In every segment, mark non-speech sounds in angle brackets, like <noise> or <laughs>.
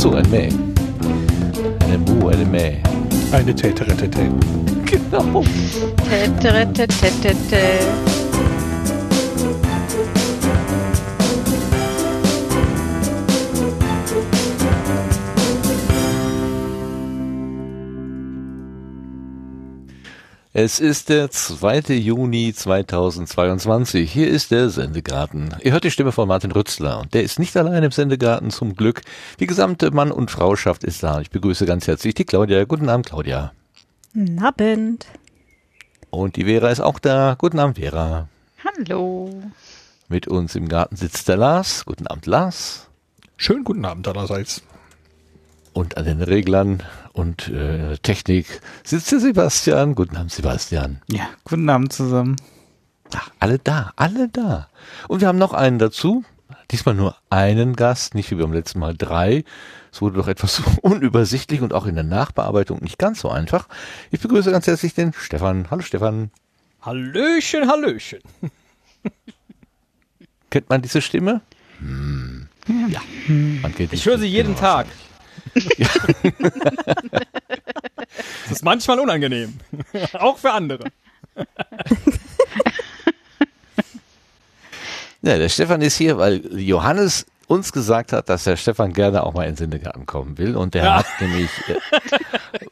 so, ein Mäh. Eine Mu, eine Mäh. Eine Täteretete. Genau. Täteretetetete. Es ist der 2. Juni 2022. Hier ist der Sendegarten. Ihr hört die Stimme von Martin Rützler und der ist nicht allein im Sendegarten zum Glück. Die gesamte Mann- und Frauschaft ist da. Ich begrüße ganz herzlich die Claudia. Guten Abend, Claudia. Guten Abend. Und die Vera ist auch da. Guten Abend, Vera. Hallo. Mit uns im Garten sitzt der Lars. Guten Abend, Lars. Schönen guten Abend allerseits. Und an den Reglern und äh, Technik sitzt der Sebastian. Guten Abend, Sebastian. Ja, guten Abend zusammen. Ach, alle da, alle da. Und wir haben noch einen dazu. Diesmal nur einen Gast, nicht wie beim letzten Mal drei. Es wurde doch etwas <laughs> unübersichtlich und auch in der Nachbearbeitung nicht ganz so einfach. Ich begrüße ganz herzlich den Stefan. Hallo Stefan. Hallöchen, Hallöchen. Kennt man diese Stimme? Hm. Ja. Man kennt die Ich höre sie jeden Tag. Das ist manchmal unangenehm. <laughs> Auch für andere. Ja, der Stefan ist hier, weil Johannes uns gesagt hat, dass der Stefan gerne auch mal in den Sendegarten kommen will. Und der Ja. hat nämlich, äh,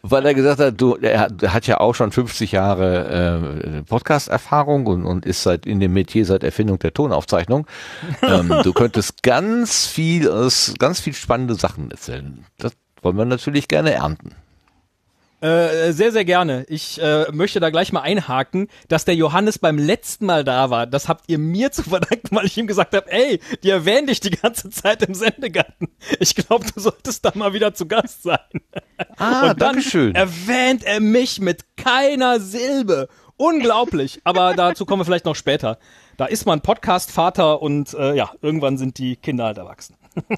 weil er gesagt hat, du, er hat, hat ja auch schon 50 Jahre äh, Podcast-Erfahrung und, und ist seit in dem Metier seit Erfindung der Tonaufzeichnung. Ähm, du könntest ganz viel, ganz viel spannende Sachen erzählen. Das wollen wir natürlich gerne ernten. Äh, sehr, sehr gerne. Ich äh, möchte da gleich mal einhaken, dass der Johannes beim letzten Mal da war. Das habt ihr mir zu verdanken, <laughs> weil ich ihm gesagt habe, ey, die erwähne dich die ganze Zeit im Sendegarten. Ich glaube, du solltest da mal wieder zu Gast sein. Ah, <laughs> Und dann Dankeschön. erwähnt er mich mit keiner Silbe. Unglaublich. Aber dazu kommen wir vielleicht noch später. Da ist man Podcast-Vater und äh, ja, irgendwann sind die Kinder halt erwachsen. <laughs>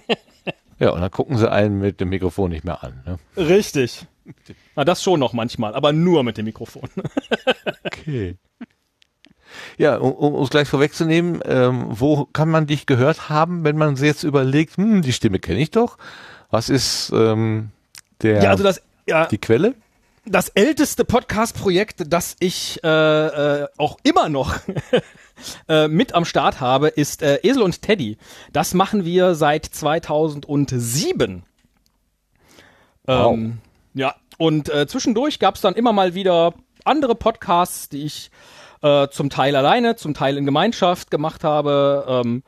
Ja, und dann gucken sie einen mit dem Mikrofon nicht mehr an. Ne? Richtig. Na, das schon noch manchmal, aber nur mit dem Mikrofon. <laughs> Okay. Ja, um, um uns gleich vorwegzunehmen, ähm, wo kann man dich gehört haben, wenn man sich jetzt überlegt, hm, die Stimme kenne ich doch. Was ist ähm, der, Ja, also das, ja, die Quelle? das älteste Podcast-Projekt, das ich äh, äh, auch immer noch <laughs> äh, mit am Start habe, ist äh, Esel und Teddy. Das machen wir seit 2007. Wow. Ähm, ja, und äh, zwischendurch gab es dann immer mal wieder andere Podcasts, die ich äh, zum Teil alleine, zum Teil in Gemeinschaft gemacht habe. Ähm,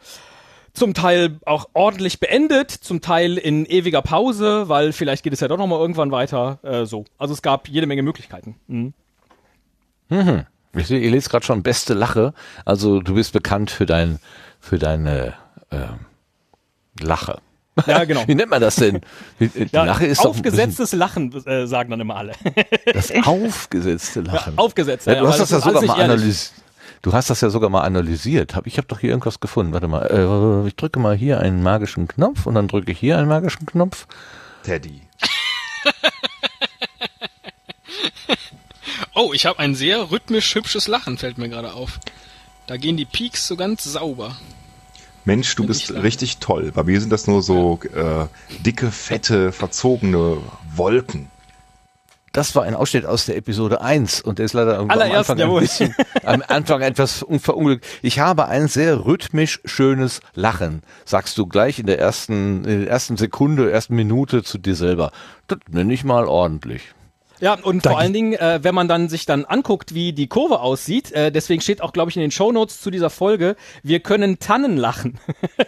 zum Teil auch ordentlich beendet, zum Teil in ewiger Pause, weil vielleicht geht es ja doch noch mal irgendwann weiter. Äh, so, also es gab jede Menge Möglichkeiten. Mhm. Ich sehe, ihr lest gerade schon beste Lache. Also du bist bekannt für dein, für deine ähm, Lache. Ja, genau. Wie nennt man das denn? Die, Ja, Lache ist aufgesetztes Lachen, äh, sagen dann immer alle. bisschen das <laughs> aufgesetzte Lachen. Aufgesetzt. Ja, du hast weil das ja sogar mal analysiert. Du hast das ja sogar mal analysiert. Hab, ich habe doch hier irgendwas gefunden. Warte mal. Äh, ich drücke mal hier einen magischen Knopf und dann drücke ich hier einen magischen Knopf. Teddy. <laughs> Oh, ich habe ein sehr rhythmisch hübsches Lachen, fällt mir gerade auf. Da gehen die Peaks so ganz sauber. Mensch, du Bin bist richtig toll. Bei mir sind das nur so äh, dicke, fette, verzogene Wolken. Das war ein Ausschnitt aus der Episode 1 und der ist leider am Anfang, ein bisschen, am Anfang etwas un- verunglückt. Ich habe ein sehr rhythmisch schönes Lachen, sagst du gleich in der ersten, in der ersten Sekunde, ersten Minute zu dir selber. Das nenne ich mal ordentlich. Ja, und vor allen Dingen, äh, wenn man dann sich dann anguckt, wie die Kurve aussieht, äh, deswegen steht auch, glaube ich, in den Shownotes zu dieser Folge, wir können Tannen lachen.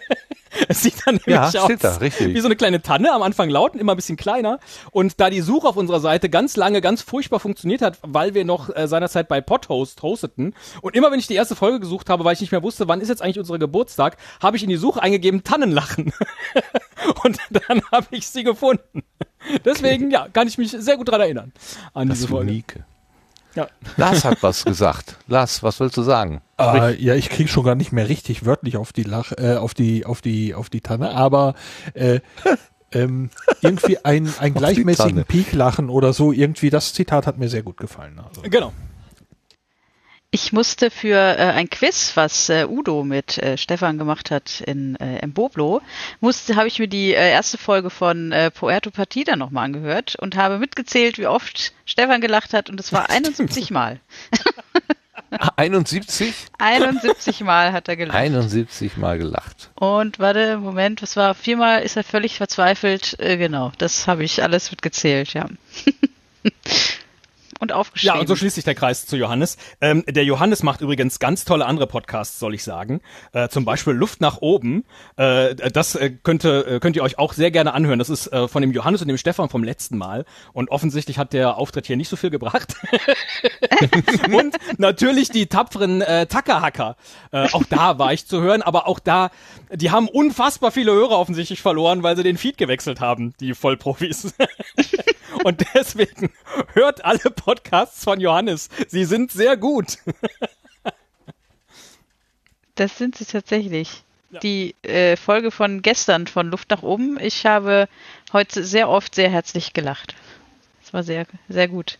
<laughs> es sieht dann nämlich Ja, aus da, richtig. wie so eine kleine Tanne, am Anfang laut und immer ein bisschen kleiner. Und da die Suche auf unserer Seite ganz lange, ganz furchtbar funktioniert hat, weil wir noch äh, seinerzeit bei Podhost hosteten und immer wenn ich die erste Folge gesucht habe, weil ich nicht mehr wusste, wann ist jetzt eigentlich unser Geburtstag, habe ich in die Suche eingegeben Tannenlachen. <laughs> und dann habe ich sie gefunden. <laughs> Deswegen, ja, kann ich mich sehr gut dran erinnern an Das diese Folge. Unique. Ja. Lars hat was gesagt. Lars, was willst du sagen? Äh, ja, ich krieg schon gar nicht mehr richtig wörtlich auf die Lach, äh, auf die, auf die, auf die Tanne, aber äh, <laughs> ähm, irgendwie ein, ein die gleichmäßigen Tanne. Peak-Lachen oder so, irgendwie das Zitat hat mir sehr gut gefallen. Also. Genau. Ich musste für äh, ein Quiz, was äh, Udo mit äh, Stefan gemacht hat in äh, Mboblo, musste habe ich mir die äh, erste Folge von äh, Puerto Partida nochmal angehört und habe mitgezählt, wie oft Stefan gelacht hat und es war 71 Mal. <laughs> 71? 71 Mal hat er gelacht. 71 Mal gelacht. Und warte, Moment, was war? Viermal ist er völlig verzweifelt. Äh, genau, das habe ich alles mitgezählt, ja. <laughs> und aufgeschrieben. Ja, und so schließt sich der Kreis zu Johannes. Ähm, der Johannes macht übrigens ganz tolle andere Podcasts, soll ich sagen. Äh, zum Beispiel Luft nach oben. Äh, das äh, könnte, äh, könnt ihr euch auch sehr gerne anhören. Das ist äh, von dem Johannes und dem Stefan vom letzten Mal. Und offensichtlich hat der Auftritt hier nicht so viel gebracht. <laughs> und natürlich die tapferen äh, Tackerhacker. Äh, auch da war ich zu hören, aber auch da, die haben unfassbar viele Hörer offensichtlich verloren, weil sie den Feed gewechselt haben, die Vollprofis. <laughs> und deswegen hört alle Podcasts von Johannes. Sie sind sehr gut. Das sind sie tatsächlich. Die äh, Folge von gestern von Luft nach oben. Ich habe heute sehr oft sehr herzlich gelacht. Das war sehr, sehr gut.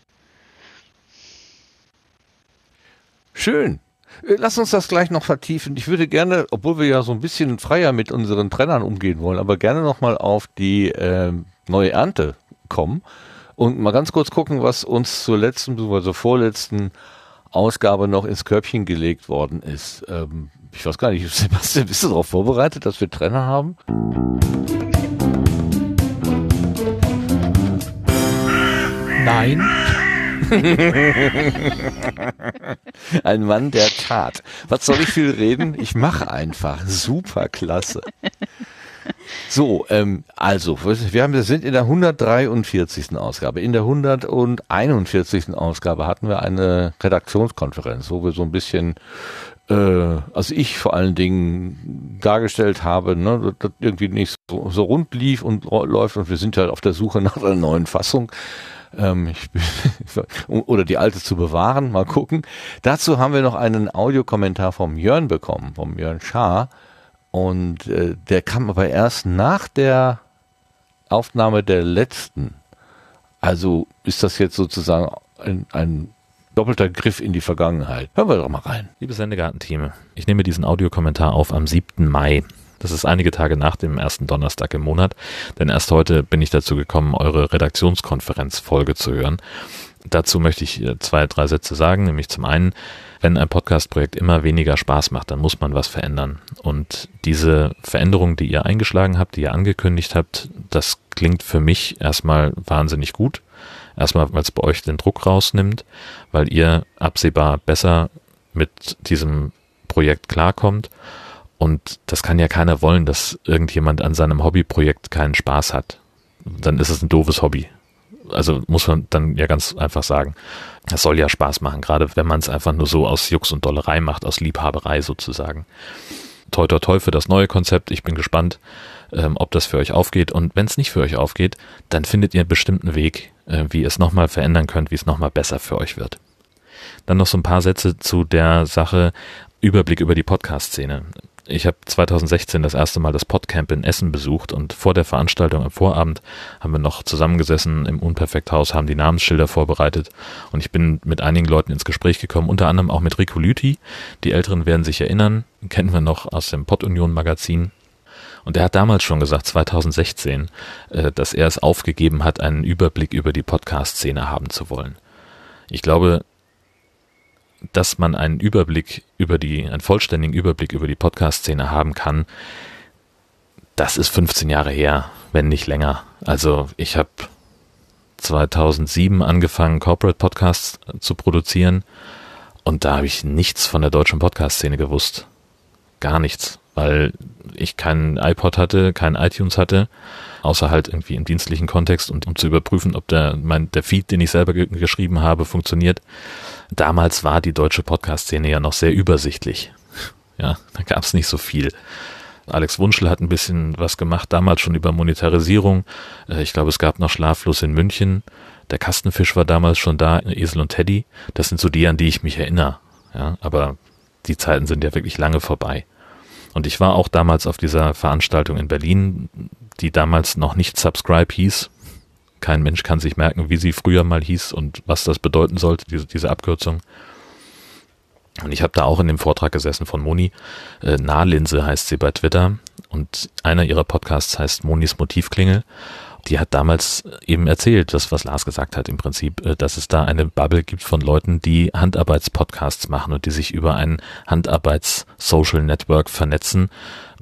Schön. Äh, Lass uns das gleich noch vertiefen. Ich würde gerne, obwohl wir ja so ein bisschen freier mit unseren Trennern umgehen wollen, aber gerne nochmal auf die ähm, neue Ernte kommen und mal ganz kurz gucken, was uns zur letzten, also vorletzten Ausgabe noch ins Körbchen gelegt worden ist. Ähm, ich weiß gar nicht, <laughs> Sebastian, bist du darauf vorbereitet, dass wir Trenner haben? Nein. <laughs> Ein Mann der Tat. Was soll ich viel reden? Ich mache einfach. Super klasse. <laughs> So, ähm, also, wir, haben, wir sind in der 143. Ausgabe. In der 141. Ausgabe hatten wir eine Redaktionskonferenz, wo wir so ein bisschen, äh, also ich vor allen Dingen dargestellt habe, ne, dass das irgendwie nicht so, so rund lief und läuft und wir sind halt auf der Suche <laughs> nach einer neuen Fassung. Ähm, ich, <laughs> oder die alte zu bewahren, mal gucken. Dazu haben wir noch einen Audiokommentar vom Jörn bekommen, vom Jörn Schaar. Und äh, der kam aber erst nach der Aufnahme der letzten. Also ist das jetzt sozusagen ein, ein doppelter Griff in die Vergangenheit. Hören wir doch mal rein. Liebes Sendegarten-Team, ich nehme diesen Audiokommentar auf am 7. Mai. Das ist einige Tage nach dem ersten Donnerstag im Monat, denn erst heute bin ich dazu gekommen, eure Redaktionskonferenzfolge zu hören. Dazu möchte ich äh, zwei, drei Sätze sagen, nämlich zum einen, wenn ein Podcast-Projekt immer weniger Spaß macht, dann muss man was verändern. Und diese Veränderung, die ihr eingeschlagen habt, die ihr angekündigt habt, das klingt für mich erstmal wahnsinnig gut. Erstmal, weil es bei euch den Druck rausnimmt, weil ihr absehbar besser mit diesem Projekt klarkommt. Und das kann ja keiner wollen, dass irgendjemand an seinem Hobbyprojekt keinen Spaß hat. Dann ist es ein doofes Hobby. Also muss man dann ja ganz einfach sagen. Das soll ja Spaß machen, gerade wenn man es einfach nur so aus Jux und Dollerei macht, aus Liebhaberei sozusagen. Toi toi toi für das neue Konzept. Ich bin gespannt, ähm, ob das für euch aufgeht. Und wenn es nicht für euch aufgeht, dann findet ihr einen bestimmten Weg, äh, wie ihr es nochmal verändern könnt, wie es nochmal besser für euch wird. Dann noch so ein paar Sätze zu der Sache Überblick über die Podcast-Szene ich habe 2016 das erste Mal das Podcamp in Essen besucht und vor der Veranstaltung am Vorabend haben wir noch zusammengesessen im Unperfekthaus, haben die Namensschilder vorbereitet und ich bin mit einigen Leuten ins Gespräch gekommen, unter anderem auch mit Rico Lüthi. Die Älteren werden sich erinnern, kennen wir noch aus dem Podunion Magazin. Und er hat damals schon gesagt, 2016, äh, dass er es aufgegeben hat, einen Überblick über die Podcast-Szene haben zu wollen. Ich glaube, dass man einen Überblick über die, einen vollständigen Überblick über die Podcast-Szene haben kann, das ist 15 Jahre her, wenn nicht länger. Also ich habe 2007 angefangen, Corporate Podcasts zu produzieren und da habe ich nichts von der deutschen Podcast-Szene gewusst. Gar nichts, weil ich keinen iPod hatte, keinen iTunes hatte, außer halt irgendwie im dienstlichen Kontext und um zu überprüfen, ob der, mein, der Feed, den ich selber ge geschrieben habe, funktioniert. Damals war die deutsche Podcast-Szene ja noch sehr übersichtlich. Ja, da gab es nicht so viel. Alex Wunschel hat ein bisschen was gemacht, damals schon über Monetarisierung. Äh, ich glaube, es gab noch Schlaflos in München. Der Kastenfisch war damals schon da, Esel und Teddy. Das sind so die, an die ich mich erinnere. Ja, aber die Zeiten sind ja wirklich lange vorbei. Und ich war auch damals auf dieser Veranstaltung in Berlin, die damals noch nicht Subscribe hieß. Kein Mensch kann sich merken, wie sie früher mal hieß und was das bedeuten sollte, diese, diese Abkürzung. Und ich habe da auch in dem Vortrag gesessen von Moni. Äh, Nahlinse heißt sie bei Twitter. Und einer ihrer Podcasts heißt Monis Motivklingel. Die hat damals eben erzählt, das, was Lars gesagt hat im Prinzip, äh, dass es da eine Bubble gibt von Leuten, die Handarbeitspodcasts machen und die sich über ein Handarbeits-Social Network vernetzen.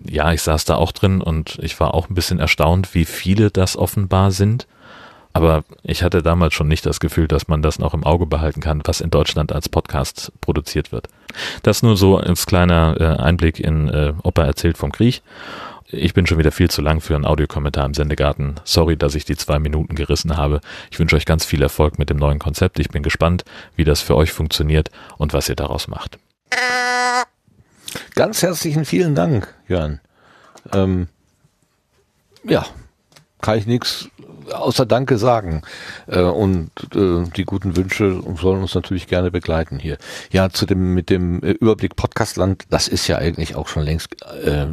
Ja, ich saß da auch drin und ich war auch ein bisschen erstaunt, wie viele das offenbar sind. Aber ich hatte damals schon nicht das Gefühl, dass man das noch im Auge behalten kann, was in Deutschland als Podcast produziert wird. Das nur so als kleiner äh, Einblick in äh, Opa erzählt vom Krieg. Ich bin schon wieder viel zu lang für einen Audiokommentar im Sendegarten. Sorry, dass ich die zwei Minuten gerissen habe. Ich wünsche euch ganz viel Erfolg mit dem neuen Konzept. Ich bin gespannt, wie das für euch funktioniert und was ihr daraus macht. Ganz herzlichen vielen Dank, Jörn. Ähm, ja, kann ich nichts außer Danke sagen. Äh, und äh, die guten Wünsche sollen uns natürlich gerne begleiten hier. Ja, zu dem mit dem äh, Überblick Podcastland, das ist ja eigentlich auch schon längst äh,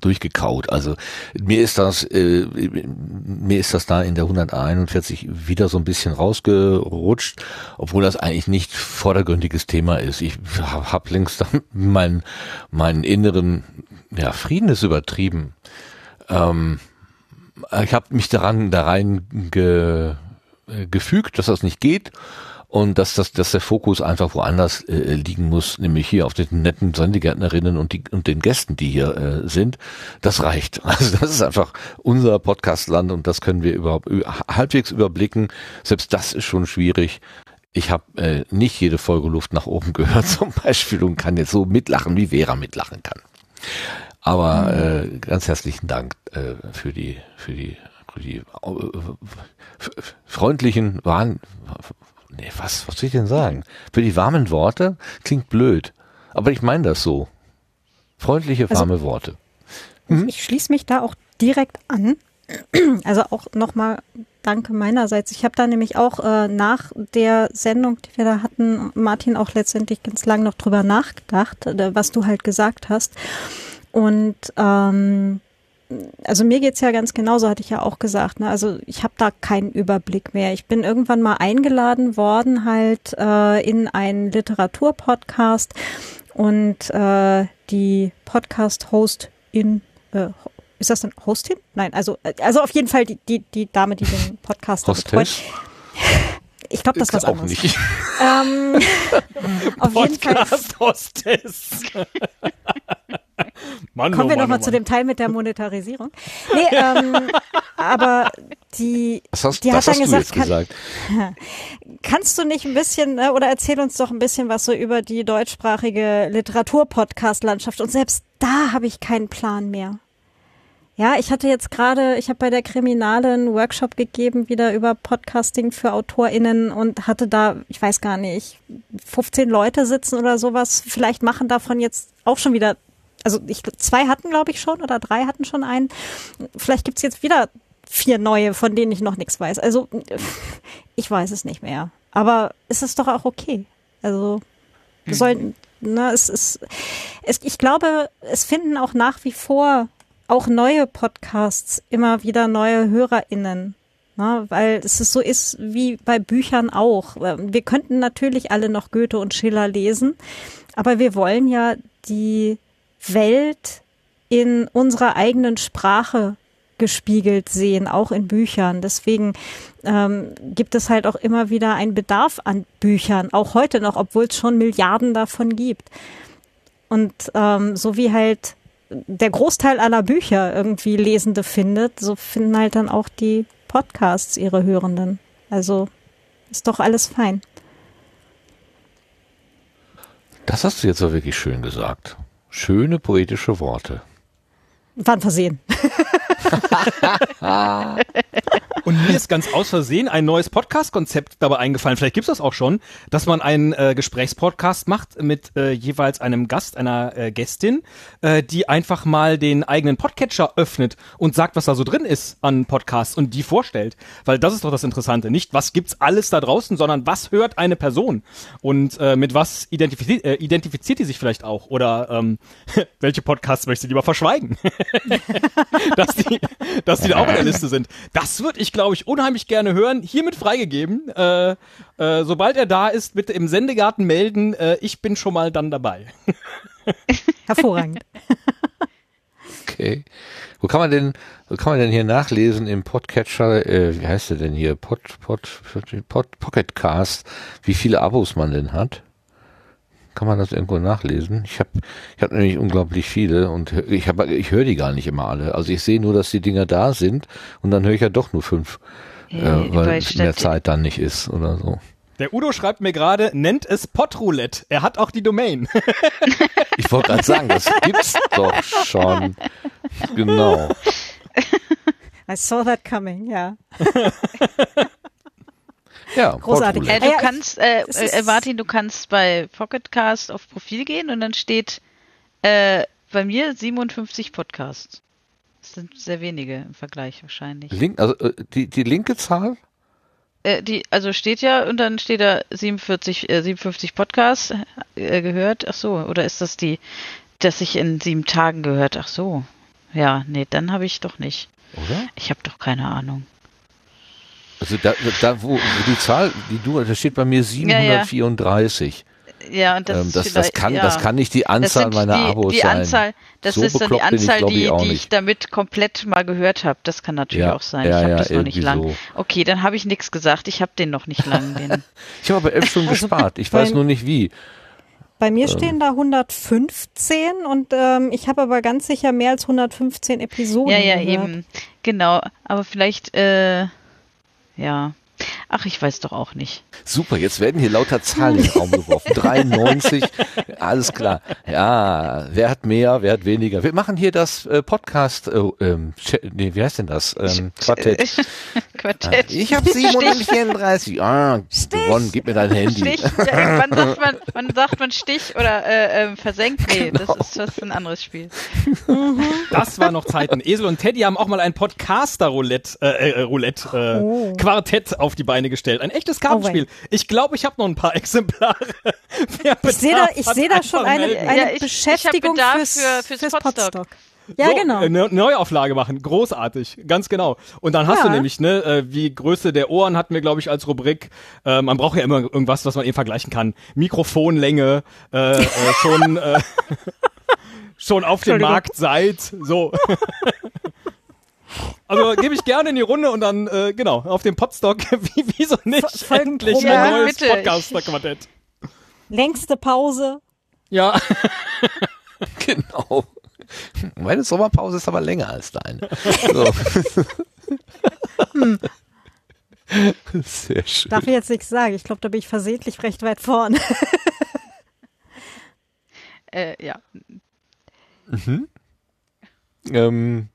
durchgekaut. Also mir ist das äh, mir ist das da in der 141 wieder so ein bisschen rausgerutscht, obwohl das eigentlich nicht vordergründiges Thema ist. Ich habe hab längst meinen meinen inneren ja, Frieden ist übertrieben. Ähm, ich habe mich daran da rein ge, äh, gefügt, dass das nicht geht und dass, das, dass der Fokus einfach woanders äh, liegen muss, nämlich hier auf den netten Sendegärtnerinnen und, die, und den Gästen, die hier äh, sind. Das reicht. <laughs> Also das ist einfach unser Podcastland und das können wir überhaupt halbwegs überblicken. Selbst das ist schon schwierig. Ich habe äh, nicht jede Folge Luft nach oben <laughs> gehört zum Beispiel und kann jetzt so mitlachen, wie Vera mitlachen kann. Aber äh, ganz herzlichen Dank äh, für die für die für die äh, freundlichen waren nee, was was soll ich denn sagen? Für die warmen Worte klingt blöd, aber ich meine das so. Freundliche warme also, Worte. Mhm. Ich schließe mich da auch direkt an. <clears throat> Also auch nochmal Danke meinerseits. Ich habe da nämlich auch äh, nach der Sendung, die wir da hatten, Martin auch letztendlich ganz lang noch drüber nachgedacht, äh, was du halt gesagt hast. Und ähm, also mir geht's ja ganz genauso, hatte ich ja auch gesagt. Ne? Also ich habe da keinen Überblick mehr. Ich bin irgendwann mal eingeladen worden halt äh, in einen Literaturpodcast und äh, die Podcast-Host in äh, ist das denn Hostin? Nein, also also auf jeden Fall die die die Dame, die den Podcast betreut. Ich glaube, das war auch anderes. nicht. Ähm, <laughs> auf jeden Fall. Podcast-Hostess. <laughs> Mann, Kommen oh, wir nochmal oh, zu dem Teil mit der Monetarisierung. Nee, <laughs> ähm, aber die, das hast, die das hat dann gesagt, kann, gesagt, kannst du nicht ein bisschen äh, oder erzähl uns doch ein bisschen was so über die deutschsprachige Literatur-Podcast-Landschaft und selbst da habe ich keinen Plan mehr. Ja, ich hatte jetzt gerade, ich habe bei der Kriminale einen Workshop gegeben, wieder über Podcasting für AutorInnen und hatte da, ich weiß gar nicht, 15 Leute sitzen oder sowas. Vielleicht machen davon jetzt auch schon wieder also ich, zwei hatten, glaube ich, schon oder drei hatten schon einen. Vielleicht gibt's jetzt wieder vier neue, von denen ich noch nichts weiß. Also <laughs> ich weiß es nicht mehr. Aber es ist doch auch okay. Also wir mhm. sollten, ne, es ist, es, ich glaube, es finden auch nach wie vor auch neue Podcasts immer wieder neue HörerInnen. Ne, weil es ist so ist wie bei Büchern auch. Wir könnten natürlich alle noch Goethe und Schiller lesen, aber wir wollen ja die Welt in unserer eigenen Sprache gespiegelt sehen, auch in Büchern. Deswegen ähm, gibt es halt auch immer wieder einen Bedarf an Büchern, auch heute noch, obwohl es schon Milliarden davon gibt. Und ähm, so wie halt der Großteil aller Bücher irgendwie Lesende findet, so finden halt dann auch die Podcasts ihre Hörenden. Also ist doch alles fein. Das hast du jetzt so wirklich schön gesagt. Schöne poetische Worte. War ein Versehen. <laughs> <laughs> Und mir ist ganz aus Versehen ein neues Podcast-Konzept dabei eingefallen. Vielleicht gibt's das auch schon, dass man einen äh, Gesprächspodcast macht mit äh, jeweils einem Gast, einer äh, Gästin, äh, die einfach mal den eigenen Podcatcher öffnet und sagt, was da so drin ist an Podcasts und die vorstellt. Weil das ist doch das Interessante. Nicht, was gibt's alles da draußen, sondern was hört eine Person und äh, mit was identifiziert, äh, identifiziert die sich vielleicht auch oder ähm, <laughs> welche Podcasts möchte sie lieber verschweigen. <laughs> dass die, dass die da auch in der Liste sind. Das würde ich, glaube ich, ich unheimlich gerne hören. Hiermit freigegeben. Äh, äh, sobald er da ist, bitte im Sendegarten melden. Äh, ich bin schon mal dann dabei. <laughs> Hervorragend. Okay. Wo kann man denn, wo kann man denn hier nachlesen im Podcatcher, äh, wie heißt der denn hier? Pod, Pod, Pod, Pocketcast, wie viele Abos man denn hat? Kann man das irgendwo nachlesen? Ich habe ich hab nämlich unglaublich viele und ich habe ich höre die gar nicht immer alle. Also ich sehe nur, dass die Dinger da sind und dann höre ich ja doch nur fünf, Äh, äh, weil mehr Zeit dann nicht ist oder so. Der Udo schreibt mir gerade, nennt es Podroulette. Er hat auch die Domain. <laughs> Ich wollte gerade sagen, das gibt's doch schon. Genau. <laughs> I saw that coming, ja. <laughs> Ja, Großartig. Äh, du ja, kannst, äh, äh, Martin, du kannst bei Pocketcast auf Profil gehen und dann steht äh, bei mir 57 Podcasts. Das sind sehr wenige im Vergleich wahrscheinlich. Link, also äh, die, die linke Zahl? Äh, die, also steht ja und dann steht da 47, äh, 57 Podcasts äh, gehört. Ach so, oder ist das die, dass ich in sieben Tagen gehört? Ach so. Ja, nee, dann habe ich doch nicht. Oder? Ich habe doch keine Ahnung. Also da, da wo, die Zahl, die du, da steht bei mir 734. Ja, und das, ähm, ist das, das, kann, ja. das kann nicht die Anzahl meiner die, Abos die sein. Anzahl, das So ist dann die ich, Anzahl, ich, die, auch die ich damit komplett mal gehört habe. Das kann natürlich Ja, auch sein. ja, ich habe ja, das noch nicht lang. so. Okay, dann habe ich nichts gesagt. Ich habe den noch nicht lang. Den. <laughs> Ich habe aber elf Stunden <laughs> Also gespart. Ich weiß nur nicht wie. Bei Ähm. mir stehen da 115 und ähm, ich habe aber ganz sicher mehr als 115 Episoden. ja, ja, gehört. eben. Genau. Aber vielleicht, äh, ja. Ach, ich weiß doch auch nicht. Super, jetzt werden hier lauter Zahlen in den Raum geworfen. <laughs> 93, alles klar. Ja, wer hat mehr, wer hat weniger. Wir machen hier das äh, Podcast, äh, ähm, nee, wie heißt denn das? Ähm, <laughs> Quartett. <laughs> Quartett. Ich habe 734. Ah, gewonnen, gib mir dein Handy. Stich. Ja, wann sagt man, wann sagt man Stich oder äh, ähm, versenkt? Nee, Genau. das ist das ist ein anderes Spiel. Das war noch Zeiten. Esel und Teddy haben auch mal ein Podcaster-Roulette, äh, äh, Roulette, äh, Oh. Quartett auf die Beine gestellt. Ein echtes Kartenspiel. ich glaube, ich habe noch ein paar Exemplare. <laughs> Wer Ich sehe da, ich sehe da schon eine, eine Ja, ich- ich Beschäftigung Bedarf fürs, für- fürs Podstock. Podstock. Ja, so, genau. Eine Neuauflage machen, großartig, ganz genau. Und dann hast Ja. du nämlich, ne, äh, wie Größe der Ohren hatten wir, glaube ich, als Rubrik. Äh, man braucht ja immer irgendwas, was man eben vergleichen kann. Mikrofonlänge, äh, äh, schon, äh, <laughs> schon auf dem. Markt seid, so. <laughs> Also gebe ich gerne in die Runde und dann, äh, genau, auf dem Podstock, <laughs> wie, wieso nicht, Voll- endlich Promo. ein Ja, neues bitte. Podcaster-Quartett. Längste Pause. Ja, <laughs> Genau. Meine Sommerpause ist aber länger als deine. So. <laughs> Sehr schön. Darf ich jetzt nichts sagen. Ich glaube, da bin ich versehentlich recht weit vorne. Äh, ja. Ähm,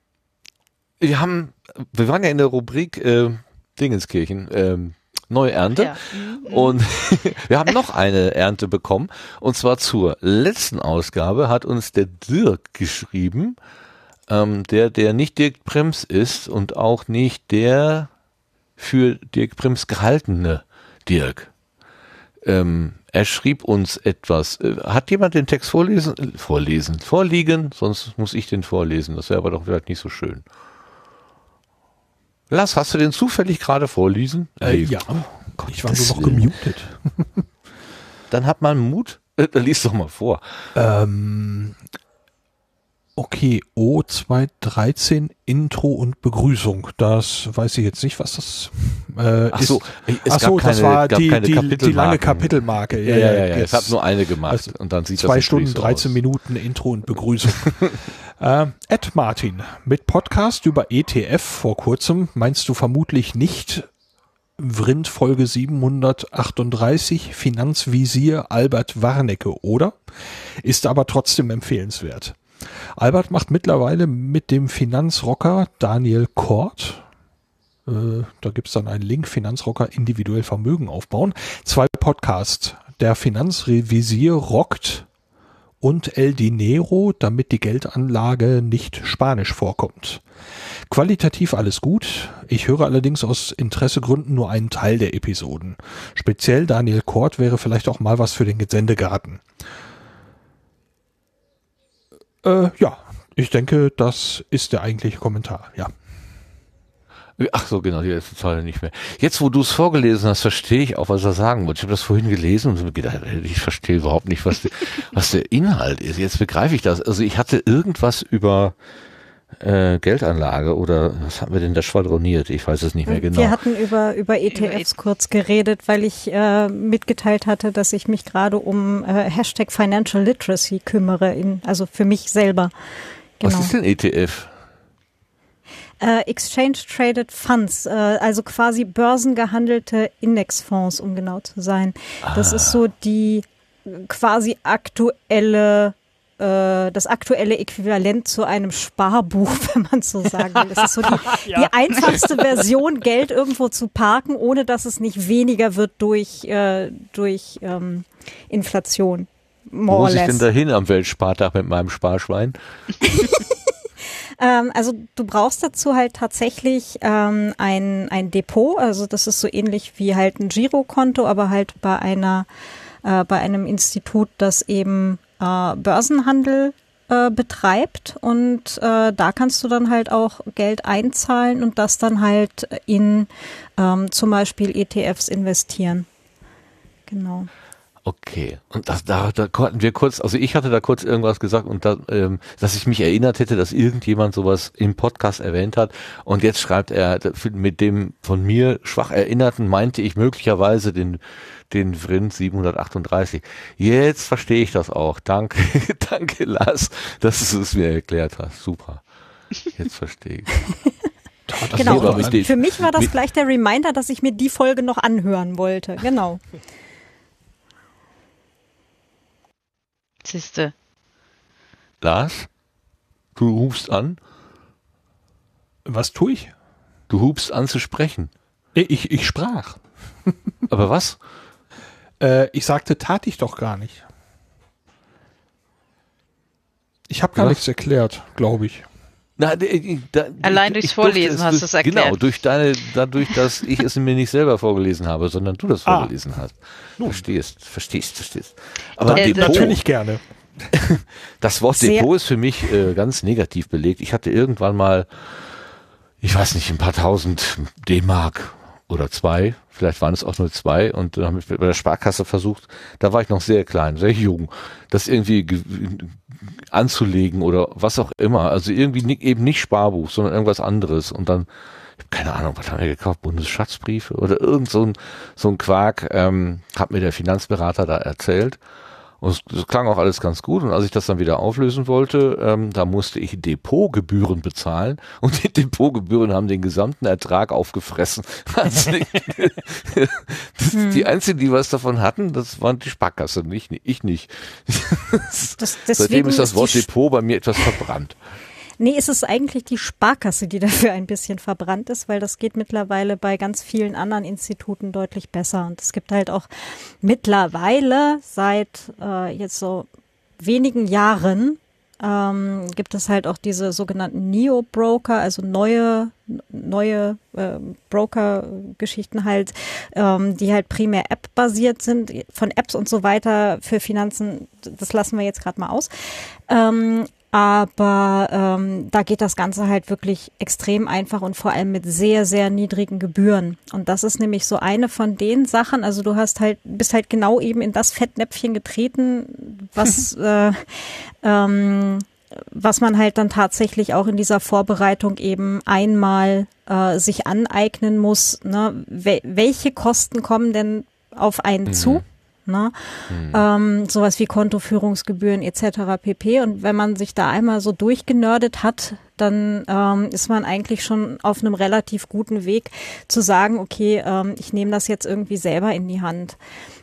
wir haben, wir waren ja in der Rubrik äh, Dingenskirchen, ähm, neue Ernte. ja. Und <laughs> wir haben noch eine Ernte bekommen. Und zwar zur letzten Ausgabe hat uns der Dirk geschrieben, ähm, der, der nicht Dirk Prims ist und auch nicht der für Dirk Prims gehaltene Dirk. Ähm, er schrieb uns etwas. Äh, hat jemand den Text vorlesen? Vorlesen. Vorliegen? Sonst muss ich den vorlesen. Das wäre aber doch vielleicht nicht so schön. Lass, hast du den zufällig gerade vorlesen? Äh, ja, ich war nur noch gemutet. <laughs> Dann hat man Mut. Äh, Dann lies doch mal vor. Ähm, okay, O213 Intro und Begrüßung. Das weiß ich jetzt nicht, was das äh, Ach ist. so, es Ach so, gab das keine- war die, keine die, die lange. Kapitelmarke. Ja, ja, ja. ja. Ich jetzt. habe nur eine gemacht Also und dann sieht Zwei das Stunden, so 13 aus. Minuten Intro und Begrüßung. <laughs> ähm, Ed Martin, mit Podcast über ETF vor kurzem meinst du vermutlich nicht Vrind Folge 738 Finanzvisier Albert Warnecke, oder? Ist aber trotzdem empfehlenswert. Albert macht mittlerweile mit dem Finanzrocker Daniel Kort, äh, da gibt's dann einen Link, Finanzrocker individuell Vermögen aufbauen, zwei Podcasts. Der Finanzrevisier rockt und El Dinero, damit die Geldanlage nicht spanisch vorkommt. Qualitativ alles gut. Ich höre allerdings aus Interessegründen nur einen Teil der Episoden. Speziell Daniel Kort wäre vielleicht auch mal was für den Gesendegarten. Äh, ja, ich denke, das ist der eigentliche Kommentar. Ja. Ach so, genau, die letzte Zeile nicht mehr. Jetzt, wo du es vorgelesen hast, verstehe ich auch, was er sagen wollte. Ich habe das vorhin gelesen und mir gedacht, ich verstehe überhaupt nicht, was, der- was der Inhalt ist. Jetzt begreife ich das. Also ich hatte irgendwas über äh, Geldanlage oder was haben wir denn da schwadroniert? Ich weiß es nicht mehr genau. Wir hatten über, über ETFs kurz geredet, weil ich äh, mitgeteilt hatte, dass ich mich gerade um äh, Hashtag Financial Literacy kümmere, in, also für mich selber. Genau. Was ist denn E ETF? Äh, Exchange Traded Funds, äh, also quasi börsengehandelte Indexfonds, um genau zu sein. Das ist so die quasi aktuelle äh, das aktuelle Äquivalent zu einem Sparbuch, <laughs> wenn man so sagen will. Das ist so die, <laughs> die einfachste Version, Geld irgendwo zu parken, ohne dass es nicht weniger wird durch, äh, durch ähm, Inflation. Wo More or muss ich denn dahin am Weltspartag mit meinem Sparschwein? <laughs> Ähm, also du brauchst dazu halt tatsächlich ähm, ein, ein Depot. Also das ist so ähnlich wie halt ein Girokonto, aber halt bei einer äh, bei einem Institut, das eben äh, Börsenhandel äh, betreibt und äh, da kannst du dann halt auch Geld einzahlen und das dann halt in ähm, zum Beispiel ETFs investieren. Genau. Okay. Und das, da, da konnten wir kurz, also ich hatte da kurz irgendwas gesagt und da, ähm, dass ich mich erinnert hätte, dass irgendjemand sowas im Podcast erwähnt hat. Und jetzt schreibt er, mit dem von mir schwach Erinnerten meinte ich möglicherweise den, den Vrind 738. Jetzt verstehe ich das auch. Danke, <laughs> danke Lars, dass du es mir erklärt hast. Super. Jetzt verstehe ich. <laughs> genau. aber mit den- Für mich war das gleich der Reminder, dass ich mir die Folge noch anhören wollte. Genau. Siehste. Lars, du hubst an, Was tue ich? du hubst an zu sprechen. Ich, ich sprach. Aber was? Äh, ich sagte, tat ich doch gar nicht. Ich habe gar Was? nichts erklärt, glaube ich. Na, d- äh, da, Allein durchs Vorlesen durfte hast durch- du's erklärt. Genau, durch deine, dadurch, dass ich es mir nicht selber vorgelesen habe, sondern du das Ah. vorgelesen hast. Verstehst, verstehst, verstehst. Aber Äh, Depot, Natürlich gerne. <laughs> das Wort Sehr- Depot ist für mich äh, ganz negativ belegt. Ich hatte irgendwann mal, ich weiß nicht, ein paar tausend D-Mark oder zwei, vielleicht waren es auch nur zwei und dann habe ich bei der Sparkasse versucht, da war ich noch sehr klein, sehr jung, das irgendwie ge- anzulegen oder was auch immer. Also irgendwie ni- eben nicht Sparbuch, sondern irgendwas anderes und dann keine Ahnung, was haben wir gekauft? Bundesschatzbriefe oder irgend so ein, so ein Quark, ähm, hat mir der Finanzberater da erzählt. Und es, klang auch alles ganz gut. Und als ich das dann wieder auflösen wollte, ähm, da musste ich Depotgebühren bezahlen. Und die Depotgebühren haben den gesamten Ertrag aufgefressen. <laughs> Also die, das, die einzigen, die was davon hatten, das waren die Sparkasse, nicht, ich nicht. Das, <laughs> Seitdem ist das Wort Depot bei mir etwas verbrannt. Nee, es ist eigentlich die Sparkasse, die dafür ein bisschen verbrannt ist, weil das geht mittlerweile bei ganz vielen anderen Instituten deutlich besser. Und es gibt halt auch mittlerweile seit äh, jetzt so wenigen Jahren ähm, gibt es halt auch diese sogenannten Neo-Broker, also neue neue äh, Broker-Geschichten halt, ähm, die halt primär App-basiert sind, von Apps und so weiter für Finanzen, das lassen wir jetzt gerade mal aus. Ähm, aber ähm, da geht das Ganze halt wirklich extrem einfach und vor allem mit sehr, sehr niedrigen Gebühren. Und das ist nämlich so eine von den Sachen, also du hast halt, bist halt genau eben in das Fettnäpfchen getreten, was, <laughs> äh, ähm, was man halt dann tatsächlich auch in dieser Vorbereitung eben einmal äh, sich aneignen muss. Ne? Wel welche Kosten kommen denn auf einen zu? Ne? Ähm, sowas wie Kontoführungsgebühren etc. pp. Und wenn man sich da einmal so durchgenördet hat, dann ähm, ist man eigentlich schon auf einem relativ guten Weg zu sagen, okay, ähm, ich nehme das jetzt irgendwie selber in die Hand.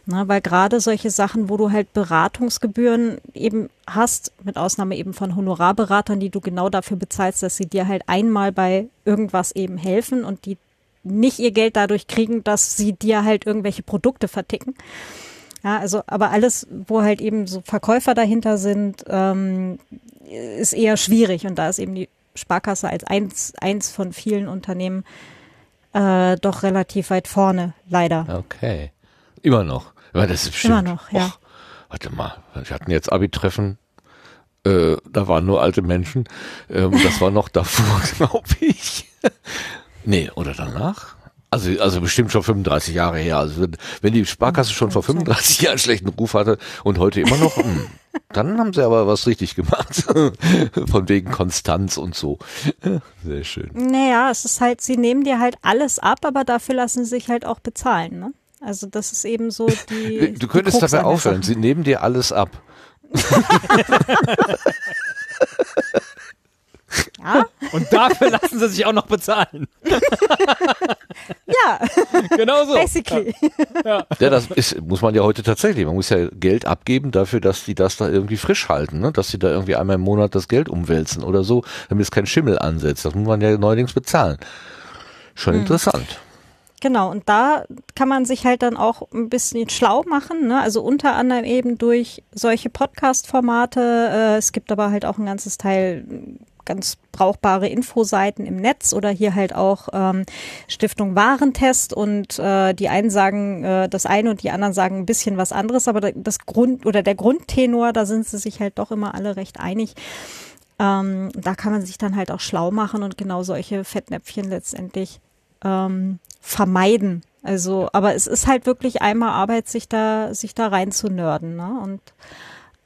Na, weil gerade solche Sachen, wo du halt Beratungsgebühren eben hast, mit Ausnahme eben von Honorarberatern, die du genau dafür bezahlst, dass sie dir halt einmal bei irgendwas eben helfen und die nicht ihr Geld dadurch kriegen, dass sie dir halt irgendwelche Produkte verticken. Ja, also, aber alles, wo halt eben so Verkäufer dahinter sind, ähm, ist eher schwierig. Und da ist eben die Sparkasse als eins, eins von vielen Unternehmen äh, doch relativ weit vorne, leider. Okay. Immer noch. Aber das ist bestimmt. Immer noch, ja. Och, warte mal, wir hatten jetzt Abi-Treffen. Äh, da waren nur alte Menschen. Ähm, das war noch <laughs> davor, glaube ich. Nee, oder danach? Also, also bestimmt schon 35 Jahre her. Also wenn, wenn die Sparkasse schon vor 35 Jahren schlechten Ruf hatte und heute immer noch, hm, dann haben sie aber was richtig gemacht. <laughs> Von wegen Konstanz und so. Sehr schön. Naja, es ist halt, sie nehmen dir halt alles ab, aber dafür lassen sie sich halt auch bezahlen, ne? Also das ist eben so <laughs> die. Du könntest die dabei aufhören. Sie nehmen dir alles ab. <laughs> Ja, <laughs> Und dafür lassen sie sich auch noch bezahlen. <laughs> ja, Genau so. basically. Ja, das ist, muss man ja heute tatsächlich. Man muss ja Geld abgeben dafür, dass die das da irgendwie frisch halten, ne? dass sie da irgendwie einmal im Monat das Geld umwälzen oder so, damit es kein Schimmel ansetzt. Das muss man ja neuerdings bezahlen. Schon interessant. Genau, und da kann man sich halt dann auch ein bisschen schlau machen, ne? also unter anderem eben durch solche Podcast-Formate. Äh, es gibt aber halt auch ein ganzes Teil ganz brauchbare Infoseiten im Netz oder hier halt auch ähm, Stiftung Warentest und äh, die einen sagen äh, das eine und die anderen sagen ein bisschen was anderes, aber das Grund oder der Grundtenor, da sind sie sich halt doch immer alle recht einig. Ähm, da kann man sich dann halt auch schlau machen und genau solche Fettnäpfchen letztendlich ähm, vermeiden. Also, aber es ist halt wirklich einmal Arbeit, sich da, sich da rein zu nörden. Ne? Und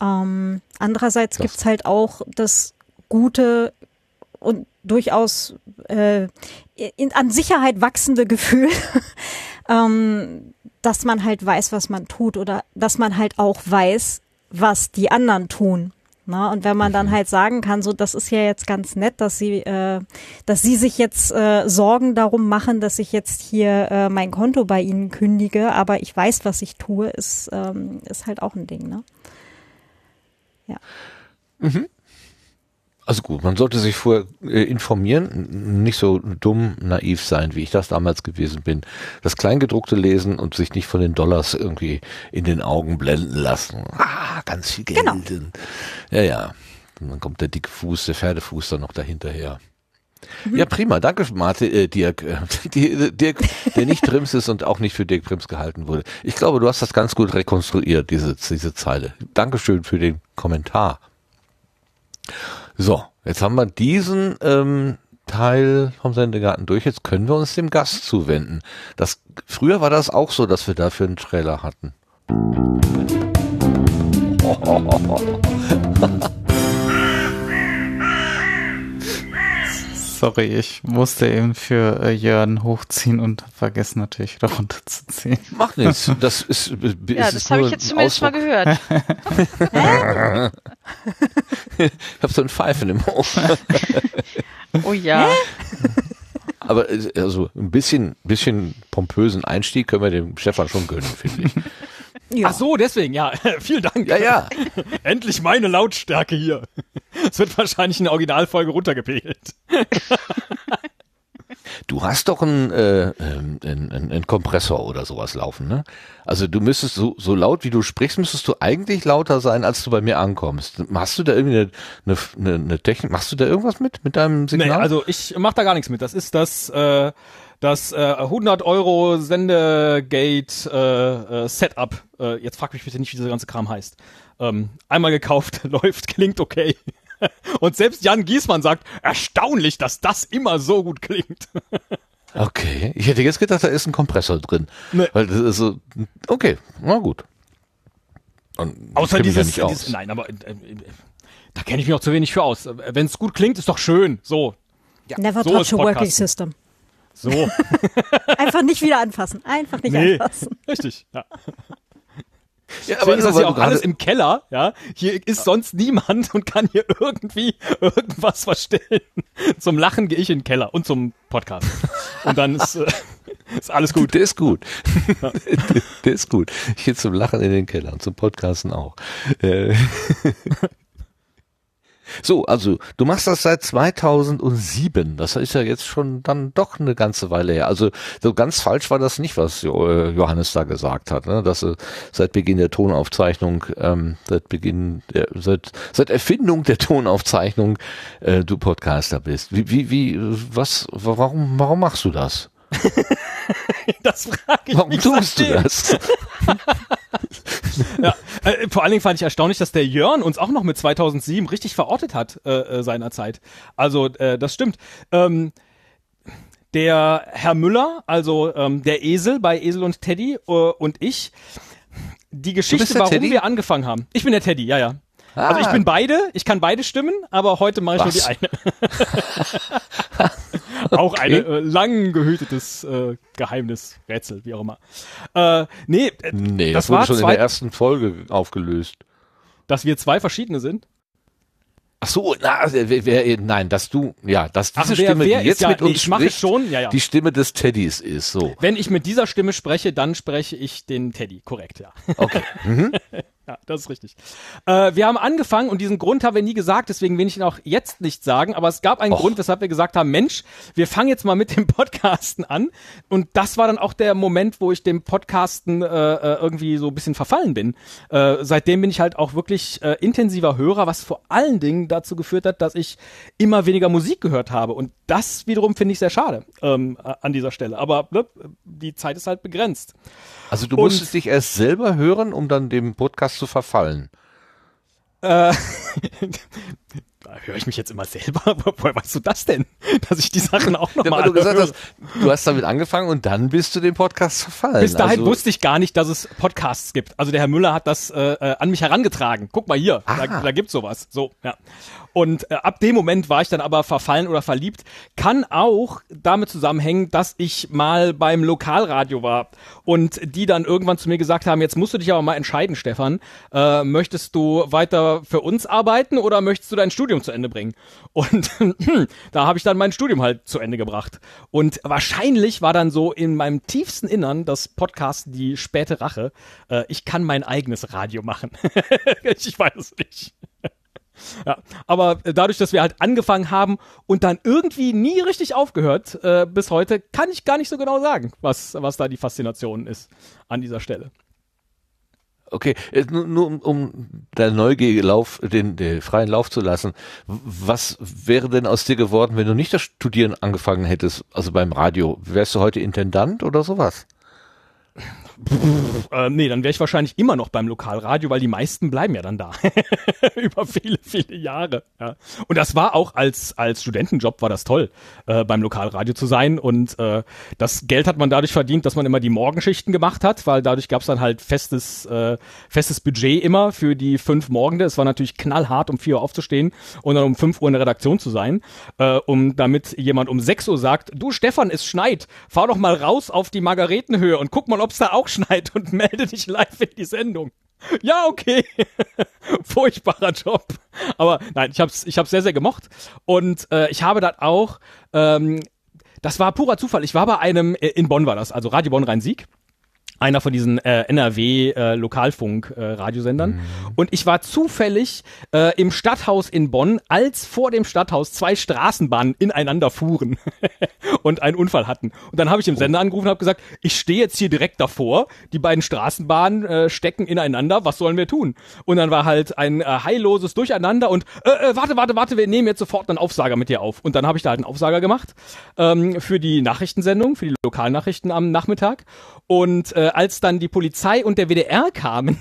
ähm, andererseits Das- gibt's halt auch das gute und durchaus äh, in, an Sicherheit wachsende Gefühl, <laughs> ähm, dass man halt weiß, was man tut oder dass man halt auch weiß, was die anderen tun. Na, und wenn man dann halt sagen kann, so das ist ja jetzt ganz nett, dass sie, äh, dass sie sich jetzt äh, Sorgen darum machen, dass ich jetzt hier äh, mein Konto bei ihnen kündige, aber ich weiß, was ich tue, ist ähm, ist halt auch ein Ding, ne? Also gut, man sollte sich vorher äh, informieren, nicht so dumm, naiv sein, wie ich das damals gewesen bin. Das Kleingedruckte lesen und sich nicht von den Dollars irgendwie in den Augen blenden lassen. Ah, ganz viel Geld. Genau. Ja, ja. Und dann kommt der dicke Fuß, der Pferdefuß dann noch dahinterher. Ja, prima. Danke, Martin, äh, Dirk, <laughs> äh, Dirk, der nicht Prims ist und auch nicht für Dirk Prims gehalten wurde. Ich glaube, du hast das ganz gut rekonstruiert, diese, diese Zeile. Dankeschön für den Kommentar. So, jetzt haben wir diesen ähm, Teil vom Sendegarten durch. Jetzt können wir uns dem Gast zuwenden. Das, früher war das auch so, dass wir dafür einen Trailer hatten. <laughs> Sorry, ich musste eben für äh, Jörn hochziehen und hab vergessen natürlich wieder <laughs> runterzuziehen. Macht nichts. Das ist, <laughs> ist Ja, das habe nur ich jetzt zumindest mal Ausdruck. gehört. <laughs> Ich habe so ein Pfeifen im Ohr. Oh ja. Aber äh, also ein bisschen, bisschen pompösen Einstieg können wir dem Stefan schon gönnen, finde ich. Ja. Ach so, deswegen, ja. <laughs> Vielen Dank. Ja, ja. <laughs> Endlich meine Lautstärke hier. Es wird wahrscheinlich in der Originalfolge runtergepegelt. <laughs> Du hast doch einen, äh, ähm, einen, einen, einen Kompressor oder sowas laufen, ne? Also du müsstest so, so laut wie du sprichst, müsstest du eigentlich lauter sein, als du bei mir ankommst. Hast du da irgendwie eine, eine, eine, eine Technik? Machst du da irgendwas mit mit deinem Signal? Nee, also ich mach da gar nichts mit. Das ist das, äh, das äh, 100 Euro Sendegate äh, äh, Setup. Äh, jetzt frag mich bitte nicht, wie dieser ganze Kram heißt. Ähm, einmal gekauft, <laughs> läuft, klingt okay. <laughs> Und selbst Jan Giesmann sagt, erstaunlich, dass das immer so gut klingt. <laughs> okay, ich hätte jetzt gedacht, da ist ein Kompressor drin, Nee. weil das ist so. Okay, na gut. Und Außer mich ja dieses, nicht aus. dieses nein, aber äh, da kenne ich mich auch zu wenig für aus. Wenn es gut klingt, ist doch schön. So, Never so touch a working system. So, <laughs> Einfach nicht wieder anfassen. Einfach nicht nee, anfassen. richtig. Ja. <laughs> ja, Deswegen ist das ja auch alles gerade- im Keller, ja. Hier ist sonst niemand und kann hier irgendwie irgendwas verstellen. Zum Lachen gehe ich in den Keller und zum Podcast. Und dann ist, äh, <laughs> ist alles gut. Der ist gut. der ist gut. Ich gehe zum Lachen in den Keller und zum Podcasten auch. Äh, So, also du machst das seit 2007. Das ist ja jetzt schon dann doch eine ganze Weile her. Also so ganz falsch war das nicht, was äh, Johannes da gesagt hat, ne? dass du seit Beginn der Tonaufzeichnung, ähm, seit Beginn, der, seit seit Erfindung der Tonaufzeichnung äh, du Podcaster bist. Wie, wie, wie, was, warum, warum machst du das? <laughs> Das frage ich Warum mich tust du seitdem. das? <laughs> Ja, äh, vor allen Dingen fand ich erstaunlich, dass der Jörn uns auch noch mit 2007 richtig verortet hat äh, äh, seinerzeit. Also äh, das stimmt. Ähm, der Herr Müller, also ähm, der Esel bei Esel und Teddy äh, und ich, die Geschichte, warum Teddy? wir angefangen haben. Ich bin der Teddy, ja, ja. Also ich Ah. bin beide, ich kann beide stimmen, aber heute mache ich Was? nur die eine. <laughs> auch eine äh, lang gehütetes äh, Geheimnis, Rätsel, wie auch immer. Äh, nee, äh, Nee, das, Das wurde schon in der ersten Folge aufgelöst. dass wir zwei verschiedene sind. Ach so, na, also, wer, wer, nein, dass du, ja, dass diese Ach, wer- Stimme, wer die jetzt ist ja- mit uns ich mache spricht, schon, ja, ja. die Stimme des Teddys ist, so. Wenn ich mit dieser Stimme spreche, dann spreche ich den Teddy, korrekt, ja. Okay. <laughs> Ja, das ist richtig. Äh, wir haben angefangen und diesen Grund haben wir nie gesagt, deswegen will ich ihn auch jetzt nicht sagen, aber es gab einen Och. Grund, weshalb wir gesagt haben, Mensch, wir fangen jetzt mal mit dem <laughs> Podcasten an und das war dann auch der Moment, wo ich dem Podcasten äh, äh, irgendwie so ein bisschen verfallen bin. Äh, seitdem bin ich halt auch wirklich äh, intensiver Hörer, was vor allen Dingen dazu geführt hat, dass ich immer weniger Musik gehört habe und das wiederum finde ich sehr schade ähm, äh, an dieser Stelle. Aber ne, die Zeit ist halt begrenzt. Also du Und- musstest dich erst selber hören, um dann dem Podcast zu verfallen. Äh, <laughs> da höre ich mich jetzt immer selber. <laughs> Woher weißt du das denn? Dass ich die Sachen auch Ja, nochmal weil du gesagt hast, du hast damit angefangen und dann bist du dem Podcast verfallen. Bis dahin also, wusste ich gar nicht, dass es Podcasts gibt. Also der Herr Müller hat das äh, äh, an mich herangetragen. Guck mal hier, da, Aha. da gibt's sowas. So, ja. Und äh, ab dem Moment war ich dann aber verfallen oder verliebt. Kann auch damit zusammenhängen, dass ich mal beim Lokalradio war und die dann irgendwann zu mir gesagt haben, jetzt musst du dich aber mal entscheiden, Stefan. Äh, möchtest du weiter für uns arbeiten oder möchtest du dein Studium zu Ende bringen? Und da habe ich dann mein Studium halt zu Ende gebracht. Und wahrscheinlich war dann so in meinem tiefsten Innern das Podcast die späte Rache. Äh, ich kann mein eigenes Radio machen. <laughs> ich weiß nicht. <laughs> Ja, aber dadurch, dass wir halt angefangen haben und dann irgendwie nie richtig aufgehört äh, bis heute, kann ich gar nicht so genau sagen, was, was da die Faszination ist an dieser Stelle. Okay, äh, nur, nur um, der Neugier Lauf, den, den freien Lauf zu lassen. Was wäre denn aus dir geworden, wenn du nicht das Studieren angefangen hättest, also beim Radio? Wärst du heute Intendant oder sowas? <laughs> Äh, nee, dann wäre ich wahrscheinlich immer noch beim Lokalradio, weil die meisten bleiben ja dann da. <laughs> Über viele, viele Jahre. Ja. Und das war auch als, als Studentenjob war das toll, äh, beim Lokalradio zu sein. Und äh, das Geld hat man dadurch verdient, dass man immer die Morgenschichten gemacht hat, weil dadurch gab es dann halt festes, äh, festes Budget immer für die fünf Morgende. Es war natürlich knallhart, um vier Uhr aufzustehen und dann um fünf Uhr in der Redaktion zu sein, äh, um damit jemand um sechs Uhr sagt, du Stefan, es schneit, fahr doch mal raus auf die Margaretenhöhe und guck mal, ob es da auch schneit und melde dich live in die Sendung. Ja, okay. <laughs> Furchtbarer Job. Aber nein, ich hab's, ich hab's sehr, sehr gemocht. Und äh, ich habe dann auch, ähm, das war purer Zufall. Ich war bei einem, äh, in Bonn war das, also Radio Bonn Rhein-Sieg. Einer von diesen äh, NRW-Lokalfunk-Radiosendern. Und ich war zufällig äh, im Stadthaus in Bonn, als vor dem Stadthaus zwei Straßenbahnen ineinander fuhren <laughs> und einen Unfall hatten. Und dann habe ich im Sender angerufen und habe gesagt, ich stehe jetzt hier direkt davor, die beiden Straßenbahnen äh, stecken ineinander, was sollen wir tun? Und dann war halt ein äh, heilloses Durcheinander und äh, äh, warte, warte, warte, wir nehmen jetzt sofort einen Aufsager mit dir auf. Und dann habe ich da halt einen Aufsager gemacht ähm, für die Nachrichtensendung, für die Lokalnachrichten am Nachmittag. Und äh, als dann die Polizei und der WDR kamen,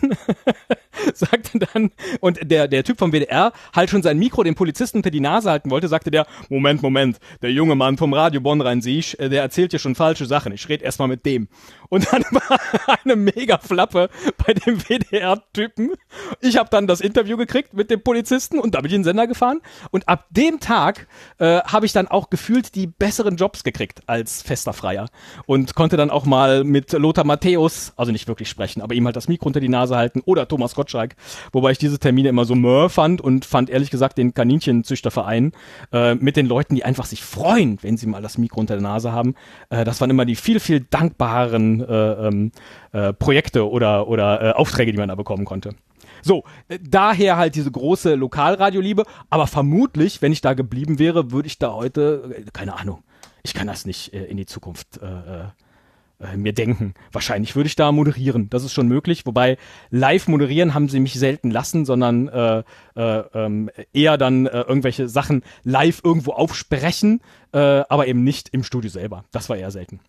<laughs> sagte dann, und der, der Typ vom WDR halt schon sein Mikro dem Polizisten unter die Nase halten wollte, sagte der, Moment, Moment, der junge Mann vom Radio Bonn Rhein-Sieg, äh, der erzählt hier schon falsche Sachen, ich rede erstmal mit dem. Und dann <laughs> war eine mega Flappe bei dem WDR-Typen. Ich habe dann das Interview gekriegt mit dem Polizisten und da bin ich in den Sender gefahren. Und ab dem Tag äh, habe ich dann auch gefühlt die besseren Jobs gekriegt als fester Freier. Und konnte dann auch mal mit Lothar Matthäus, also nicht wirklich sprechen, aber ihm halt das Mikro unter die Nase halten oder Thomas Gottschalk. Wobei ich diese Termine immer so mör fand und fand ehrlich gesagt den Kaninchenzüchterverein äh, mit den Leuten, die einfach sich freuen, wenn sie mal das Mikro unter der Nase haben. Äh, das waren immer die viel, viel dankbaren äh, ähm, äh, Projekte oder, oder äh, Aufträge, die man da bekommen konnte. So, äh, daher halt diese große Lokalradioliebe, aber vermutlich, wenn ich da geblieben wäre, würde ich da heute, äh, keine Ahnung, ich kann das nicht äh, in die Zukunft äh, äh, mir denken. Wahrscheinlich würde ich da moderieren. Das ist schon möglich. Wobei live moderieren haben sie mich selten lassen, sondern äh, äh, ähm, eher dann äh, irgendwelche Sachen live irgendwo aufsprechen, äh, aber eben nicht im Studio selber. Das war eher selten.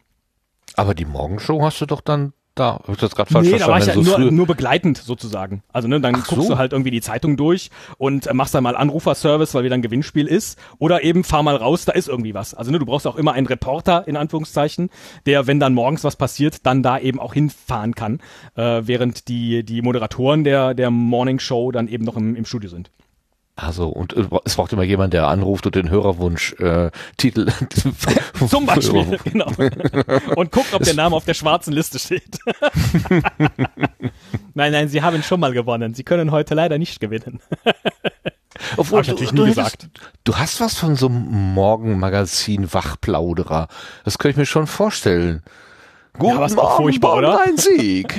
Aber die Morgenshow hast du doch dann Da, hab ich das gerade falsch Nee, da war ich ja verstanden. nur, so früh. nur begleitend sozusagen. Also ne, dann Ach guckst so. du halt irgendwie die Zeitung durch und äh, machst dann mal Anruferservice, weil wieder ein Gewinnspiel ist. Oder eben fahr mal raus, da ist irgendwie was. Also ne, du brauchst auch immer einen Reporter, in Anführungszeichen, der, wenn dann morgens was passiert, dann da eben auch hinfahren kann. Äh, während die, die Moderatoren der, der Morning Show dann eben noch im, im Studio sind. Also, und äh, es braucht immer jemand, der anruft und den Hörerwunsch äh, Titel <laughs> Zum Beispiel, genau. Und guckt, ob der Name auf der schwarzen Liste steht. <laughs> nein, nein, Sie haben schon mal gewonnen. Sie können heute leider nicht gewinnen. <laughs> Obwohl, Hab ich natürlich du, nie du hättest- Du hast was von so einem Morgenmagazin Wachplauderer. Das könnte ich mir schon vorstellen. Guten ist auch Morgen, furchtbar, oder? Ein Sieg.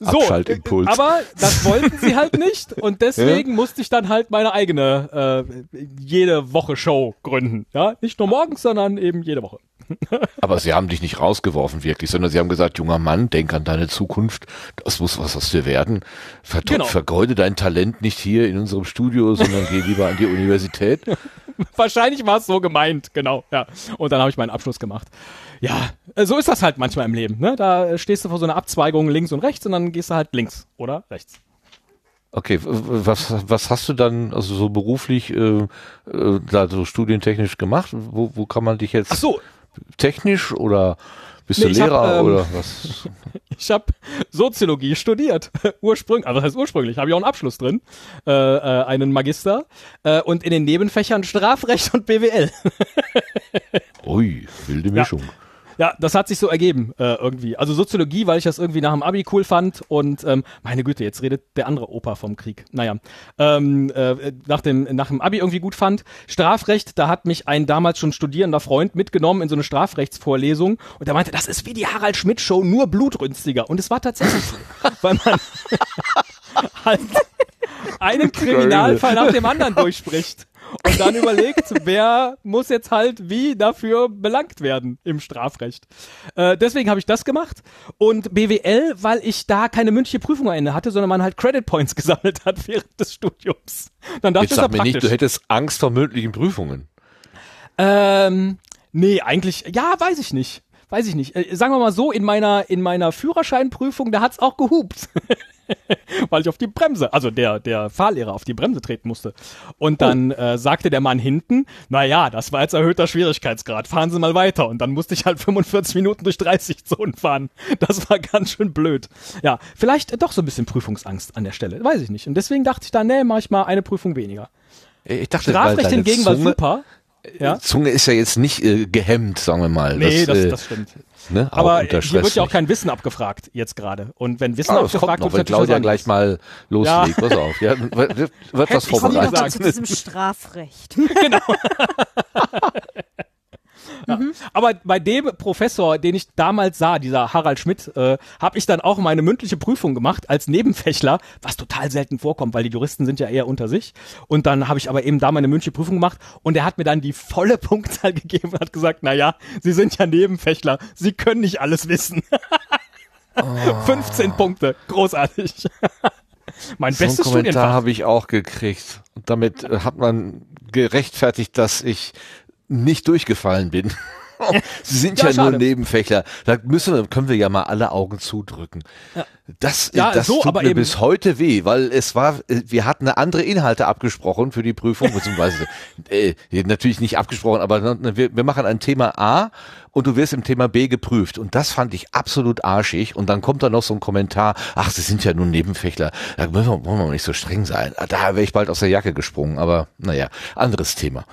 So, Abschaltimpuls. aber das wollten sie halt nicht und <laughs> deswegen musste ich dann halt meine eigene äh, jede Woche Show gründen. Ja, nicht nur morgens, sondern eben jede Woche. <laughs> Aber sie haben dich nicht rausgeworfen, wirklich, sondern sie haben gesagt, junger Mann, denk an deine Zukunft. Das muss was aus dir werden. Ver Genau. Vergeude dein Talent nicht hier in unserem Studio, sondern geh lieber an die Universität. <laughs> <laughs> Wahrscheinlich war es so gemeint, genau. Ja, und dann habe ich meinen Abschluss gemacht. Ja, so ist das halt manchmal im Leben. Ne? Da stehst du vor so einer Abzweigung links und rechts und dann gehst du halt links oder rechts. Okay, was, was hast du dann also so beruflich äh, äh, da so studientechnisch gemacht? Wo, wo kann man dich jetzt Ach so, technisch oder bist Nee, du ich hab, Lehrer ähm, oder <laughs> was? Ich habe Soziologie studiert. <laughs> Ursprünglich, also was heißt ursprünglich? Habe ich auch einen Abschluss drin, äh, äh, einen Magister äh, und in den Nebenfächern Strafrecht und BWL. <laughs> Ui, wilde Mischung. Ja, das hat sich so ergeben äh, irgendwie. Also Soziologie, weil ich das irgendwie nach dem Abi cool fand und ähm, meine Güte, jetzt redet der andere Opa vom Krieg. Naja, ähm, äh, nach, dem, nach dem Abi irgendwie gut fand. Strafrecht, da hat mich ein damals schon studierender Freund mitgenommen in so eine Strafrechtsvorlesung und der meinte, das ist wie die Harald Schmidt Show, nur blutrünstiger. Und es war tatsächlich so, <laughs> weil man <laughs> halt einen Kriminalfall nach dem anderen durchspricht. Und dann <laughs> überlegt, wer muss jetzt halt wie dafür belangt werden im Strafrecht. Äh, deswegen habe ich das gemacht. Und BWL, weil ich da keine mündliche Prüfung am Ende hatte, sondern man halt Credit Points <laughs> gesammelt hat während des Studiums. Dann dachte ich, sag mir ja nicht, praktisch. du hättest Angst vor mündlichen Prüfungen. Ähm, nee, eigentlich, ja, weiß ich nicht. Weiß ich nicht. Äh, sagen wir mal so, in meiner, in meiner Führerscheinprüfung, da hat's auch gehupt. <laughs> Weil ich auf die Bremse, also der, der Fahrlehrer auf die Bremse treten musste. Und dann äh, sagte der Mann hinten, na ja, das war jetzt erhöhter Schwierigkeitsgrad, fahren Sie mal weiter. Und dann musste ich halt <laughs> 45 Minuten durch 30 Zonen fahren. Das war ganz schön blöd. Ja, vielleicht äh, doch so ein bisschen Prüfungsangst an der Stelle, weiß ich nicht. Und deswegen dachte ich dann, nee, mach ich mal eine Prüfung weniger. Ich dachte, weil Strafrecht hingegen war Zunge, super. Ja? Zunge ist ja jetzt nicht äh, gehemmt, sagen wir mal. Nee, das, äh, das stimmt. ne, Aber hier wird Stress ja auch nicht. kein Wissen abgefragt jetzt gerade. Und wenn Wissen Ah, das kommt abgefragt noch, wird, wenn Claudia gleich mal loslegt. Pass auf, ja, wird, wird was vorbereitet. zu diesem Strafrecht. <laughs> <laughs> Aber bei dem Professor, den ich damals sah, dieser Harald Schmidt, äh, habe ich dann auch meine mündliche Prüfung gemacht als Nebenfächler, was total selten vorkommt, weil die Juristen sind ja eher unter sich. Und dann habe ich aber eben da meine mündliche Prüfung gemacht und er hat mir dann die volle <laughs> Punktzahl gegeben und hat gesagt, na ja, Sie sind ja Nebenfächler, Sie können nicht alles wissen. <laughs> <laughs> 15 Punkte, großartig. mein So bestes Kommentar habe ich auch gekriegt. Und damit äh, hat man gerechtfertigt, dass ich nicht durchgefallen bin. <laughs> Sie sind Ja, ja, nur. Nebenfächler. Da müssen wir, können wir ja mal alle Augen zudrücken. Das, äh, Ja, das so, tut aber mir eben- bis heute weh, weil es war, äh, wir hatten andere Inhalte abgesprochen für die Prüfung, beziehungsweise <laughs> äh, natürlich nicht abgesprochen, aber wir, wir machen ein Thema A und du wirst im Thema B geprüft. Und das fand ich absolut arschig. Und dann kommt da noch so ein Kommentar, ach, sie sind ja nur Nebenfächler, da müssen wir, wollen wir nicht so streng sein. Ah, Da wäre ich bald aus der Jacke gesprungen, aber naja, anderes Thema.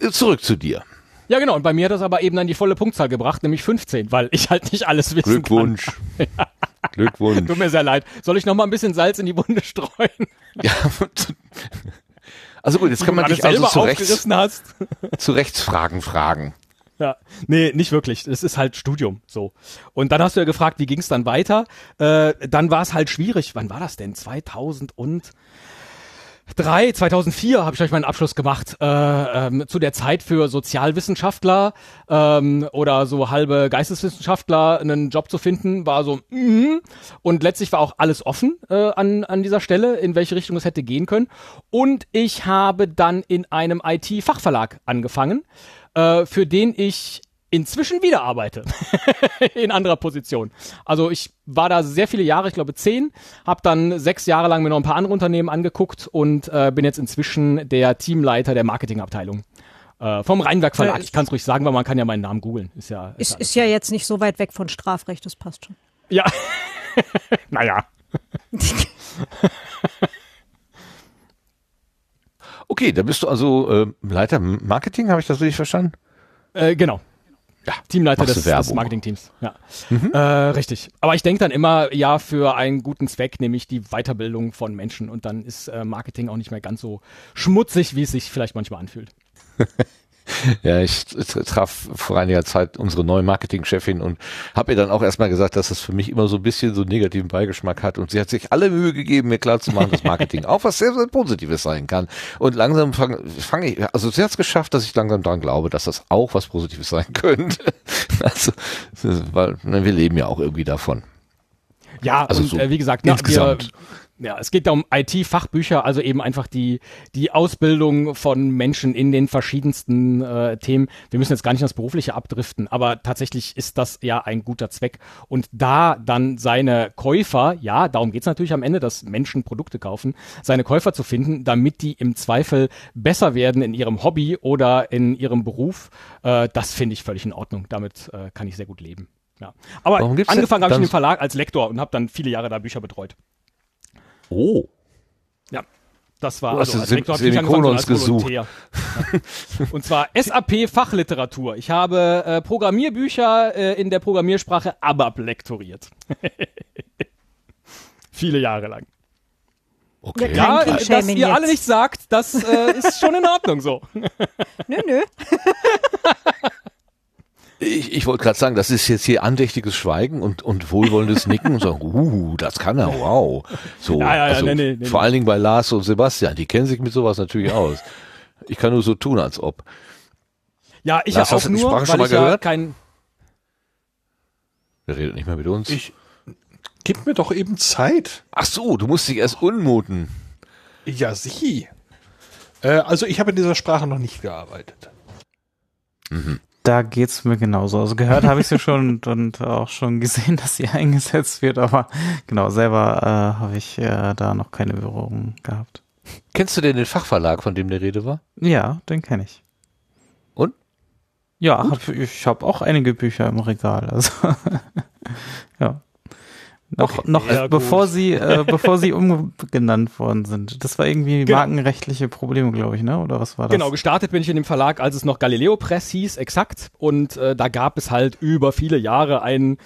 Äh, Zurück zu dir. Ja, genau. Und bei mir hat das aber eben dann die volle Punktzahl gebracht, nämlich 15, weil ich halt nicht alles wissen Glückwunsch. <laughs> Glückwunsch. kann. Tut mir sehr leid. Soll ich noch mal ein bisschen Salz in die Wunde streuen? Ja. Also gut, jetzt kann man dich also zu Rechts, hast. <laughs> zu Rechtsfragen fragen. Ja, nee, nicht wirklich. Es ist halt Studium so. Und dann hast du ja gefragt, wie ging es dann weiter? Äh, dann war es halt schwierig. Wann war das denn? 2003, 2004 habe ich euch meinen Abschluss gemacht. Äh, ähm, zu der Zeit für Sozialwissenschaftler ähm, oder so halbe Geisteswissenschaftler einen Job zu finden, war so mhm. und letztlich war auch alles offen äh, an an dieser Stelle, in welche Richtung es hätte gehen können. Und ich habe dann in einem IT-Fachverlag angefangen, äh, für den ich inzwischen wieder arbeite. <laughs> in anderer Position. Also ich war da sehr viele Jahre, ich glaube zehn, habe dann sechs Jahre lang mir noch ein paar andere Unternehmen angeguckt und äh, bin jetzt inzwischen der Teamleiter der Marketingabteilung. Äh, vom Rheinwerk Verlag. Ich kann es ruhig sagen, weil man kann ja meinen Namen googeln. Ist ja, Ist, ja, ist ja jetzt nicht so weit weg von Strafrecht, das passt schon. ja. <laughs> naja. <laughs> Okay, da bist du also äh, Leiter Marketing, habe ich das richtig verstanden? Äh, genau. Ja, Teamleiter des, des. Marketingteams. Ja. Äh, richtig. Aber ich denke dann immer, ja, für einen guten Zweck, nämlich die Weiterbildung von Menschen. Und dann ist äh, Marketing auch nicht mehr ganz so schmutzig, wie es sich vielleicht manchmal anfühlt. <laughs> Ja, ich traf vor einiger Zeit unsere neue Marketingchefin und habe ihr dann auch erstmal gesagt, dass es für mich immer so ein bisschen so einen negativen Beigeschmack hat und sie hat sich alle Mühe gegeben, mir klarzumachen, dass Marketing <laughs> auch was sehr, sehr Positives sein kann. Und langsam fange fang ich, also sie hat es geschafft, dass ich langsam daran glaube, dass das auch was Positives sein könnte. <laughs> Also, weil ne, wir leben ja auch irgendwie davon. Ja, Also und so äh, wie gesagt, na, insgesamt. Wir, ja, es geht da um IT-Fachbücher, also eben einfach die, die Ausbildung von Menschen in den verschiedensten äh, Themen. Wir müssen jetzt gar nicht ins Berufliche abdriften, aber tatsächlich ist das ja ein guter Zweck. Und da dann seine Käufer, ja, darum geht's natürlich am Ende, dass Menschen Produkte kaufen, seine Käufer zu finden, damit die im Zweifel besser werden in ihrem Hobby oder in ihrem Beruf, äh, das finde ich völlig in Ordnung. Damit äh, kann ich sehr gut leben. Ja. Aber angefangen habe ich in dem Verlag als Lektor und habe dann viele Jahre da Bücher betreut. Oh. Ja, das war hast also als Sem- Lektor habe ich nicht angefangen, sondern als Semikolons Volontär. Ja. Und zwar SAP Fachliteratur. Ich habe äh, Programmierbücher äh, in der Programmiersprache ABAP lektoriert. <laughs> Viele Jahre lang. Okay. Ja, King-Shaming dass ihr jetzt. alle nicht sagt, das äh, ist schon in Ordnung so. <laughs> Nö, nö. <laughs> Ich, ich wollte gerade sagen, das ist jetzt hier andächtiges Schweigen und, und wohlwollendes Nicken und sagen, uh, das kann er, wow. So, Ja, ja, ja, also nee, nee, nee, vor allen Dingen bei Lars und Sebastian, die kennen sich mit sowas natürlich aus. Ich kann nur so tun, als ob. Ja, ich Lars, ja auch hast du die nur, Sprache weil schon mal ich ja gehört? kein Der redet nicht mehr mit uns. Ich, gib mir doch eben Zeit. Ach so, du musst dich erst unmuten. Ja, sie. Äh, also ich habe in dieser Sprache noch nicht gearbeitet. Da geht's mir genauso. Also gehört habe ich sie schon und, <laughs> und auch schon gesehen, dass sie eingesetzt wird, aber genau, selber äh, habe ich äh, da noch keine Berührung gehabt. Kennst du denn den Fachverlag, von dem der Rede war? Ja, den kenne ich. Und? Ja, hab, ich habe auch einige Bücher im Regal. Also <laughs> ja. Noch, Okay. noch Ja, bevor gut. sie, äh, bevor sie umgenannt worden sind. Das war irgendwie Genau. markenrechtliche Probleme, glaube ich, ne? Oder was war das? Genau, gestartet bin ich in dem Verlag, als es noch Galileo Press hieß, exakt. Und äh, da gab es halt über viele Jahre ein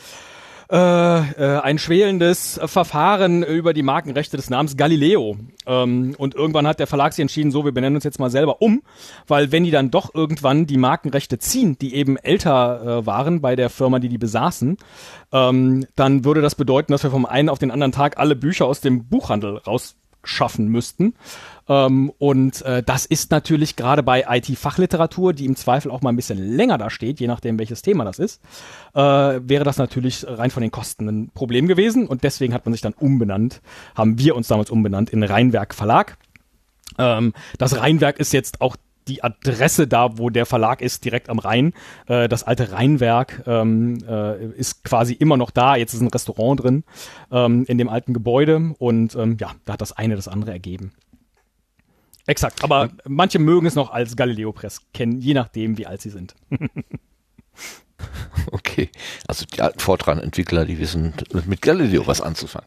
äh, äh, ein schwelendes Verfahren über die Markenrechte des Namens Galileo. Ähm, und irgendwann hat der Verlag sich entschieden, so, wir benennen uns jetzt mal selber um, weil wenn die dann doch irgendwann die Markenrechte ziehen, die eben älter äh, waren bei der Firma, die die besaßen, ähm, dann würde das bedeuten, dass wir vom einen auf den anderen Tag alle Bücher aus dem Buchhandel rausschaffen müssten. Ähm, und äh, das ist natürlich gerade bei IT-Fachliteratur, die im Zweifel auch mal ein bisschen länger da steht, je nachdem welches Thema das ist, äh, wäre das natürlich rein von den Kosten ein Problem gewesen. Und deswegen hat man sich dann umbenannt, haben wir uns damals umbenannt in Rheinwerk Verlag. Ähm, das Rheinwerk ist jetzt auch die Adresse da, wo der Verlag ist, direkt am Rhein. Äh, das alte Rheinwerk ähm, äh, ist quasi immer noch da. Jetzt ist ein Restaurant drin ähm, in dem alten Gebäude und ähm, ja, da hat das eine das andere ergeben. Exakt, aber manche mögen es noch als Galileo Press kennen, je nachdem, wie alt sie sind. <laughs> Okay. Also die alten Fortran-Entwickler, die wissen mit Galileo was anzufangen.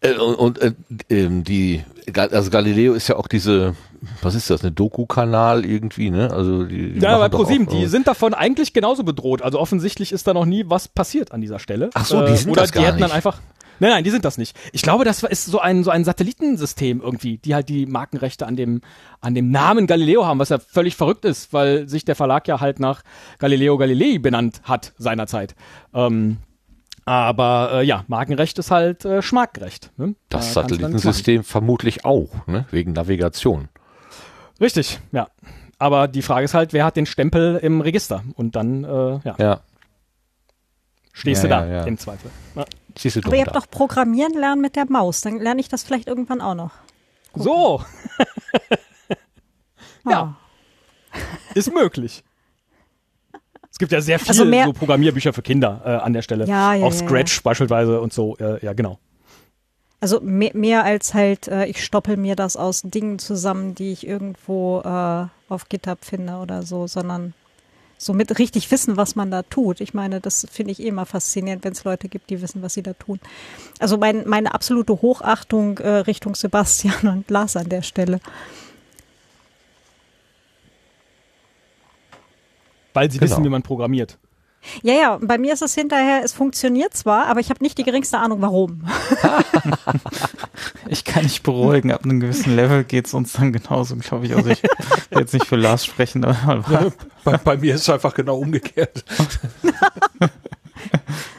Äh, und äh, ähm, die, also Galileo ist ja auch diese, was ist das, eine Doku-Kanal irgendwie, ne? Also die, die Ja, bei ProSieben, die äh, sind davon eigentlich genauso bedroht. Also offensichtlich ist da noch nie was passiert an dieser Stelle. Äh, Ach so, die sind Oder das die gar hätten dann nicht. einfach. Nein, nein, die sind das nicht. Ich glaube, das ist so ein so ein Satellitensystem irgendwie, die halt die Markenrechte an dem an dem Namen Galileo haben, was ja völlig verrückt ist, weil sich der Verlag ja halt nach Galileo Galilei benannt hat seinerzeit. Ähm, aber äh, ja, Markenrecht ist halt äh, schmackgerecht. Ne? das Da. Satellitensystem vermutlich auch, ne? Wegen Navigation. Richtig, ja. Aber die Frage ist halt, wer hat den Stempel im Register? Und dann, äh, ja, Ja. stehst Ja, du da ja, ja. im Zweifel. Ja. Siehst du Aber ihr habt doch Programmieren lernen mit der Maus. Dann lerne ich das vielleicht irgendwann auch noch. So, <laughs> Ja. Ah. ist möglich. Es gibt ja sehr viele Also so Programmierbücher für Kinder äh, an der Stelle. Ja, ja, Auch ja, Scratch beispielsweise und so. Äh, ja, genau. Also mehr, mehr als halt, äh, ich stoppel mir das aus Dingen zusammen, die ich irgendwo äh, auf GitHub finde oder so, sondern so mit richtig wissen, was man da tut. Ich meine, das finde ich eh immer faszinierend, wenn es Leute gibt, die wissen, was sie da tun. Also mein, meine absolute Hochachtung äh, Richtung Sebastian und Lars an der Stelle. Weil sie Genau. wissen, wie man programmiert. Ja, ja, bei mir ist es hinterher, es funktioniert zwar, aber ich habe nicht die geringste Ahnung, warum. <laughs> Ich kann nicht beruhigen, ab einem gewissen Level geht's uns dann genauso, glaube ich. Also ich will jetzt nicht für Lars sprechen, aber bei, bei mir ist es einfach genau umgekehrt. <laughs>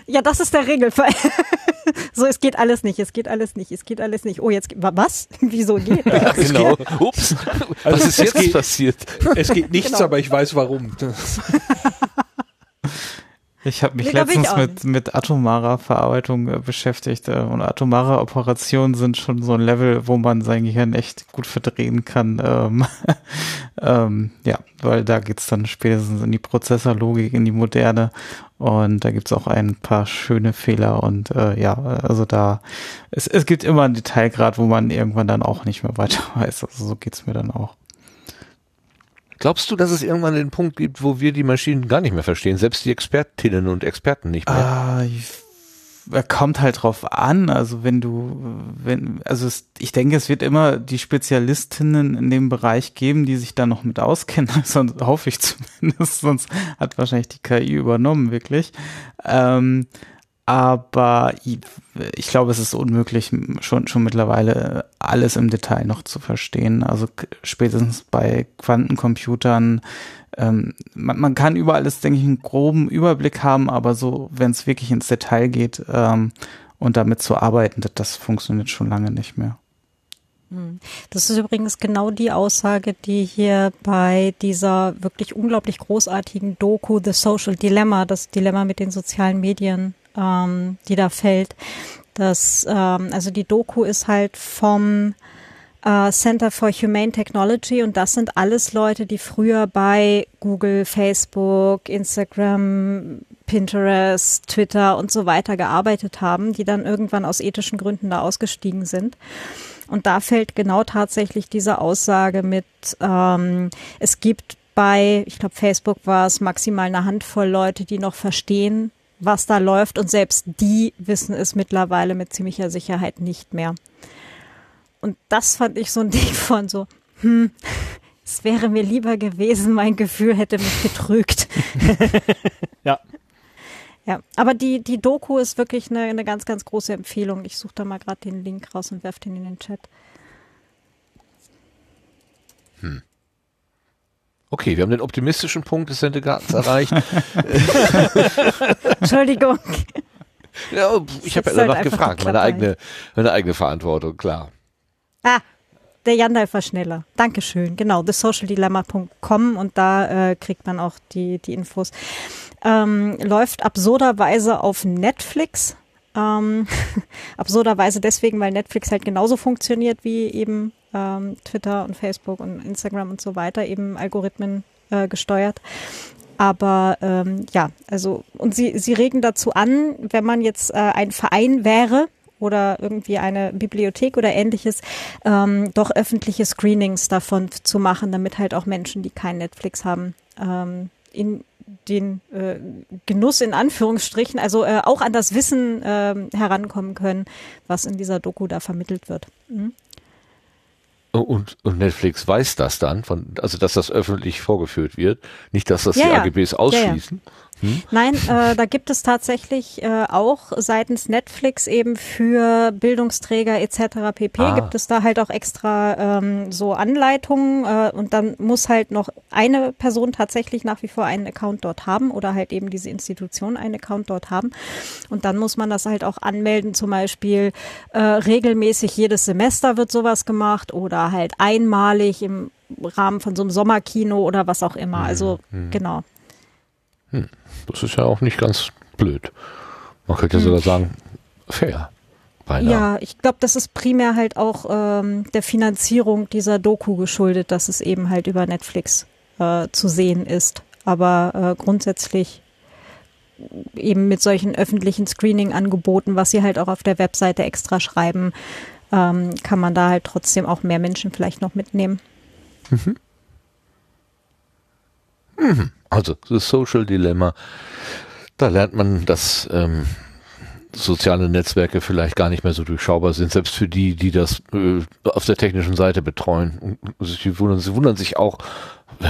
Ja, das ist der Regelfall. <laughs> so, es geht alles nicht, es geht alles nicht, es geht alles nicht. Oh, jetzt, was? Wieso geht das? genau. Ups. Was Also ist es jetzt geht- passiert? Es geht nichts, Genau. aber ich weiß warum. Ich habe mich Nee, letztens mit, mit atomarer Verarbeitung äh, beschäftigt äh, und atomare Operationen sind schon so ein Level, wo man sein Gehirn echt gut verdrehen kann. Ähm, <laughs> ähm, ja, weil da geht's dann spätestens in die Prozessorlogik, in die moderne und da gibt's auch ein paar schöne Fehler und äh, ja, also da, es, es gibt immer einen Detailgrad, wo man irgendwann dann auch nicht mehr weiter <laughs> weiß. Also so geht's mir dann auch. Glaubst du, dass es irgendwann den Punkt gibt, wo wir die Maschinen gar nicht mehr verstehen, selbst die Expertinnen und Experten nicht mehr? Ah, er kommt halt drauf an. Also wenn du, wenn, also es, ich denke, es wird immer die Spezialistinnen in dem Bereich geben, die sich da noch mit auskennen. <laughs> Sonst hoffe ich zumindest. Sonst hat wahrscheinlich die KI übernommen, wirklich. Ähm, aber ich, glaube, es ist unmöglich, schon, schon mittlerweile alles im Detail noch zu verstehen. Also spätestens bei Quantencomputern, ähm, man, man kann über alles, denke ich, einen groben Überblick haben, aber so, wenn es wirklich ins Detail geht ähm, und damit zu arbeiten, das, das funktioniert schon lange nicht mehr. Das ist übrigens genau die Aussage, die hier bei dieser wirklich unglaublich großartigen Doku The Social Dilemma, das Dilemma mit den sozialen Medien, ähm, die da fällt. Das, ähm, also die Doku ist halt vom äh, Center for Humane Technology und das sind alles Leute, die früher bei Google, Facebook, Instagram, Pinterest, Twitter und so weiter gearbeitet haben, die dann irgendwann aus ethischen Gründen da ausgestiegen sind. Und da fällt genau tatsächlich diese Aussage mit, ähm, es gibt bei, ich glaube, Facebook war es maximal eine Handvoll Leute, die noch verstehen, was da läuft und selbst die wissen es mittlerweile mit ziemlicher Sicherheit nicht mehr. Und das fand ich so ein <laughs> Ding von so, hm, <laughs> es wäre mir lieber gewesen, mein Gefühl hätte mich getrügt. <laughs> Ja. Ja, aber die, die Doku ist wirklich eine, eine ganz, ganz große Empfehlung. Ich suche da mal gerade den Link raus und werfe den in den Chat. Okay, wir haben den optimistischen Punkt des Sendegartens erreicht. <laughs> Entschuldigung. ja, ich habe ja danach halt gefragt, meine eigene, meine eigene Verantwortung, klar. Ah, der Jandalf war schneller. Dankeschön. Genau, thesocialdilemma.com und da äh, kriegt man auch die, die Infos. Ähm, läuft absurderweise auf Netflix. Ähm, <laughs> absurderweise deswegen, weil Netflix halt genauso funktioniert wie eben ähm, Twitter und Facebook und Instagram und so weiter, eben Algorithmen äh, gesteuert. Aber ähm, ja, also und sie, sie regen dazu an, wenn man jetzt äh, ein Verein wäre oder irgendwie eine Bibliothek oder ähnliches, ähm, doch öffentliche Screenings davon zu machen, damit halt auch Menschen, die kein Netflix haben, ähm, in den äh, Genuss in Anführungsstrichen, also äh, auch an das Wissen ähm, herankommen können, was in dieser Doku da vermittelt wird. Mhm. Und, und Netflix weiß das dann, von, also dass das öffentlich vorgeführt wird, nicht, dass das Ja, die. AGBs Ja, ja. Ausschließen. Nein, äh, da gibt es tatsächlich äh, auch seitens Netflix eben für Bildungsträger etc. pp. Ah. gibt es da halt auch extra ähm, so Anleitungen äh, und dann muss halt noch eine Person tatsächlich nach wie vor einen Account dort haben oder halt eben diese Institution einen Account dort haben und dann muss man das halt auch anmelden, zum Beispiel äh, regelmäßig jedes Semester wird sowas gemacht oder halt einmalig im Rahmen von so einem Sommerkino oder was auch immer. Also genau. Das ist ja auch nicht ganz blöd. Man könnte ja sogar sagen, fair. Beinahe. Ja, ich glaube, das ist primär halt auch ähm, der Finanzierung dieser Doku geschuldet, dass es eben halt über Netflix äh, zu sehen ist. aber äh, grundsätzlich eben mit solchen öffentlichen Screening-Angeboten, was sie halt auch auf der Webseite extra schreiben, ähm, kann man da halt trotzdem auch mehr Menschen vielleicht noch mitnehmen. Also, das Social Dilemma. Da lernt man, dass ähm, soziale Netzwerke vielleicht gar nicht mehr so durchschaubar sind, selbst für die, die das äh, auf der technischen Seite betreuen. Sie wundern, sie wundern sich auch, äh,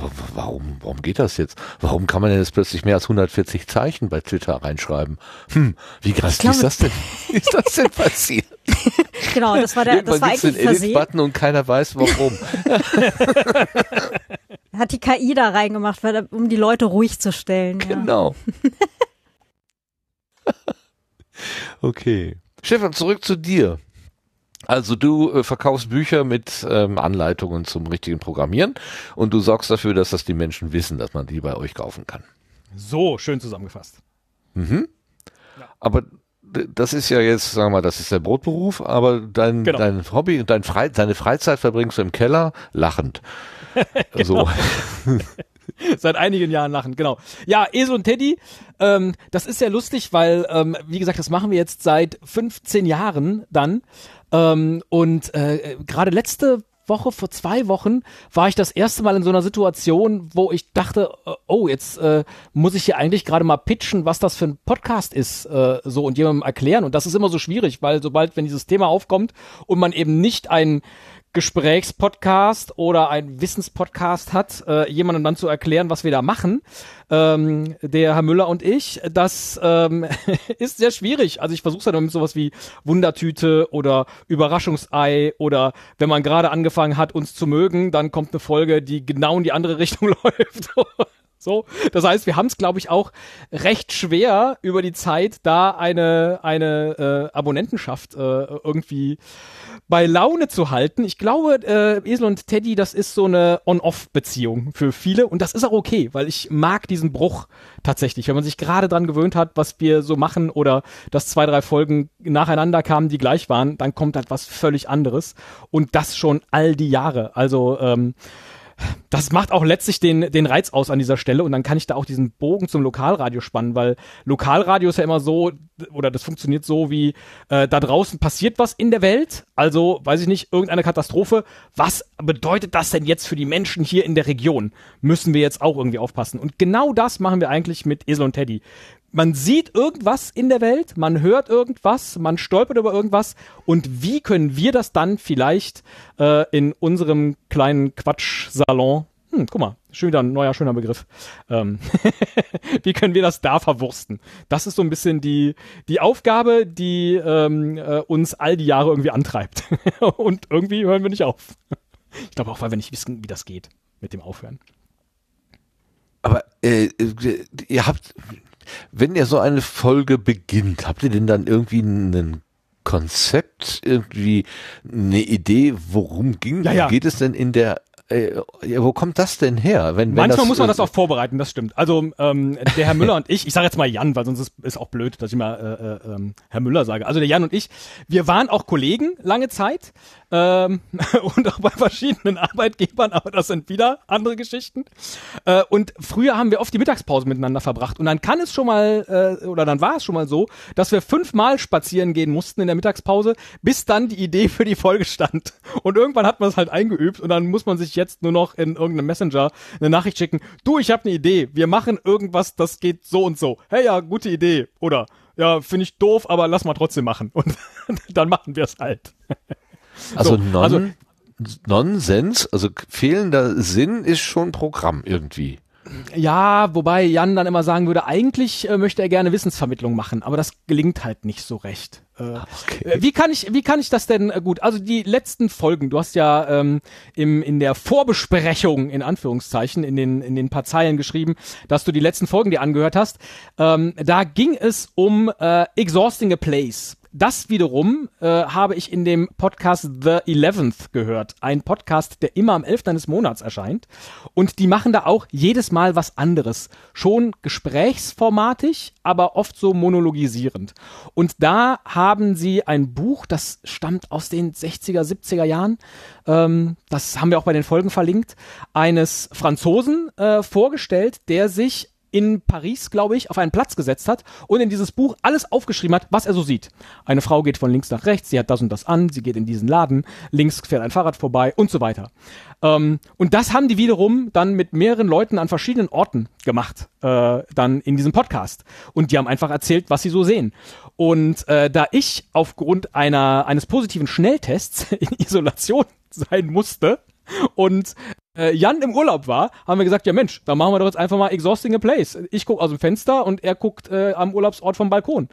wa- warum, warum geht das jetzt? Warum kann man denn jetzt plötzlich mehr als 140 Zeichen bei Twitter reinschreiben? Hm, wie krass ist das denn? Wie <laughs> ist das denn passiert? <laughs> Genau, das war der, das Irgendwann war gibt's eigentlich den. Edit-Button und keiner weiß warum. <laughs> Hat die KI da reingemacht, weil, um die Leute ruhig zu stellen. Ja. Genau. <laughs> okay. Stefan, zurück zu dir. Also du äh, verkaufst Bücher mit ähm, Anleitungen zum richtigen Programmieren und du sorgst dafür, dass das die Menschen wissen, dass man die bei euch kaufen kann. So, schön zusammengefasst. Mhm. Aber d- das ist ja jetzt, sagen wir mal, das ist der Brotberuf, aber dein, Genau. dein Hobby, dein Frei, deine Freizeit verbringst du im Keller lachend. <laughs> So. <laughs> Seit einigen Jahren lachen, genau. Ja, Esel und Teddy, ähm, das ist ja lustig, weil, ähm, wie gesagt, das machen wir jetzt seit 15 Jahren dann. Ähm, und äh, gerade letzte Woche, vor zwei Wochen, war ich das erste Mal in so einer Situation, wo ich dachte, äh, oh, jetzt äh, muss ich hier eigentlich gerade mal pitchen, was das für ein Podcast ist, äh, so und jemandem erklären. Und das ist immer so schwierig, weil sobald, wenn dieses Thema aufkommt und man eben nicht ein Gesprächspodcast oder ein Wissenspodcast hat, äh, jemandem dann zu erklären, was wir da machen, ähm, der Herr Müller und ich, das ähm, <laughs> ist sehr schwierig. Also ich versuche es dann mit sowas wie Wundertüte oder Überraschungsei oder wenn man gerade angefangen hat, uns zu mögen, dann kommt eine Folge, die genau in die andere <laughs> Richtung <laughs> läuft. So, das heißt, wir haben es, glaube ich, auch recht schwer über die Zeit, da eine eine äh, Abonnentenschaft äh, irgendwie bei Laune zu halten. Ich glaube, äh, Esel und Teddy, das ist so eine On-Off-Beziehung für viele und das ist auch okay, weil ich mag diesen Bruch tatsächlich, wenn man sich gerade dran gewöhnt hat, was wir so machen oder dass zwei, drei Folgen nacheinander kamen, die gleich waren, dann kommt halt was völlig anderes und das schon all die Jahre. Also ähm, das macht auch letztlich den, den Reiz aus an dieser Stelle und dann kann ich da auch diesen Bogen zum Lokalradio spannen, weil Lokalradio ist ja immer so, oder das funktioniert so wie, äh, da draußen passiert was in der Welt, also weiß ich nicht, irgendeine Katastrophe, was bedeutet das denn jetzt für die Menschen hier in der Region? Müssen wir jetzt auch irgendwie aufpassen. Und genau das machen wir eigentlich mit Esel und Teddy. Man sieht irgendwas in der Welt, man hört irgendwas, man stolpert über irgendwas und wie können wir das dann vielleicht äh, in unserem kleinen Quatschsalon, hm, guck mal, schon wieder ein neuer schöner Begriff, ähm, <laughs> wie können wir das da verwursten? Das ist so ein bisschen die, die Aufgabe, die ähm, äh, uns all die Jahre irgendwie antreibt <laughs> und irgendwie hören wir nicht auf. Ich glaube auch, weil wir nicht wissen, wie das geht mit dem Aufhören. Aber äh, äh, ihr habt, wenn ihr so eine Folge beginnt, habt ihr denn dann irgendwie ein Konzept, irgendwie eine Idee, worum ging, Ja, ja. geht es denn in der, äh, wo kommt das denn her? Wenn, wenn Manchmal das, muss man das auch vorbereiten, das stimmt. Also ähm, der Herr Müller und ich, ich sage jetzt mal Jan, weil sonst ist, ist auch blöd, dass ich mal äh, äh, ähm, Herr Müller sage. Also der Jan und ich, wir waren auch Kollegen lange Zeit ähm, <laughs> und auch bei verschiedenen Arbeitgebern, aber das sind wieder andere Geschichten. Äh, und früher haben wir oft die Mittagspause miteinander verbracht und dann kann es schon mal, äh, oder dann war es schon mal so, dass wir fünfmal spazieren gehen mussten in der Mittagspause, bis dann die Idee für die Folge stand. Und irgendwann hat man es halt eingeübt und dann muss man sich jetzt nur noch in irgendeinem Messenger eine Nachricht schicken. Du, ich habe eine Idee. Wir machen irgendwas, das geht so und so. Hey, ja, gute Idee. Oder ja, finde ich doof, aber lass mal trotzdem machen. Und <laughs> dann machen wir es halt. Also, so, non, also- Nonsens, also fehlender Sinn ist schon Programm irgendwie. Ja, wobei Jan dann immer sagen würde, eigentlich äh, möchte er gerne Wissensvermittlung machen, aber das gelingt halt nicht so recht. Äh, Okay. äh, Wie kann ich, wie kann ich das denn äh, gut? Also die letzten Folgen, du hast ja ähm, im, in der Vorbesprechung in Anführungszeichen in den in den paar Zeilen geschrieben, dass du die letzten Folgen dir angehört hast. Ähm, da ging es um äh, exhausting a place. Das wiederum äh, habe ich in dem Podcast The Eleventh gehört. Ein Podcast, der immer am 11. eines Monats erscheint. Und die machen da auch jedes Mal was anderes. Schon gesprächsformatig, aber oft so monologisierend. Und da haben sie ein Buch, das stammt aus den 60er, 70er Jahren. Ähm, das haben wir auch bei den Folgen verlinkt. Eines Franzosen äh, vorgestellt, der sich in Paris, glaube ich, auf einen Platz gesetzt hat und in dieses Buch alles aufgeschrieben hat, was er so sieht. Eine Frau geht von links nach rechts, sie hat das und das an, sie geht in diesen Laden, links fährt ein Fahrrad vorbei und so weiter. Ähm, und das haben die wiederum dann mit mehreren Leuten an verschiedenen Orten gemacht, äh, dann in diesem Podcast. Und die haben einfach erzählt, was sie so sehen. Und äh, da ich aufgrund einer eines positiven Schnelltests <laughs> in Isolation sein musste, und äh, Jan im Urlaub war, haben wir gesagt, ja Mensch, dann machen wir doch jetzt einfach mal Exhausting a Place. Ich gucke aus dem Fenster und er guckt äh, am Urlaubsort vom Balkon.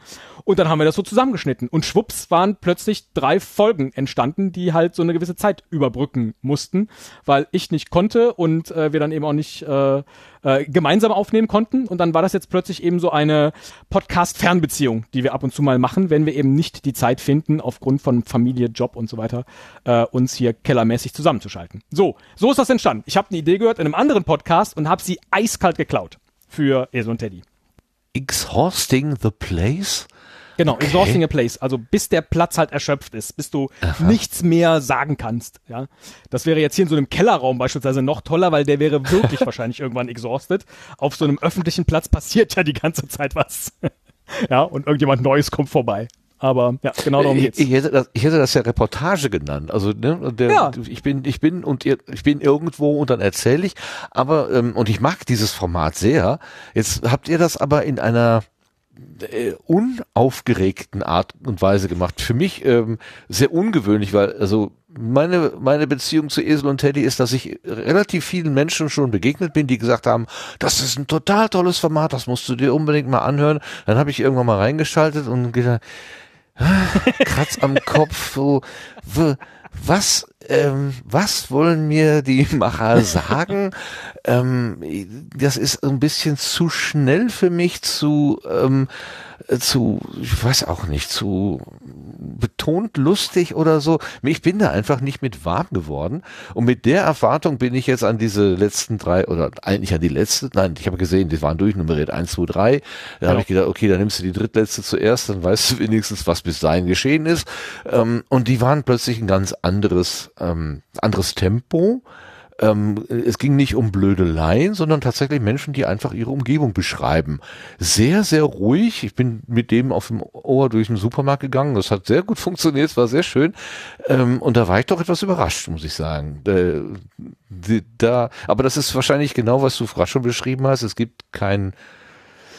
Und dann haben wir das so zusammengeschnitten. Und schwupps waren plötzlich drei Folgen entstanden, die halt so eine gewisse Zeit überbrücken mussten, weil ich nicht konnte und äh, wir dann eben auch nicht äh, äh, gemeinsam aufnehmen konnten. Und dann war das jetzt plötzlich eben so eine Podcast-Fernbeziehung, die wir ab und zu mal machen, wenn wir eben nicht die Zeit finden, aufgrund von Familie, Job und so weiter, äh, uns hier kellermäßig zusammenzuschalten. So, so ist das entstanden. Ich habe eine Idee gehört in einem anderen Podcast und habe sie eiskalt geklaut für Esel und Teddy. Exhausting the place? Genau, Okay. exhausting a place. Also bis der Platz halt erschöpft ist, bis du nichts mehr sagen kannst. Ja, das wäre jetzt hier in so einem Kellerraum beispielsweise noch toller, weil der wäre wirklich <laughs> wahrscheinlich irgendwann exhausted. Auf so einem öffentlichen Platz passiert ja die ganze Zeit was. <laughs> ja, und irgendjemand Neues kommt vorbei. Aber ja, genau darum ich, geht's. ich, hätte das, ich hätte das ja Reportage genannt. Also ne, der, Ja. ich bin, ich bin und ihr, ich bin irgendwo und dann erzähle ich. Aber ähm, und ich mag dieses Format sehr. Jetzt habt ihr das aber in einer äh, unaufgeregten Art und Weise gemacht. Für mich ähm, sehr ungewöhnlich, weil also meine meine Beziehung zu Esel und Teddy ist, dass ich relativ vielen Menschen schon begegnet bin, die gesagt haben, das ist ein total tolles Format, das musst du dir unbedingt mal anhören. Dann habe ich irgendwann mal reingeschaltet und gedacht, Kratz am Kopf, so, was, ähm, was wollen mir die Macher sagen? Ähm, das ist ein bisschen zu schnell für mich, zu, ähm, äh, zu, ich weiß auch nicht, zu betont lustig oder so. Ich bin da einfach nicht mit warm geworden. Und mit der Erwartung bin ich jetzt an diese letzten drei, oder eigentlich an die letzte, nein, ich habe gesehen, die waren durchnummeriert, eins, zwei, drei. Da habe ich gedacht, okay, dann nimmst du die drittletzte zuerst, dann weißt du wenigstens, was bis dahin geschehen ist. Ähm, und die waren plötzlich ein ganz anderes, ähm, anderes Tempo. Ähm, es ging nicht um Blödeleien, sondern tatsächlich Menschen, die einfach ihre Umgebung beschreiben. Sehr, sehr ruhig. Ich bin mit dem auf dem Ohr durch den Supermarkt gegangen. Das hat sehr gut <laughs> funktioniert, es war sehr schön. Ähm, und da war ich doch etwas überrascht, muss ich sagen. Äh, da, aber das ist wahrscheinlich genau, was du gerade schon beschrieben hast. Es gibt kein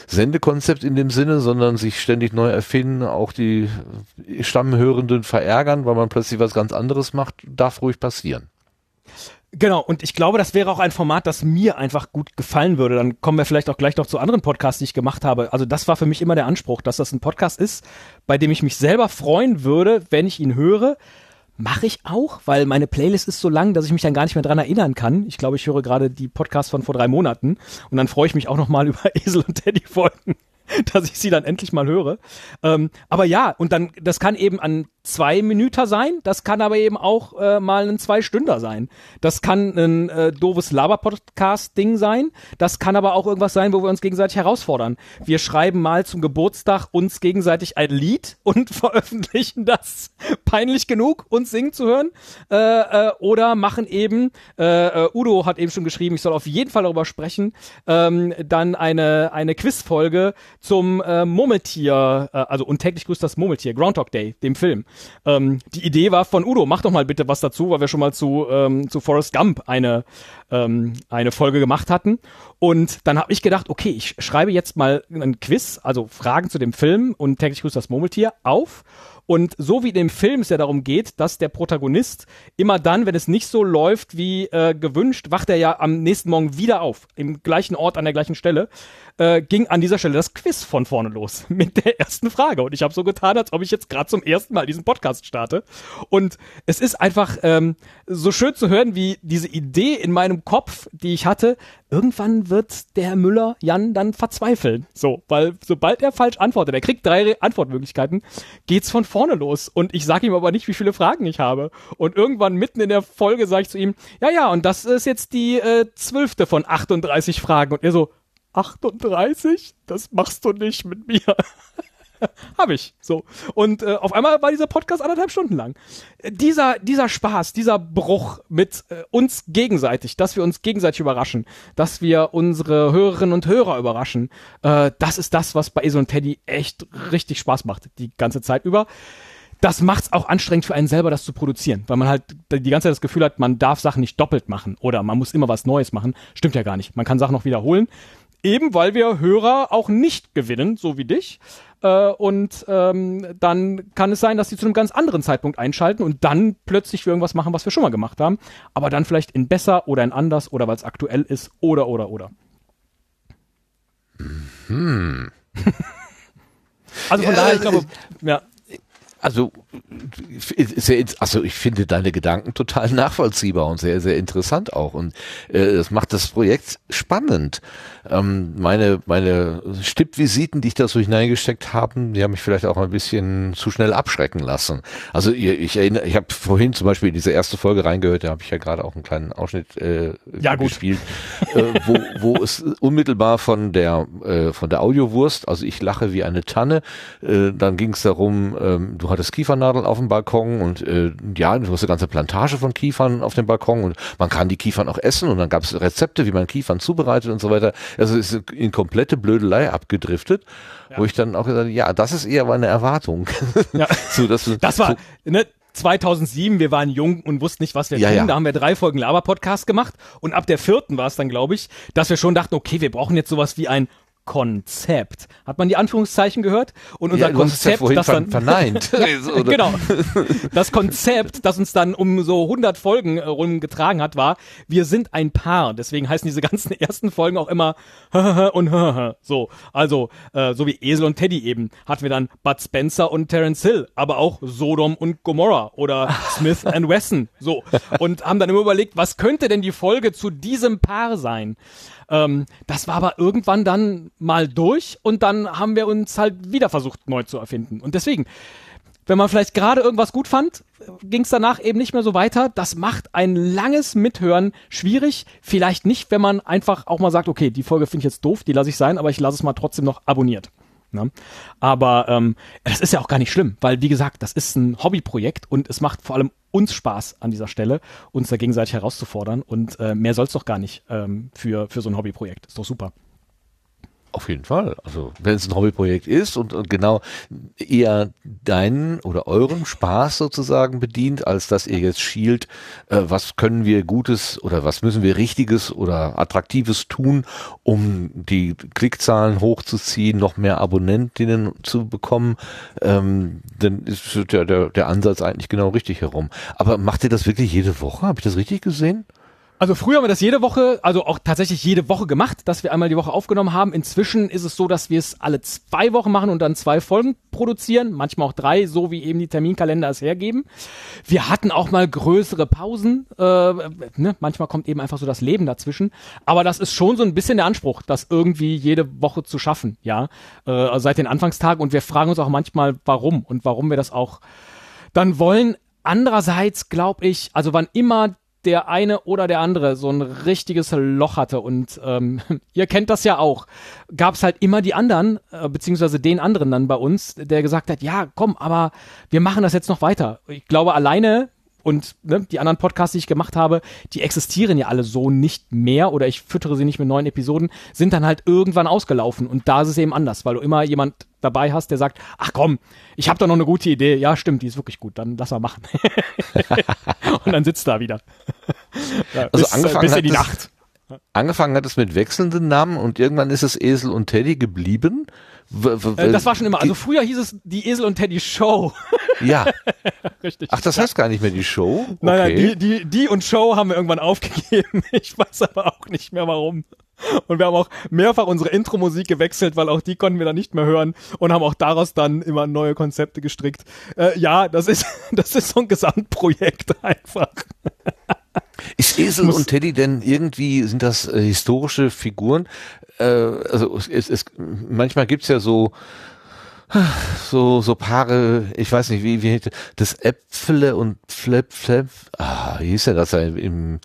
Sendekonzept in dem Sinne, sondern sich ständig neu erfinden, auch die Stammhörenden verärgern, weil man plötzlich was ganz anderes macht, darf ruhig passieren. Genau, und ich glaube, das wäre auch ein Format, das mir einfach gut gefallen würde. Dann kommen wir vielleicht auch gleich noch zu anderen Podcasts, die ich gemacht habe. Also das war für mich immer der Anspruch, dass das ein Podcast ist, bei dem ich mich selber freuen würde, wenn ich ihn höre. Mache ich auch, weil meine Playlist ist so lang, dass ich mich dann gar nicht mehr dran erinnern kann. Ich glaube, ich höre gerade die Podcasts von vor drei Monaten und dann freue ich mich auch nochmal <laughs> über Esel und Teddy Folgen, <laughs> dass ich sie dann endlich mal höre. Ähm, aber ja, und dann, das kann eben an zwei Minuten sein, das kann aber eben auch äh, mal ein zwei Stünder sein. Das kann ein äh, doofes Laber-Podcast-Ding sein, das kann aber auch irgendwas sein, wo wir uns gegenseitig herausfordern. Wir schreiben mal zum Geburtstag uns gegenseitig ein Lied <laughs> und veröffentlichen das peinlich genug, uns singen zu hören. Äh, äh, oder machen eben, äh, äh, Udo hat eben schon geschrieben, ich soll auf jeden Fall darüber sprechen, ähm, dann eine, eine Quizfolge zum äh, Murmeltier, äh, also und täglich grüßt das Murmeltier, Groundhog Day, dem Film. Ähm, die Idee war von Udo, mach doch mal bitte was dazu, weil wir schon mal zu, ähm, zu Forrest Gump eine, ähm, eine Folge gemacht hatten. Und dann habe ich gedacht, okay, ich schreibe jetzt mal ein Quiz, also Fragen zu dem Film und täglich grüßt das Murmeltier auf. Und so wie in dem Film es ja darum geht, dass der Protagonist immer dann, wenn es nicht so läuft wie äh, gewünscht, wacht er ja am nächsten Morgen wieder auf, im gleichen Ort, an der gleichen Stelle, äh, ging an dieser Stelle das Quiz von vorne los <laughs> mit der ersten Frage. Und ich habe so getan, als ob ich jetzt gerade zum ersten Mal diesen Podcast starte. Und es ist einfach ähm, so schön zu hören, wie diese Idee in meinem Kopf, die ich hatte, irgendwann wird der Herr Müller, Jan, dann verzweifeln. So, weil sobald er falsch antwortet, er kriegt drei Re- Antwortmöglichkeiten, geht's von vorne los und ich sage ihm aber nicht, wie viele Fragen ich habe. Und irgendwann mitten in der Folge sage ich zu ihm, ja, ja, und das ist jetzt die äh, zwölfte von 38 Fragen. Und er so, 38? Das machst du nicht mit mir. <laughs> <laughs> Habe ich. So. Und äh, auf einmal war dieser Podcast anderthalb Stunden lang. Dieser, dieser Spaß, dieser Bruch mit äh, uns gegenseitig, dass wir uns gegenseitig überraschen, dass wir unsere Hörerinnen und Hörer überraschen, äh, das ist das, was bei Esel und Teddy echt richtig Spaß macht, die ganze Zeit über. Das macht's auch anstrengend für einen selber, das zu produzieren, weil man halt die ganze Zeit das Gefühl hat, man darf Sachen nicht doppelt machen oder man muss immer was Neues machen. Stimmt ja gar nicht. Man kann Sachen noch wiederholen. Eben weil wir Hörer auch nicht gewinnen, so wie dich. Äh, und ähm, dann kann es sein, dass sie zu einem ganz anderen Zeitpunkt einschalten und dann plötzlich für irgendwas machen, was wir schon mal gemacht haben. Aber dann vielleicht in besser oder in anders oder weil es aktuell ist oder oder oder. Hm. <laughs> Also von Ja, daher, ich glaube, ja. Also, also ich finde deine Gedanken total nachvollziehbar und sehr, sehr interessant auch. Und äh, das macht das Projekt spannend. Ähm, meine, meine Stippvisiten, die ich da so hineingesteckt habe, die haben mich vielleicht auch ein bisschen zu schnell abschrecken lassen. Also ihr- ich erinnere, ich habe vorhin zum Beispiel in diese erste Folge reingehört, da habe ich ja gerade auch einen kleinen Ausschnitt äh, Ja, gespielt, äh, wo, wo es unmittelbar von der äh, von der Audiowurst, also ich lache wie eine Tanne, äh, dann ging es darum, ähm, du hattest Kiefernadeln auf dem Balkon und äh, ja, du hast eine ganze Plantage von Kiefern auf dem Balkon und man kann die Kiefern auch essen und dann gab es Rezepte, wie man Kiefern zubereitet und so weiter. Also es ist in komplette Blödelei abgedriftet, wo ich dann auch gesagt habe, ja, das ist eher meine Erwartung. <laughs> Ja. so, dass Das war, so, ne, 2007, wir waren jung und wussten nicht, was wir Ja, tun. ja. Da haben wir drei Folgen Laber-Podcast gemacht und ab der vierten war es dann, glaube ich, dass wir schon dachten, okay, wir brauchen jetzt sowas wie ein Konzept. Hat man die Anführungszeichen gehört? Und unser ja, du ja Konzept, vorhin das dann verneint. <laughs> <laughs> Genau. <laughs> Das Konzept, das uns dann um so 100 Folgen äh, rumgetragen hat, war, wir sind ein Paar. Deswegen heißen diese ganzen ersten Folgen auch immer und so. Also, äh, so wie Esel und Teddy eben, hatten wir dann Bud Spencer und Terence Hill, aber auch Sodom und Gomorrah oder Smith and Wesson. So. Und haben dann immer überlegt, was könnte denn die Folge zu diesem Paar sein? Ähm, das war aber irgendwann dann mal durch und dann haben wir uns halt wieder versucht, neu zu erfinden. Und deswegen, wenn man vielleicht gerade irgendwas gut fand, ging es danach eben nicht mehr so weiter. Das macht ein langes Mithören schwierig. Vielleicht nicht, wenn man einfach auch mal sagt, okay, die Folge finde ich jetzt doof, die lasse ich sein, aber ich lasse es mal trotzdem noch abonniert. Ne? Aber ähm, das ist ja auch gar nicht schlimm, weil wie gesagt, das ist ein Hobbyprojekt und es macht vor allem uns Spaß an dieser Stelle, uns da gegenseitig herauszufordern und äh, mehr soll es doch gar nicht ähm, für, für so ein Hobbyprojekt. Ist doch super. Auf jeden Fall. Also wenn es ein Hobbyprojekt ist und, und genau eher deinen oder euren Spaß sozusagen bedient, als dass ihr jetzt schielt, äh, was können wir Gutes oder was müssen wir Richtiges oder Attraktives tun, um die Klickzahlen hochzuziehen, noch mehr Abonnentinnen zu bekommen, ähm, dann ist der, der, der Ansatz eigentlich genau richtig herum. Aber macht ihr das wirklich jede Woche? Habe ich das richtig gesehen? Also früher haben wir das jede Woche, also auch tatsächlich jede Woche gemacht, dass wir einmal die Woche aufgenommen haben. Inzwischen ist es so, dass wir es alle zwei Wochen machen und dann zwei Folgen produzieren, manchmal auch drei, so wie eben die Terminkalender es hergeben. Wir hatten auch mal größere Pausen, äh, ne? manchmal kommt eben einfach so das Leben dazwischen. Aber das ist schon so ein bisschen der Anspruch, das irgendwie jede Woche zu schaffen, ja, äh, seit den Anfangstagen. Und wir fragen uns auch manchmal, warum und warum wir das auch dann wollen. Andererseits glaube ich, also wann immer der eine oder der andere so ein richtiges Loch hatte und ähm, <laughs> ihr kennt das ja auch, gab es halt immer die anderen, äh, beziehungsweise den anderen dann bei uns, der gesagt hat, ja, komm, aber wir machen das jetzt noch weiter. Ich glaube, alleine und ne, die anderen Podcasts, die ich gemacht habe, die existieren ja alle so nicht mehr oder ich füttere sie nicht mit neuen Episoden, sind dann halt irgendwann ausgelaufen und da ist es eben anders, weil du immer jemand dabei hast, der sagt, ach komm, ich habe doch noch eine gute Idee. Ja, stimmt, die ist wirklich gut, dann lass mal machen. <laughs> und dann sitzt da wieder. <laughs> Ja, Also bis, äh, angefangen bis in die Nacht. Angefangen hat es mit wechselnden Namen und irgendwann ist es Esel und Teddy geblieben. Äh, das war schon immer. Also früher hieß es die Esel und Teddy Show. <laughs> ja. Richtig. Ach, das heißt gar nicht mehr die Show? Okay. Nein, nein, die, die, die und Show haben wir irgendwann <laughs> aufgegeben. Ich weiß aber auch nicht mehr warum. Und wir haben auch mehrfach unsere Intro-Musik gewechselt, weil auch die konnten wir dann nicht mehr hören und haben auch daraus dann immer neue Konzepte gestrickt. Äh, ja, das ist, <laughs> das ist so ein Gesamtprojekt einfach. Ist Esel und Teddy denn irgendwie, sind das äh, historische Figuren? Äh, also es, es, manchmal gibt's ja so so, so Paare, ich weiß nicht, wie, wie, das Äpfele und Flip, Flip, ah, wie hieß denn das da im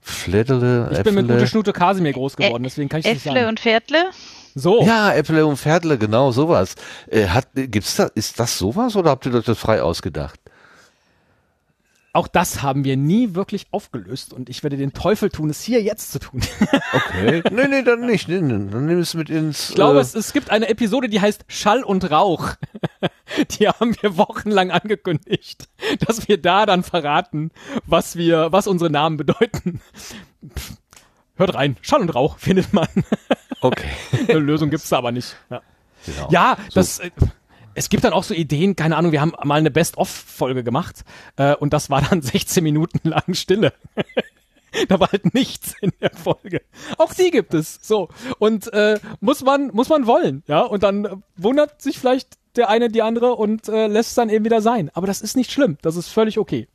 Fleddele? Ich bin mit Äpfele? Gute Schnute Kasimir groß geworden, deswegen kann ich das nicht sagen. und Pferdle? So, Ja, Äpfele und Pferdle, genau, sowas. Äh, hat, gibt's da, ist das sowas oder habt ihr euch das frei ausgedacht? Auch das haben wir nie wirklich aufgelöst und ich werde den Teufel tun, es hier jetzt zu tun. <laughs> Okay. nee, nee, dann nicht. Nee, nee, dann nimm es mit ins. Ich glaube, äh, es, es gibt eine Episode, die heißt Schall und Rauch. <laughs> Die haben wir wochenlang angekündigt, dass wir da dann verraten, was wir, was unsere Namen bedeuten. Pff, Hört rein, Schall und Rauch findet man. okay. <laughs> Eine Lösung gibt's da aber nicht. Ja, Genau. ja das. Äh, es gibt dann auch so Ideen, keine Ahnung, wir haben mal eine Best-of-Folge gemacht äh, und das war dann <laughs> 16 Minuten lang Stille. <laughs> da war halt nichts in der Folge. Auch die gibt es. So. Und äh, muss man, muss man wollen, ja. Und dann wundert sich vielleicht der eine die andere und äh, lässt es dann eben wieder sein. Aber das ist nicht schlimm. Das ist völlig okay.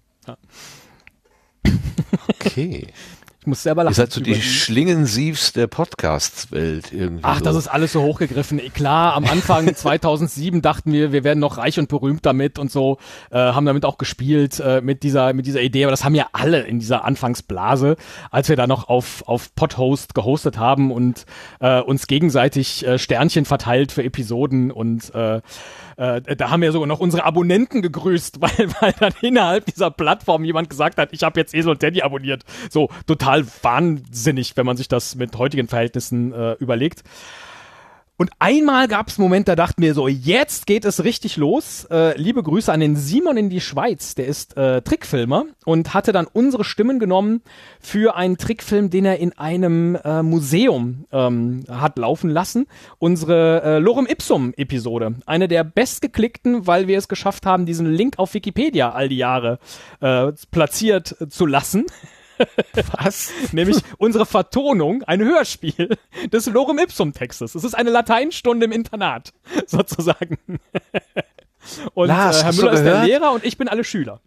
Okay. <laughs> Ich muss selber lachen. Ihr seid so die Schlingensiefs der Podcast-Welt irgendwie. Ach, so. das ist alles so hochgegriffen. Klar, am Anfang <laughs> 2007 dachten wir, wir werden noch reich und berühmt damit und so, äh, haben damit auch gespielt äh, mit dieser mit dieser Idee. Aber das haben ja alle in dieser Anfangsblase, als wir da noch auf auf Podhost gehostet haben und äh, uns gegenseitig äh, Sternchen verteilt für Episoden und äh, äh, da haben wir sogar noch unsere Abonnenten gegrüßt, <laughs> weil, weil dann innerhalb dieser Plattform jemand gesagt hat, ich habe jetzt Esel und Teddy abonniert. So total wahnsinnig, wenn man sich das mit heutigen Verhältnissen äh, überlegt. Und einmal gab es einen Moment, da dachten wir so, jetzt geht es richtig los. Äh, liebe Grüße an den Simon in die Schweiz, der ist äh, Trickfilmer und hatte dann unsere Stimmen genommen für einen Trickfilm, den er in einem äh, Museum ähm, hat laufen lassen. Unsere äh, Lorem Ipsum Episode, eine der bestgeklickten, weil wir es geschafft haben, diesen Link auf Wikipedia all die Jahre äh, platziert zu lassen. Was? Nämlich unsere Vertonung, ein Hörspiel des Lorem Ipsum Textes. Es ist eine Lateinstunde im Internat, <laughs> sozusagen. Und Lars, äh, Herr Müller ist der? Lehrer und ich bin alle Schüler.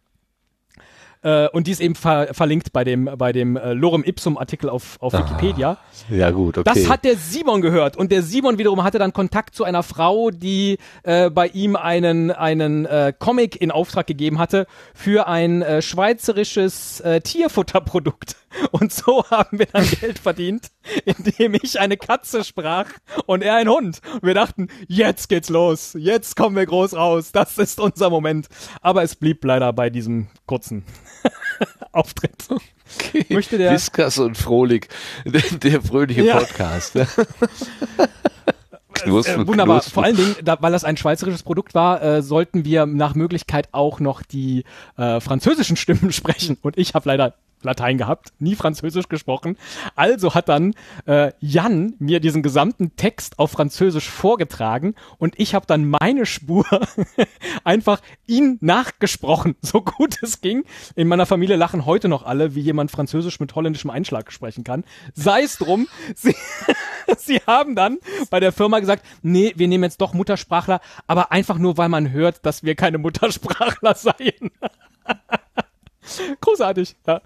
Äh, und die ist eben ver verlinkt bei dem, bei dem äh, Lorem Ipsum Artikel auf, auf Wikipedia. Ja, gut, okay. Das hat der Simon gehört und der Simon wiederum hatte dann Kontakt zu einer Frau, die äh, bei ihm einen einen äh, Comic in Auftrag gegeben hatte für ein äh, schweizerisches äh, Tierfutterprodukt <laughs> und so haben wir dann Geld verdient, <laughs> indem ich eine Katze sprach und er ein Hund. Und wir dachten, jetzt geht's los, jetzt kommen wir groß raus, das ist unser Moment. Aber es blieb leider bei diesem kurzen <laughs> Auftritt. okay. möchte der- Viskas und Frohlich, der, der fröhliche Ja. Podcast. Knuspen, <laughs> Äh, wunderbar. knuspen. Vor allen Dingen, da, weil das ein schweizerisches Produkt war, äh, sollten wir nach Möglichkeit auch noch die äh, französischen Stimmen <laughs> sprechen. Und ich habe leider Latein gehabt, nie Französisch gesprochen. Also hat dann äh, Jan mir diesen gesamten Text auf Französisch vorgetragen und ich habe dann meine Spur <laughs> einfach ihn nachgesprochen, <laughs> so gut es ging. In meiner Familie lachen heute noch alle, wie jemand Französisch mit holländischem Einschlag sprechen kann. Sei es drum, <laughs> sie, sie haben dann bei der Firma gesagt, nee, wir nehmen jetzt doch Muttersprachler, aber einfach nur, weil man hört, dass wir keine Muttersprachler seien. <laughs> Großartig, ja.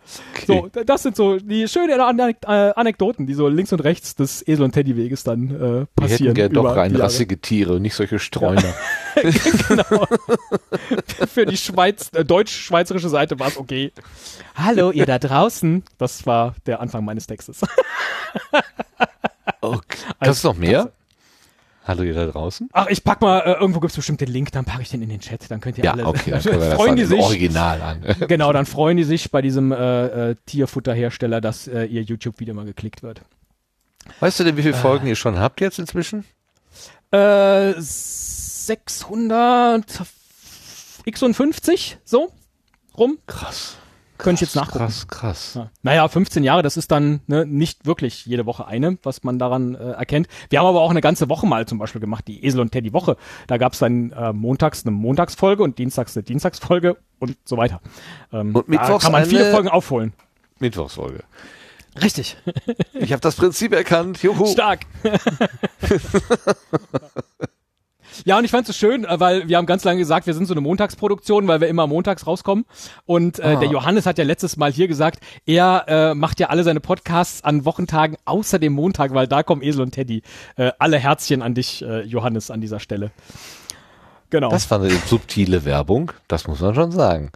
So, d- das sind so die schönen Anek äh, Anekdoten, die so links und rechts des Esel- und Teddyweges dann äh, Wir passieren. hätten gern doch Jahre. reinrassige Tiere und nicht solche Streuner. <laughs> genau. <laughs> Für die Schweiz, äh, deutsch-schweizerische Seite war es okay. Hallo, ihr da draußen. Das war der Anfang meines Textes. Okay. Kannst du noch mehr? Hallo ihr da draußen? Ach, ich pack mal, äh, irgendwo gibt's bestimmt den Link, dann packe ich den in den Chat, dann könnt ihr Ja, alle. okay, dann <laughs> das freuen dann die sich. Original an. <laughs> Genau, dann freuen die sich bei diesem äh, äh, Tierfutterhersteller, dass äh, ihr YouTube-Video mal geklickt wird. Weißt du denn, wie viele Folgen ihr schon habt jetzt inzwischen? Äh, 656, so rum. Krass. Könnte ich jetzt nachgucken. Krass, krass. Ja. Naja, 15 Jahre, das ist dann ne, nicht wirklich jede Woche eine, was man daran äh, erkennt. Wir haben aber auch eine ganze Woche mal zum Beispiel gemacht, die Esel und Teddy Woche. Da gab es dann äh, montags eine Montagsfolge und dienstags eine Dienstagsfolge und so weiter. Ähm, Und mittwochs da kann man viele Folgen aufholen. Mittwochsfolge. Richtig. Ich habe das Prinzip erkannt. Juhu. Stark. <laughs> Ja, und ich fand es schön, äh, weil wir haben ganz lange gesagt, wir sind so eine Montagsproduktion, weil wir immer montags rauskommen. Und äh, Ah. der Johannes hat ja letztes Mal hier gesagt, er äh, macht ja alle seine Podcasts an Wochentagen außer dem Montag, weil da kommen Esel und Teddy. Äh, alle Herzchen an dich, äh, Johannes, an dieser Stelle. Genau. Das war eine subtile Werbung, das muss man schon sagen.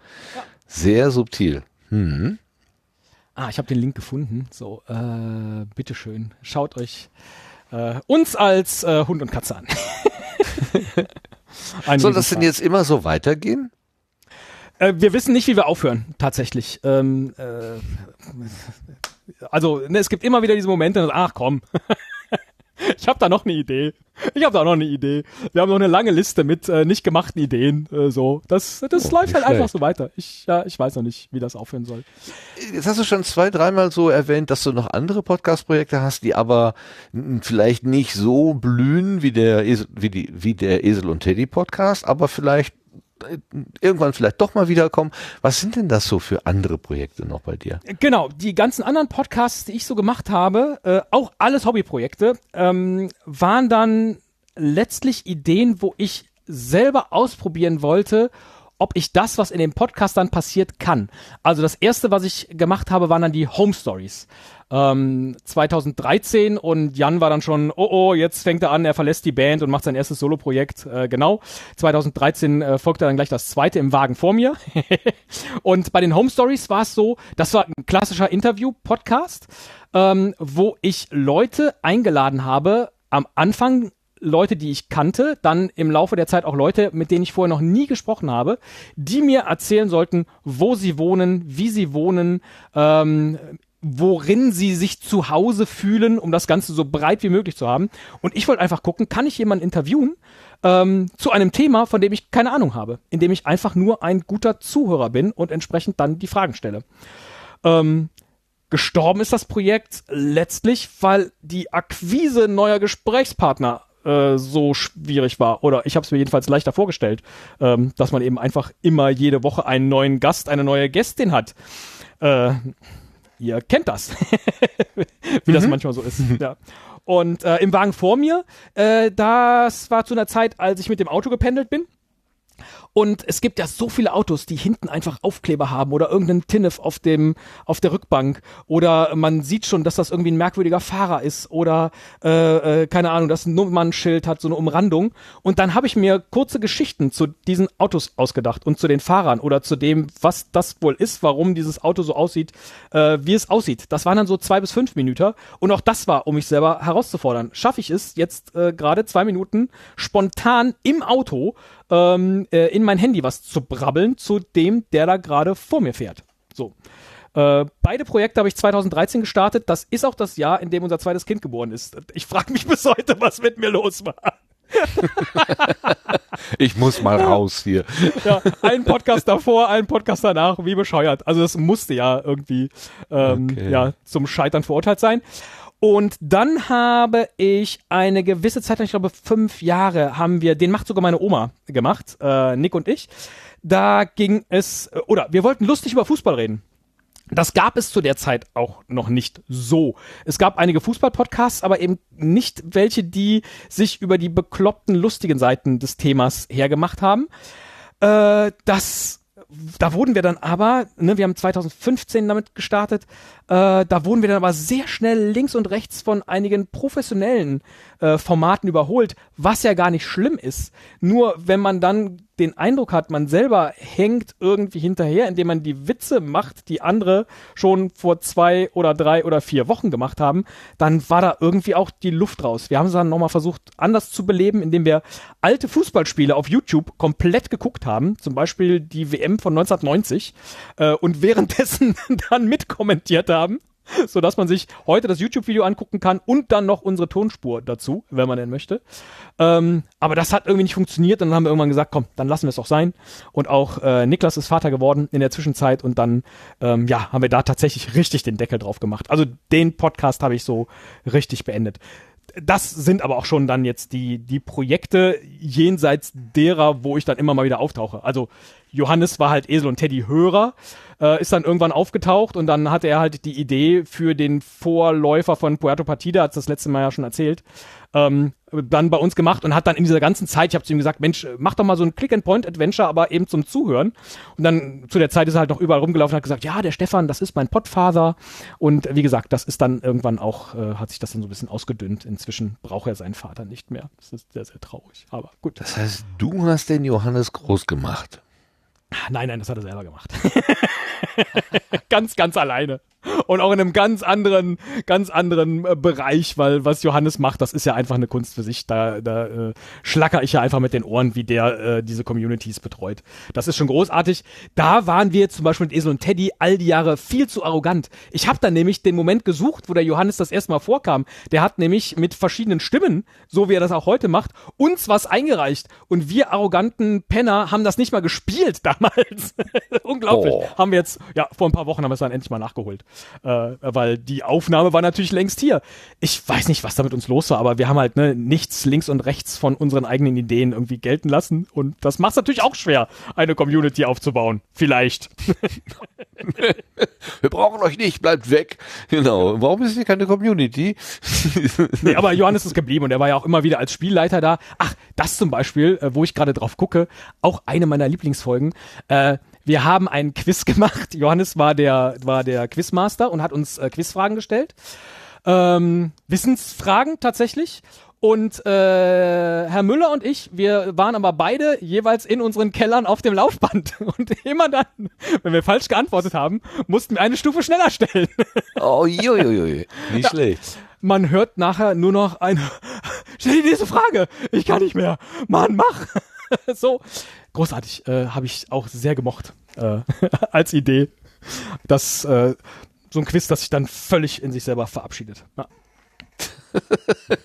Sehr subtil. Hm. Ah, ich habe den Link gefunden. So, äh, bitteschön. Schaut euch äh, uns als äh, Hund und Katze an. <laughs> <laughs> Soll das denn jetzt immer so weitergehen? Äh, wir wissen nicht, wie wir aufhören, tatsächlich. Ähm, äh, also, ne, es gibt immer wieder diese Momente, ach komm, <laughs> ich habe da noch eine Idee. Ich habe da noch eine Idee. Wir haben noch eine lange Liste mit äh, nicht gemachten Ideen. Äh, so, das, das Oh, läuft halt einfach so weiter. Ich, ja, ich weiß noch nicht, wie das aufhören soll. Jetzt hast du schon zwei, dreimal so erwähnt, dass du noch andere Podcast-Projekte hast, die aber vielleicht nicht so blühen wie der Esel, wie die, wie der Esel und Teddy Podcast, aber vielleicht irgendwann vielleicht doch mal wiederkommen. Was sind denn das so für andere Projekte noch bei dir? Genau, die ganzen anderen Podcasts, die ich so gemacht habe, äh, auch alles Hobbyprojekte, ähm, waren dann letztlich Ideen, wo ich selber ausprobieren wollte, ob ich das, was in dem Podcast dann passiert, kann. Also das erste, was ich gemacht habe, waren dann die Home Stories. Ähm, 2013 und Jan war dann schon, oh oh, jetzt fängt er an, er verlässt die Band und macht sein erstes Soloprojekt. Äh, genau. 2013 äh, folgte dann gleich das zweite im Wagen vor mir. <laughs> und bei den Home Stories war es so, das war ein klassischer Interview-Podcast, ähm, wo ich Leute eingeladen habe, am Anfang Leute, die ich kannte, dann im Laufe der Zeit auch Leute, mit denen ich vorher noch nie gesprochen habe, die mir erzählen sollten, wo sie wohnen, wie sie wohnen, ähm, worin sie sich zu Hause fühlen, um das Ganze so breit wie möglich zu haben. Und ich wollte einfach gucken, kann ich jemanden interviewen ähm, zu einem Thema, von dem ich keine Ahnung habe, in dem ich einfach nur ein guter Zuhörer bin und entsprechend dann die Fragen stelle. Ähm, gestorben ist das Projekt letztlich, weil die Akquise neuer Gesprächspartner äh, so schwierig war. Oder ich habe es mir jedenfalls leichter vorgestellt, ähm, dass man eben einfach immer jede Woche einen neuen Gast, eine neue Gästin hat. Äh, ihr kennt das, <laughs> wie das manchmal so ist. <laughs> ja. Und äh, im Wagen vor mir, äh, das war zu einer Zeit, als ich mit dem Auto gependelt bin. Und es gibt ja so viele Autos, die hinten einfach Aufkleber haben oder irgendeinen Tinnef auf dem auf der Rückbank oder man sieht schon, dass das irgendwie ein merkwürdiger Fahrer ist oder äh, äh, keine Ahnung, ein Nummernschild hat, so eine Umrandung. Und dann habe ich mir kurze Geschichten zu diesen Autos ausgedacht und zu den Fahrern oder zu dem, was das wohl ist, warum dieses Auto so aussieht, äh, wie es aussieht. Das waren dann so zwei bis fünf Minuten und auch das war, um mich selber herauszufordern. Schaffe ich es jetzt äh, gerade zwei Minuten spontan im Auto ähm, äh, in mein Handy was zu brabbeln zu dem, der da gerade vor mir fährt. So. Äh, beide Projekte habe ich 2013 gestartet. Das ist auch das Jahr, in dem unser zweites Kind geboren ist. Ich frage mich <laughs> bis heute, was mit mir los war. <laughs> Ich muss mal raus hier. Ja, ein Podcast davor, ein Podcast danach, wie bescheuert. Also das musste ja irgendwie ähm, Okay. ja, zum Scheitern verurteilt sein. Und dann habe ich eine gewisse Zeit, ich glaube fünf Jahre, haben wir, den macht sogar meine Oma gemacht, äh, Nick und ich. Da ging es, äh, oder wir wollten lustig über Fußball reden. Das gab es zu der Zeit auch noch nicht so. Es gab einige Fußball-Podcasts, aber eben nicht welche, die sich über die bekloppten, lustigen Seiten des Themas hergemacht haben. Äh, das, da wurden wir dann aber, ne, wir haben 2015 damit gestartet, äh, da wurden wir dann aber sehr schnell links und rechts von einigen professionellen äh, Formaten überholt, was ja gar nicht schlimm ist. Nur wenn man dann den Eindruck hat, man selber hängt irgendwie hinterher, indem man die Witze macht, die andere schon vor zwei oder drei oder vier Wochen gemacht haben, dann war da irgendwie auch die Luft raus. Wir haben es dann nochmal versucht, anders zu beleben, indem wir alte Fußballspiele auf YouTube komplett geguckt haben, zum Beispiel die WM von 1990 äh, und währenddessen <laughs> dann mitkommentiert haben <laughs> so dass man sich heute das YouTube-Video angucken kann und dann noch unsere Tonspur dazu, wenn man denn möchte. Ähm, aber das hat irgendwie nicht funktioniert und dann haben wir irgendwann gesagt, komm, dann lassen wir es doch sein. Und auch äh, Niklas ist Vater geworden in der Zwischenzeit und dann ähm, ja haben wir da tatsächlich richtig den Deckel drauf gemacht. Also den Podcast habe ich so richtig beendet. Das sind aber auch schon dann jetzt die, die Projekte jenseits derer, wo ich dann immer mal wieder auftauche. Also Johannes war halt Esel und Teddy Hörer, äh, ist dann irgendwann aufgetaucht und dann hatte er halt die Idee für den Vorläufer von Puerto Partida, hat das letzte Mal ja schon erzählt, ähm, dann bei uns gemacht und hat dann in dieser ganzen Zeit, ich habe zu ihm gesagt, Mensch, mach doch mal so ein Click-and-Point-Adventure, aber eben zum Zuhören. Und dann zu der Zeit ist er halt noch überall rumgelaufen und hat gesagt, ja, der Stefan, das ist mein Podfather. Und wie gesagt, das ist dann irgendwann auch, äh, hat sich das dann so ein bisschen ausgedünnt. Inzwischen braucht er seinen Vater nicht mehr. Das ist sehr, sehr traurig. Aber gut. Das heißt, du hast den Johannes groß gemacht. Nein, nein, das hat er selber gemacht. <laughs> ganz, ganz alleine und auch in einem ganz anderen, ganz anderen äh, Bereich, weil was Johannes macht, das ist ja einfach eine Kunst für sich. Da, da äh, schlacker ich ja einfach mit den Ohren, wie der äh, diese Communities betreut. Das ist schon großartig. Da waren wir zum Beispiel mit Esel und Teddy all die Jahre viel zu arrogant. Ich habe dann nämlich den Moment gesucht, wo der Johannes das erste Mal vorkam. Der hat nämlich mit verschiedenen Stimmen, so wie er das auch heute macht, uns was eingereicht. Und wir arroganten Penner haben das nicht mal gespielt <laughs> damals. Unglaublich. Oh. Haben wir jetzt, ja, vor ein paar Wochen haben wir es dann endlich mal nachgeholt äh, weil die Aufnahme war natürlich längst hier. Ich weiß nicht, was da mit uns los war, aber wir haben halt ne, nichts links und rechts von unseren eigenen Ideen irgendwie gelten lassen und das macht es natürlich auch schwer, eine Community aufzubauen. Vielleicht. <laughs> wir brauchen euch nicht, bleibt weg. Genau. Warum ist hier keine Community? <laughs> nee, aber Johannes ist geblieben und er war ja auch immer wieder als Spielleiter da. Ach, das zum Beispiel, äh, wo ich gerade drauf gucke, auch eine meiner Lieblingsfolgen. Äh, wir haben einen Quiz <laughs> gemacht. Johannes war der, war der Quizmaster und hat uns äh, Quizfragen gestellt. Ähm, Wissensfragen tatsächlich. Und äh, Herr Müller und ich, wir waren aber beide jeweils in unseren Kellern auf dem Laufband. <laughs> Und immer dann, wenn wir falsch geantwortet haben, mussten wir eine Stufe schneller stellen. <laughs> Oh, juiuiui. Nicht ja, schlecht. Man hört nachher nur noch ein, stell die nächste Frage. Ich kann nicht mehr. Mann, mach. so, großartig, äh, habe ich auch sehr gemocht äh, <laughs> als Idee. Das äh, so ein Quiz, das sich dann völlig in sich selber verabschiedet. Ja. <laughs>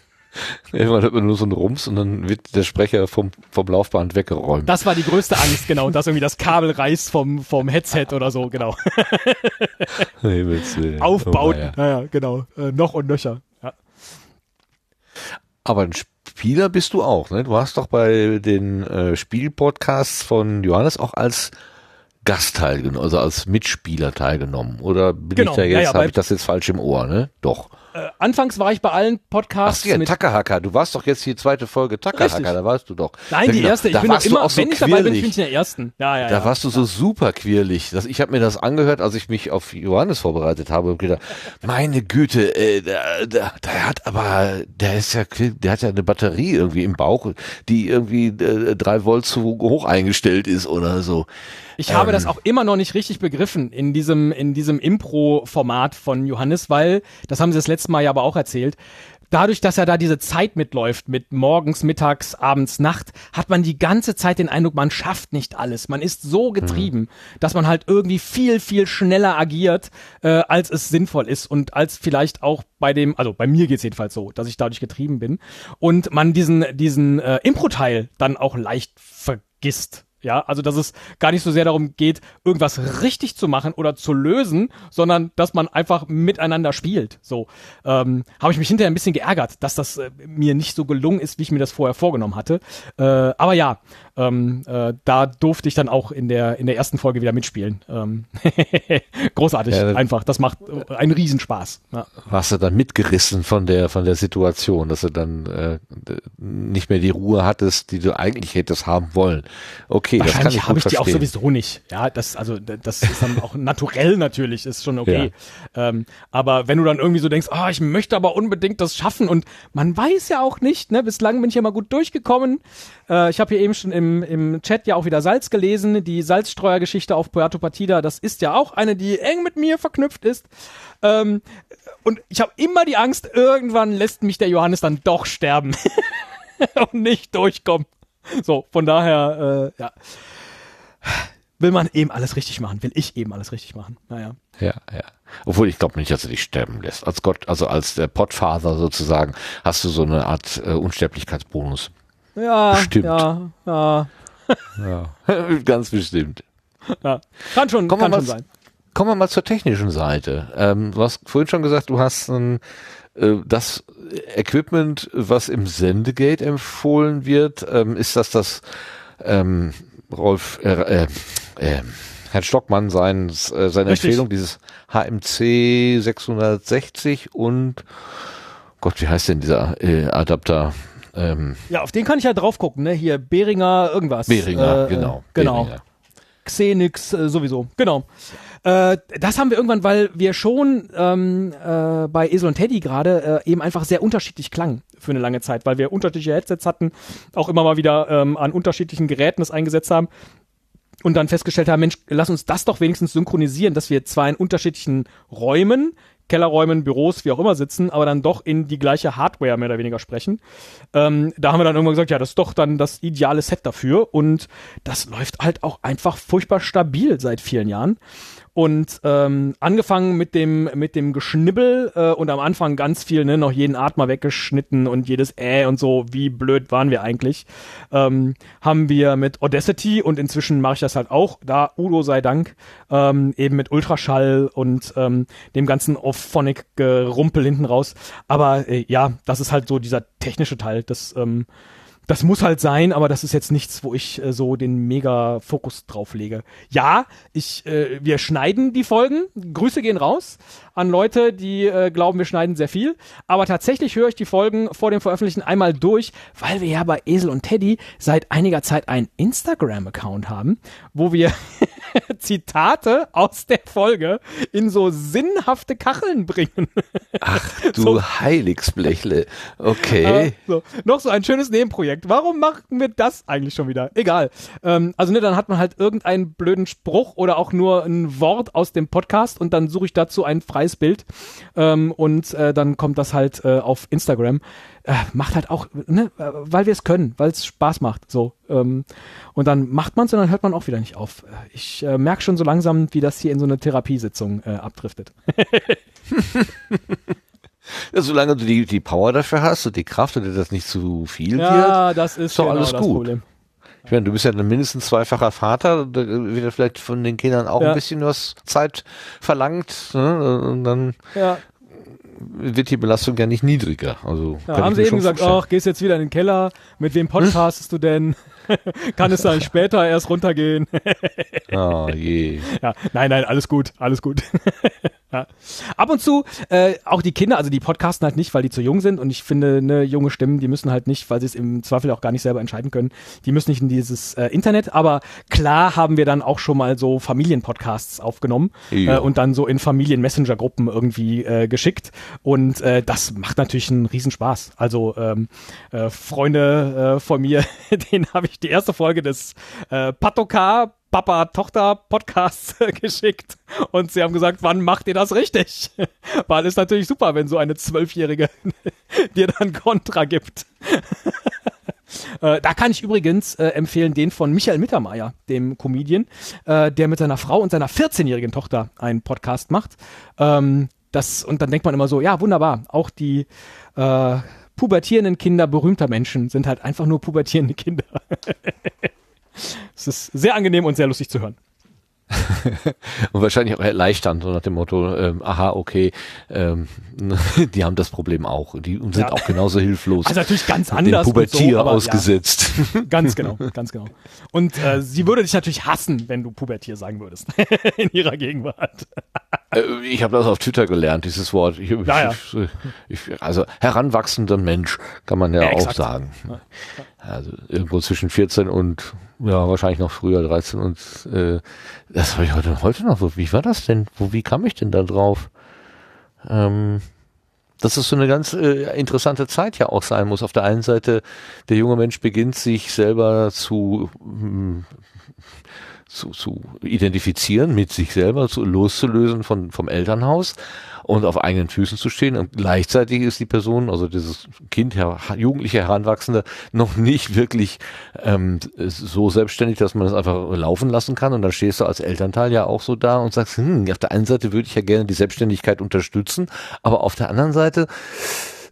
Irgendwann hört man nur so einen Rums und dann wird der Sprecher vom, vom Laufband weggeräumt. Das war die größte Angst, genau. Und dass irgendwie das Kabel reißt vom, vom Headset oder so, genau. <laughs> Aufbauen. Oh, ja. Naja, genau. Äh, noch und nöcher. Ja. Aber ein Spieler bist du auch, ne? Du hast doch bei den äh, Spielpodcasts von Johannes auch als Gast teilgenommen, also als Mitspieler teilgenommen. Oder bin genau, ich da jetzt, ja, ja, habe ich das jetzt falsch im Ohr, ne? Doch. Äh, anfangs war ich bei allen Podcasts. Ach ja, mit Takahaka. Du warst doch jetzt die zweite Folge Takahaka, da warst du doch. Nein, ja, die genau. erste. Ich da bin doch immer, so wenn ich dabei bin, bin ich in der ersten. Ja, ja, da ja. warst du so super quirlig. Das, ich habe mir das angehört, als ich mich auf Johannes vorbereitet habe und gedacht, meine Güte, äh, der, der, der hat aber, der ist ja, der hat ja eine Batterie irgendwie im Bauch, die irgendwie äh, drei Volt zu hoch eingestellt ist oder so. Ich ähm. habe das auch immer noch nicht richtig begriffen in diesem, in diesem Impro-Format von Johannes, weil, das haben sie das letzte Mal ja aber auch erzählt, dadurch, dass er da diese Zeit mitläuft, mit morgens, mittags, abends, Nacht, hat man die ganze Zeit den Eindruck, man schafft nicht alles. Man ist so getrieben, mhm. dass man halt irgendwie viel, viel schneller agiert, äh, als es sinnvoll ist und als vielleicht auch bei dem, also bei mir geht's jedenfalls so, dass ich dadurch getrieben bin und man diesen, diesen äh, Impro-Teil dann auch leicht vergisst. Ja, also dass es gar nicht so sehr darum geht, irgendwas richtig zu machen oder zu lösen, sondern dass man einfach miteinander spielt. So ähm, habe ich mich hinterher ein bisschen geärgert, dass das äh, mir nicht so gelungen ist, wie ich mir das vorher vorgenommen hatte. Äh, aber ja, ähm, äh, da durfte ich dann auch in der in der ersten Folge wieder mitspielen. Ähm, <laughs> großartig, ja, einfach. Das macht äh, einen Riesenspaß. Ja. Warst du dann mitgerissen von der von der Situation, dass du dann äh, nicht mehr die Ruhe hattest, die du eigentlich hättest haben wollen? Okay, wahrscheinlich habe ich die auch sowieso nicht. Ja, das also das ist dann auch <laughs> naturell natürlich, ist schon okay. Ja. Ähm, aber wenn du dann irgendwie so denkst, ah, oh, ich möchte aber unbedingt das schaffen und man weiß ja auch nicht. Ne, bislang bin ich ja mal gut durchgekommen. Äh, ich habe hier eben schon im, im Chat ja auch wieder Salz gelesen. Die Salzstreuergeschichte auf Puerto Partida, das ist ja auch eine, die eng mit mir verknüpft ist. Ähm, und ich habe immer die Angst, irgendwann lässt mich der Johannes dann doch sterben <laughs> und nicht durchkommen. <laughs> So, von daher, äh, ja. Will man eben alles richtig machen, will ich eben alles richtig machen. Naja. Ja, ja. Obwohl ich glaube nicht, dass er dich sterben lässt. Als Gott, also als der Podfather sozusagen, hast du so eine Art äh, Unsterblichkeitsbonus. Ja, bestimmt. ja, ja. ja. <laughs> Ganz bestimmt. Ja. Kann schon, kommen kann schon sein. Kommen wir mal zur technischen Seite. Ähm, du hast vorhin schon gesagt, du hast ein, das Equipment, was im Sendegate empfohlen wird. Ähm, ist das das ähm, Rolf, äh, äh, äh, Herrn Stockmann sein, äh, seine Richtig. Empfehlung, dieses HMC 660 und Gott, wie heißt denn dieser äh, Adapter? Ähm, Ja, auf den kann ich ja drauf gucken, ne? Hier Beringer irgendwas. Behringer, Äh, genau. Genau. Behringer. Xenix äh, sowieso, genau. Äh, das haben wir irgendwann, weil wir schon ähm, äh, bei Esel und Teddy gerade äh, eben einfach sehr unterschiedlich klangen für eine lange Zeit, weil wir unterschiedliche Headsets hatten, auch immer mal wieder ähm, an unterschiedlichen Geräten das eingesetzt haben und dann festgestellt haben, Mensch, lass uns das doch wenigstens synchronisieren, dass wir zwar in unterschiedlichen Räumen, Kellerräumen, Büros, wie auch immer sitzen, aber dann doch in die gleiche Hardware mehr oder weniger sprechen. Ähm, da haben wir dann irgendwann gesagt, ja, das ist doch dann das ideale Set dafür und das läuft halt auch einfach furchtbar stabil seit vielen Jahren. Und ähm, angefangen mit dem mit dem Geschnibbel äh, und am Anfang ganz viel, ne, noch jeden Atmer weggeschnitten und jedes Äh und so, wie blöd waren wir eigentlich, ähm, haben wir mit Audacity und inzwischen mache ich das halt auch, da Udo sei Dank, ähm, eben mit Ultraschall und ähm, dem ganzen Auphonic-Gerumpel hinten raus. Aber äh, ja, das ist halt so dieser technische Teil, das ähm, das muss halt sein, aber das ist jetzt nichts, wo ich äh, so den mega Fokus drauf lege. Ja, ich, äh, wir schneiden die Folgen. Grüße gehen raus an Leute, die äh, glauben, wir schneiden sehr viel. Aber tatsächlich höre ich die Folgen vor dem Veröffentlichen einmal durch, weil wir ja bei Esel und Teddy seit einiger Zeit einen Instagram-Account haben, wo wir <laughs> Zitate aus der Folge in so sinnhafte Kacheln bringen. <laughs> Du So. Heiligsblechle. Okay. Äh, so. Noch so ein schönes Nebenprojekt. Warum machen wir das eigentlich schon wieder? Egal. Ähm, also ne, dann hat man halt irgendeinen blöden Spruch oder auch nur ein Wort aus dem Podcast und dann suche ich dazu ein freies Bild ähm, und äh, dann kommt das halt äh, auf Instagram. Äh, macht halt auch, ne, weil wir es können, weil es Spaß macht. So ähm, und dann macht man es und dann hört man auch wieder nicht auf. Äh, Ich äh, merke schon so langsam, wie das hier in so eine Therapiesitzung äh, abdriftet. <laughs> Ja, solange du die, die Power dafür hast und die Kraft und dir das nicht zu viel wird. Ja, das ist Ist doch genau alles gut. Problem. Ich meine, du bist ja dann mindestens zweifacher Vater, da wird ja vielleicht von den Kindern auch Ja. ein bisschen was Zeit verlangt. Ne? Und dann Ja. Wird die Belastung ja nicht niedriger. Also Ja, haben sie eben gesagt, ach, gehst jetzt wieder in den Keller, mit wem podcastest du denn? <laughs> <laughs> Kann es dann später erst runtergehen? Ah, <laughs> je. ja, nein, nein, alles gut, alles gut. <laughs> ja. Ab und zu, äh, auch die Kinder, also die podcasten halt nicht, weil die zu jung sind und ich finde, ne, junge Stimmen, die müssen halt nicht, weil sie es im Zweifel auch gar nicht selber entscheiden können, die müssen nicht in dieses äh, Internet, aber klar haben wir dann auch schon mal so Familienpodcasts aufgenommen Ja. äh, und dann so in Familien-Messenger-Gruppen irgendwie äh, geschickt und äh, das macht natürlich einen Riesenspaß. Also ähm, äh, Freunde äh, von mir, denen habe ich die erste Folge des äh, Patoka Papa-Tochter-Podcasts <laughs> geschickt und sie haben gesagt, wann macht ihr das richtig? <laughs> Weil es natürlich super, wenn so eine Zwölfjährige <laughs> dir dann Kontra gibt. Äh, da kann ich übrigens äh, empfehlen den von Michael Mittermeier, dem Comedian, äh, der mit seiner Frau und seiner 14-jährigen Tochter einen Podcast macht. Ähm, das, und dann denkt man immer so, ja, wunderbar, auch die äh, pubertierenden Kinder berühmter Menschen sind halt einfach nur pubertierende Kinder. <laughs> Es ist sehr angenehm und sehr lustig zu hören. <laughs> Und wahrscheinlich auch erleichternd, so nach dem Motto, ähm, aha, okay, ähm, <laughs> die haben das Problem auch. Die sind Ja. auch genauso hilflos. Also natürlich ganz anders. und Pubertier so, ausgesetzt. Ja, ganz genau, ganz genau. Und äh, sie würde dich natürlich hassen, wenn du Pubertier sagen würdest. In ihrer Gegenwart. Äh, Ich habe das auf Twitter gelernt, dieses Wort. Ich, Ja, ja. Ich, ich, also heranwachsender Mensch kann man ja, Ja, auch exakt. sagen. Also irgendwo zwischen 14 und ja wahrscheinlich noch früher 13 und äh, das habe ich heute heute noch. so. Wie war das denn? Wo wie kam ich denn da drauf? Ähm, dass es so eine ganz äh, interessante Zeit ja auch sein muss. Auf der einen Seite, der junge Mensch beginnt sich selber zu mm, zu, zu identifizieren, mit sich selber zu, loszulösen von, vom Elternhaus und auf eigenen Füßen zu stehen. Und gleichzeitig ist die Person, also dieses Kind, her, jugendliche Heranwachsende, noch nicht wirklich ähm, so selbstständig, dass man es einfach laufen lassen kann. Und dann stehst du als Elternteil ja auch so da und sagst, hm, auf der einen Seite würde ich ja gerne die Selbstständigkeit unterstützen, aber auf der anderen Seite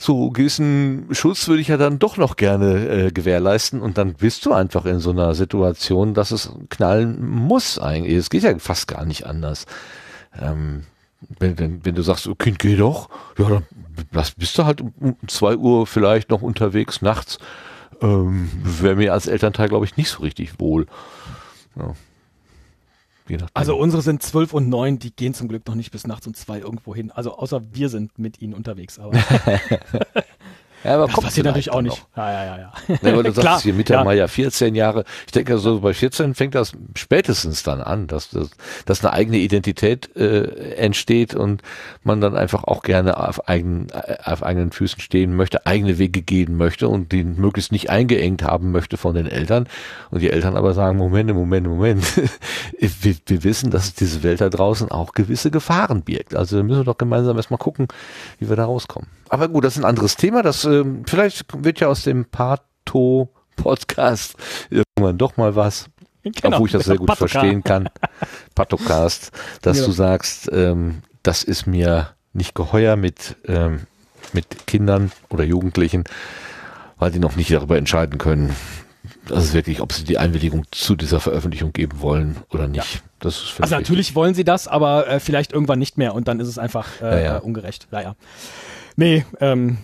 so gewissen Schutz würde ich ja dann doch noch gerne äh, gewährleisten und dann bist du einfach in so einer Situation, dass es knallen muss eigentlich. Es geht ja fast gar nicht anders. Ähm, wenn, wenn, wenn du sagst, oh, Kind, geh doch, ja, dann bist du halt um, um zwei Uhr vielleicht noch unterwegs nachts. Ähm, Wäre mir als Elternteil, glaube ich, nicht so richtig wohl. Ja. Also unsere sind zwölf und neun, die gehen zum Glück noch nicht bis nachts um zwei irgendwo hin. Also außer wir sind mit ihnen unterwegs. Aber <laughs> <laughs> ja, aber das passiert natürlich auch nicht. Ja, ja, ja, ja. noch. Ne, weil du <laughs> Klar, sagst hier Mitte ja. Mai ja 14 Jahre. Ich denke, so bei 14 fängt das spätestens dann an, dass, dass, dass eine eigene Identität äh, entsteht und man dann einfach auch gerne auf, eigenen auf eigenen Füßen stehen möchte, eigene Wege gehen möchte und die möglichst nicht eingeengt haben möchte von den Eltern. Und die Eltern aber sagen, Moment, Moment, Moment. <laughs> wir, wir wissen, dass diese Welt da draußen auch gewisse Gefahren birgt. Also da müssen wir doch gemeinsam erstmal gucken, wie wir da rauskommen. Aber gut, das ist ein anderes Thema. Das ähm, vielleicht wird ja aus dem Pato-Podcast irgendwann doch mal was. Genau, obwohl ich das sehr gut Patokar. verstehen kann. Patocast, dass Ja. du sagst, ähm, das ist mir nicht geheuer mit, ähm, mit Kindern oder Jugendlichen, weil die noch nicht darüber entscheiden können, also wirklich, ob sie die Einwilligung zu dieser Veröffentlichung geben wollen oder nicht. Das ist Also natürlich wollen sie das, aber äh, vielleicht irgendwann nicht mehr und dann ist es einfach äh, Ja, ja. ungerecht. Ja, ja. Nee, ähm,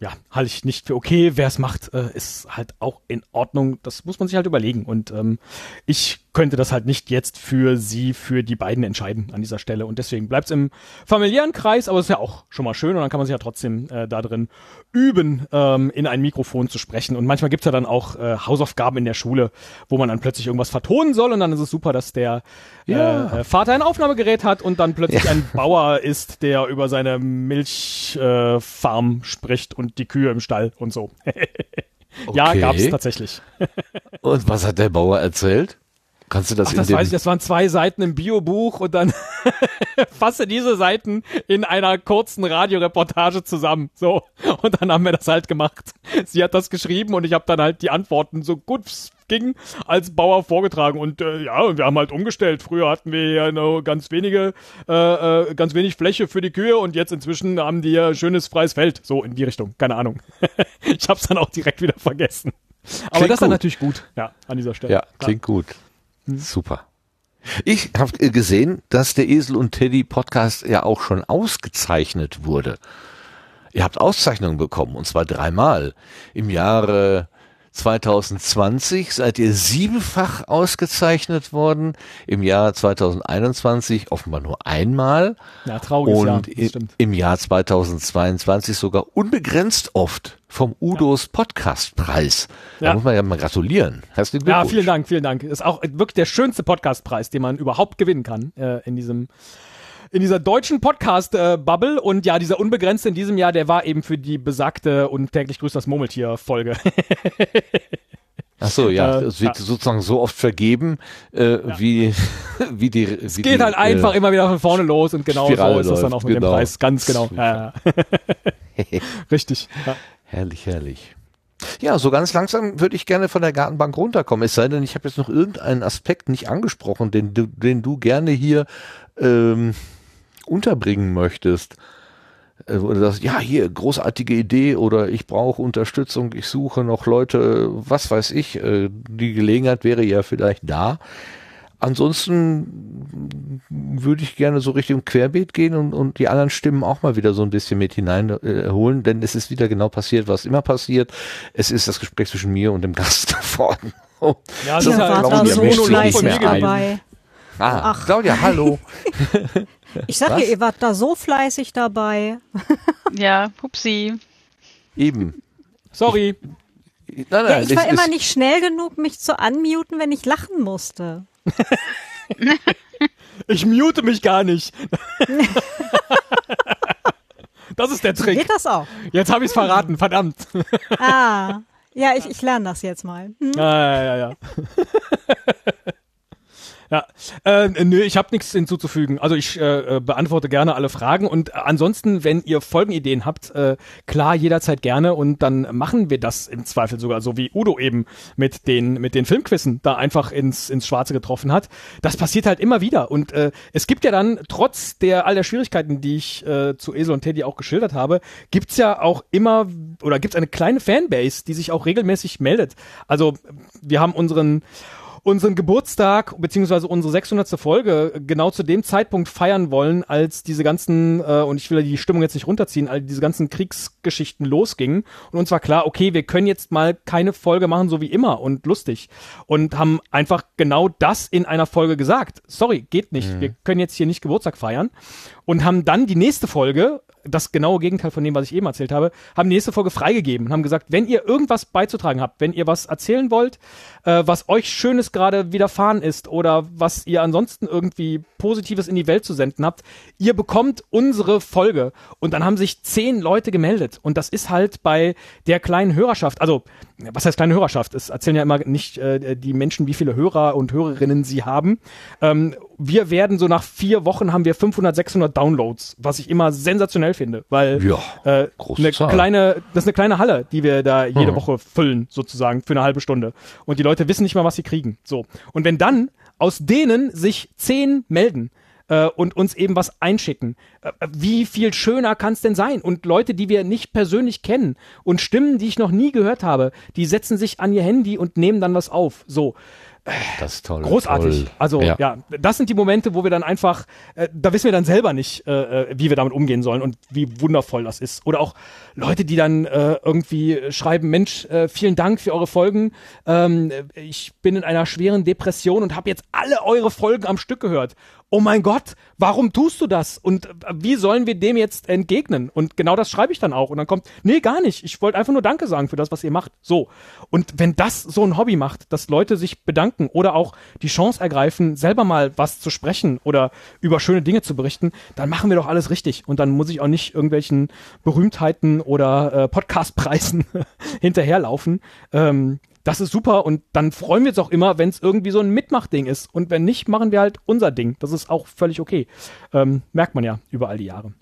ja, halte ich nicht für okay. Wer es macht, äh, ist halt auch in Ordnung. Das muss man sich halt überlegen. Und ähm, ich könnte das halt nicht jetzt für sie, für die beiden entscheiden an dieser Stelle. Und deswegen bleibt es im familiären Kreis, aber es ist ja auch schon mal schön und dann kann man sich ja trotzdem äh, da drin üben, ähm, in ein Mikrofon zu sprechen. Und manchmal gibt's ja dann auch äh, Hausaufgaben in der Schule, wo man dann plötzlich irgendwas vertonen soll und dann ist es super, dass der Ja. äh, äh, Vater ein Aufnahmegerät hat und dann plötzlich ein Bauer ist, der über seine Milchfarm äh, Farm spricht und die Kühe im Stall und so. <laughs> Ja, Okay. gab's tatsächlich. <laughs> Und was hat der Bauer erzählt? Kannst du das Ach, das weiß ich, das waren zwei Seiten im Biobuch und dann <laughs> fasse diese Seiten in einer kurzen Radioreportage zusammen. So. Und dann haben wir das halt gemacht. Sie hat das geschrieben und ich habe dann halt die Antworten so gut ging als Bauer vorgetragen und äh, ja, wir haben halt umgestellt. Früher hatten wir ja nur ganz wenige, äh, äh, ganz wenig Fläche für die Kühe und jetzt inzwischen haben die ja schönes freies Feld. So in die Richtung, keine Ahnung. <laughs> ich habe es dann auch direkt wieder vergessen. Aber Klingt das ist natürlich gut, ja, an dieser Stelle. Ja, klingt gut. Super. Ich habe gesehen, dass der Esel und Teddy Podcast ja auch schon ausgezeichnet wurde. Ihr habt Auszeichnungen bekommen und zwar dreimal. Im Jahre 2020 seid ihr siebenfach ausgezeichnet worden. Im Jahr 2021 offenbar nur einmal. Ja, trauriges Jahr, und stimmt. im Jahr 2022 sogar unbegrenzt oft vom Udos Podcastpreis. Da Ja. muss man ja mal gratulieren. Herzlichen Ja, Glückwunsch. vielen Dank, vielen Dank. Ist auch wirklich der schönste Podcastpreis, den man überhaupt gewinnen kann äh, in diesem in dieser deutschen Podcast-Bubble und ja, dieser unbegrenzte in diesem Jahr, der war eben für die besagte und täglich grüßt das Murmeltier-Folge. <laughs> Ach so, ja, Äh, es wird ja. sozusagen so oft vergeben, äh, wie, <laughs> wie die. Es geht halt einfach immer wieder von vorne los und genau Spirale so ist das dann auch mit genau. dem Preis. Ganz genau. <laughs> Ja, ja. Richtig. Ja. Herrlich, herrlich. Ja, so ganz langsam würde ich gerne von der Gartenbank runterkommen. Es sei denn, ich habe jetzt noch irgendeinen Aspekt nicht angesprochen, den du, den du gerne hier ähm, unterbringen möchtest. Äh, Wo du sagst, ja, hier, großartige Idee oder ich brauche Unterstützung, ich suche noch Leute, was weiß ich, äh, die Gelegenheit wäre ja vielleicht da. Ansonsten würde ich gerne so Richtung Querbeet gehen und, und die anderen Stimmen auch mal wieder so ein bisschen mit hineinholen, äh, denn es ist wieder genau passiert, was immer passiert. Es ist das Gespräch zwischen mir und dem Gast <laughs> geworden. Oh. Ja, das wart Claudia da so fleißig mehr ein. dabei. Ah, Ach. Claudia, hallo. <laughs> Ich sag Was? dir, ihr wart da so fleißig dabei. Ja, hupsi. Eben. Sorry. Nein, nein, Ja, ich war es immer ist, nicht schnell genug, mich zu unmuten, wenn ich lachen musste. <laughs> Ich mute mich gar nicht. <laughs> das ist der Trick. Geht das auch? Jetzt habe ich es verraten, verdammt. Ah. Ja, ich, ich lerne das jetzt mal. Hm? Ja, ja, ja, ja. <laughs> Ja, äh, nö, ich habe nichts hinzuzufügen. Also ich äh, äh, beantworte gerne alle Fragen und äh, ansonsten, wenn ihr Folgenideen habt, äh, klar jederzeit gerne und dann machen wir das im Zweifel sogar so wie Udo eben mit den mit den Filmquissen da einfach ins ins Schwarze getroffen hat. Das passiert halt immer wieder und äh, es gibt ja dann trotz der all der Schwierigkeiten, die ich äh, zu Esel und Teddy auch geschildert habe, gibt's ja auch immer oder gibt's eine kleine Fanbase, die sich auch regelmäßig meldet. Also wir haben unseren unseren Geburtstag beziehungsweise unsere 600. Folge genau zu dem Zeitpunkt feiern wollen, als diese ganzen äh, und ich will die Stimmung jetzt nicht runterziehen, als diese ganzen Kriegsgeschichten losgingen und uns war klar, okay, wir können jetzt mal keine Folge machen so wie immer und lustig und haben einfach genau das in einer Folge gesagt. Sorry, geht nicht. Mhm. Wir können jetzt hier nicht Geburtstag feiern und haben dann die nächste Folge das genaue Gegenteil von dem, was ich eben erzählt habe, haben die nächste Folge freigegeben und haben gesagt, wenn ihr irgendwas beizutragen habt, wenn ihr was erzählen wollt, äh, was euch Schönes gerade widerfahren ist oder was ihr ansonsten irgendwie Positives in die Welt zu senden habt, ihr bekommt unsere Folge. Und dann haben sich zehn Leute gemeldet. Und das ist halt bei der kleinen Hörerschaft, also was heißt kleine Hörerschaft? Es erzählen ja immer nicht äh, die Menschen, wie viele Hörer und Hörerinnen sie haben. Ähm, wir werden so nach vier Wochen haben wir 500, 600 Downloads, was ich immer sensationell finde, weil Ja, äh, eine Zahl. kleine, das ist eine kleine Halle, die wir da jede Mhm. Woche füllen, sozusagen, für eine halbe Stunde. Und die Leute wissen nicht mal, was sie kriegen. So. Und wenn dann aus denen sich zehn melden, äh, und uns eben was einschicken. Äh, wie viel schöner kann es denn sein? Und Leute, die wir nicht persönlich kennen und Stimmen, die ich noch nie gehört habe, die setzen sich an ihr Handy und nehmen dann was auf. So. Das ist toll. Großartig. Toll. Also ja. das sind die Momente, wo wir dann einfach, äh, da wissen wir dann selber nicht, äh, äh, wie wir damit umgehen sollen und wie wundervoll das ist. Oder auch Leute, die dann äh, irgendwie schreiben, Mensch, äh, vielen Dank für eure Folgen. Ähm, ich bin in einer schweren Depression und habe jetzt alle eure Folgen am Stück gehört. Oh mein Gott, warum tust du das? Und äh, wie sollen wir dem jetzt entgegnen? Und genau das schreibe ich dann auch. Und dann kommt, nee, gar nicht. Ich wollte einfach nur Danke sagen für das, was ihr macht. So. Und wenn das so ein Hobby macht, dass Leute sich bedanken oder auch die Chance ergreifen, selber mal was zu sprechen oder über schöne Dinge zu berichten, dann machen wir doch alles richtig. Und dann muss ich auch nicht irgendwelchen Berühmtheiten oder äh, Podcastpreisen <laughs> hinterherlaufen. Ähm, das ist super und dann freuen wir uns auch immer, wenn es irgendwie so ein Mitmachding ist. Und wenn nicht, machen wir halt unser Ding. Das ist auch völlig okay. Ähm, merkt man ja über all die Jahre.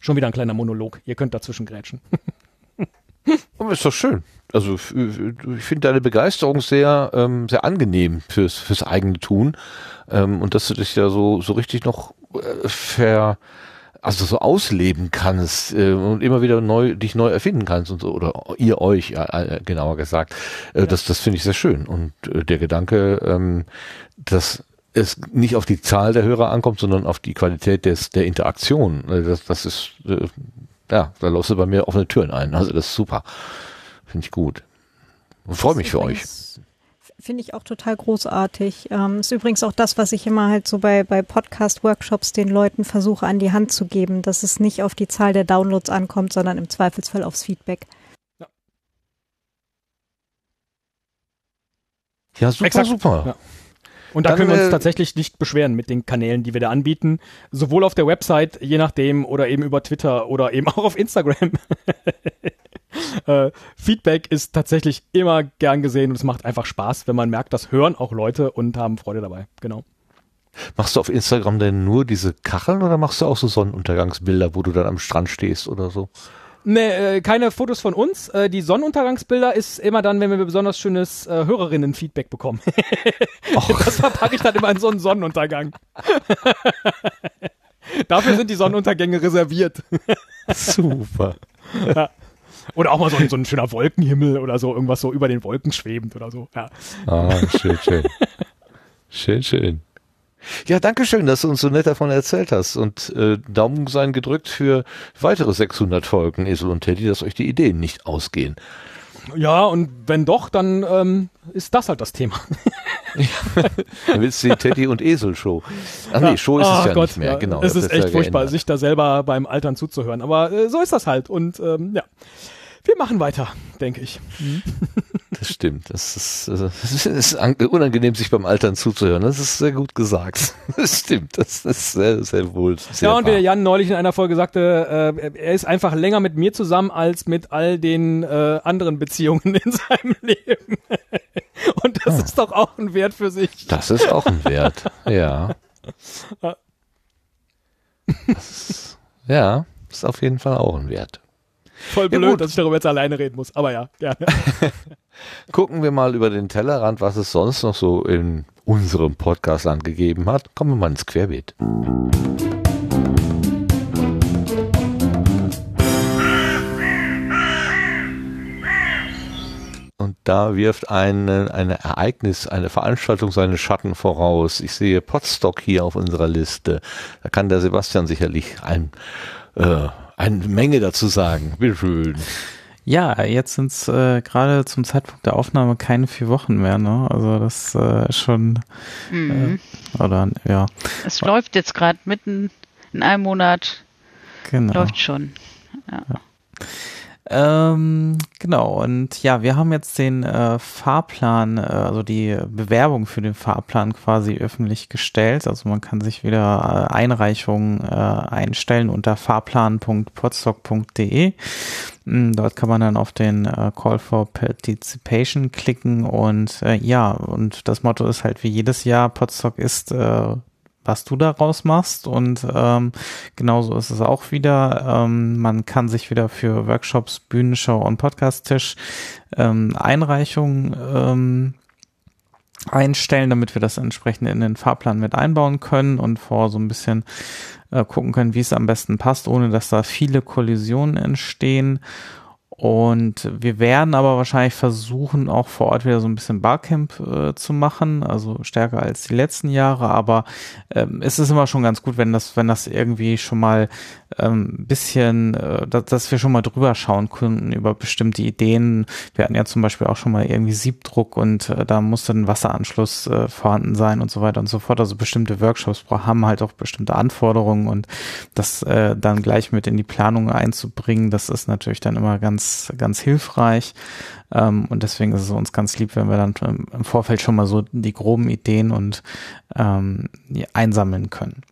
Schon wieder ein kleiner Monolog. Ihr könnt dazwischen grätschen. <laughs> Aber ist doch schön. Also ich finde deine Begeisterung sehr, ähm, sehr angenehm fürs, fürs eigene Tun. Ähm, und dass du dich ja so, so richtig noch äh, ver, also so ausleben kannst äh, und immer wieder neu, dich neu erfinden kannst und so, oder ihr euch, ja, äh, genauer gesagt. Äh, Das, das finde ich sehr schön. Und äh, der Gedanke, ähm, dass es nicht auf die Zahl der Hörer ankommt, sondern auf die Qualität des, der Interaktion. Äh, Das, das ist, äh, ja, da läufst du bei mir offene Türen ein. Also das ist super. Finde ich gut. Und freue mich für euch. Finde ich auch total großartig. Ähm, ist übrigens auch das, was ich immer halt so bei, bei Podcast-Workshops den Leuten versuche an die Hand zu geben, dass es nicht auf die Zahl der Downloads ankommt, sondern im Zweifelsfall aufs Feedback. Ja, super, Exakt. super. Ja. Und da Dann, können wir uns äh, tatsächlich nicht beschweren mit den Kanälen, die wir da anbieten. Sowohl auf der Website, je nachdem, oder eben über Twitter oder eben <laughs> auch auf Instagram. Äh, Feedback ist tatsächlich immer gern gesehen und es macht einfach Spaß, wenn man merkt, das hören auch Leute und haben Freude dabei. Genau. Machst du auf Instagram denn nur diese Kacheln oder machst du auch so Sonnenuntergangsbilder, wo du dann am Strand stehst oder so? Nee, äh, keine Fotos von uns. Äh, die Sonnenuntergangsbilder ist immer dann, wenn wir besonders schönes äh, Hörerinnen-Feedback bekommen. <laughs> <laughs> Das verpacke ich dann immer in so einen Sonnenuntergang. <laughs> Dafür sind die Sonnenuntergänge reserviert. Super. Oder auch mal so, ein- so ein schöner Wolkenhimmel oder so, irgendwas so über den Wolken schwebend oder so. Ja. Ah, schön, schön. schön, schön. Ja, danke schön, dass du uns so nett davon erzählt hast und äh, Daumen seien gedrückt für weitere 600 Folgen Esel und Teddy, dass euch die Ideen nicht ausgehen. ja, und wenn doch, dann ähm, ist das halt das Thema. <laughs> Dann willst du die Teddy und Esel Show. Ach nee, Show ist es Ah ja nicht mehr, genau. Es ist ja echt furchtbar, geändert. sich da selber beim Altern zuzuhören. Aber äh, so ist das halt. Und ähm, ja, wir machen weiter, denke ich. Das stimmt. Das ist, äh, <laughs> es ist an- unangenehm, sich beim Altern zuzuhören. Das ist sehr gut gesagt. <laughs> Das stimmt. Das ist sehr, sehr wohl. Sehr ja, und wie der. Jan neulich in einer Folge sagte, äh, er ist einfach länger mit mir zusammen als mit all den äh, anderen Beziehungen in <laughs> seinem Leben. und das ist doch auch ein Wert für sich. Das ist auch ein Wert. Ja. Das ist, ja, ist auf jeden Fall auch ein Wert. Voll Ja, blöd, gut. dass ich darüber jetzt alleine reden muss. Aber ja, gerne. <laughs> Gucken wir mal über den Tellerrand, was es sonst noch so in unserem Podcastland gegeben hat. Kommen wir mal ins Querbeet. Und da wirft ein, ein Ereignis, eine Veranstaltung seine Schatten voraus. Ich sehe Potstock hier auf unserer Liste. Da kann der Sebastian sicherlich ein, äh, eine Menge dazu sagen. Bitteschön. Ja, jetzt sind es äh, gerade zum Zeitpunkt der Aufnahme keine vier Wochen mehr, ne? Also das äh, schon Mhm. äh, oder ja, Es läuft jetzt gerade mitten in einem Monat, genau. läuft schon. Ähm, genau, und ja, wir haben jetzt den äh, Fahrplan, äh, also die Bewerbung für den Fahrplan quasi öffentlich gestellt. Also man kann sich wieder äh, Einreichungen äh, einstellen unter fahrplan.podstock.de. Mm, Dort kann man dann auf den äh, Call for Participation klicken und äh, ja, und das Motto ist halt wie jedes Jahr, Podstock ist äh, was du daraus machst. Und ähm, genauso ist es auch wieder. Ähm, man kann sich wieder für Workshops, Bühnenshow und Podcast-Tisch ähm, Einreichungen ähm, einstellen, damit wir das entsprechend in den Fahrplan mit einbauen können und vor so ein bisschen äh, gucken können, wie es am besten passt, ohne dass da viele Kollisionen entstehen. Und wir werden aber wahrscheinlich versuchen, auch vor Ort wieder so ein bisschen Barcamp äh, zu machen, also stärker als die letzten Jahre. Aber ähm, es ist immer schon ganz gut, wenn das, wenn das irgendwie schon mal ähm, bisschen, äh, dass, dass wir schon mal drüber schauen können über bestimmte Ideen. Wir hatten ja zum Beispiel auch schon mal irgendwie Siebdruck und äh, da musste ein Wasseranschluss äh, vorhanden sein und so weiter und so fort. Also bestimmte Workshops haben halt auch bestimmte Anforderungen und das äh, dann gleich mit in die Planung einzubringen, das ist natürlich dann immer ganz, ganz hilfreich. Ähm, und deswegen ist es uns ganz lieb, wenn wir dann im- Vorfeld schon mal so die groben Ideen und ähm, die einsammeln können.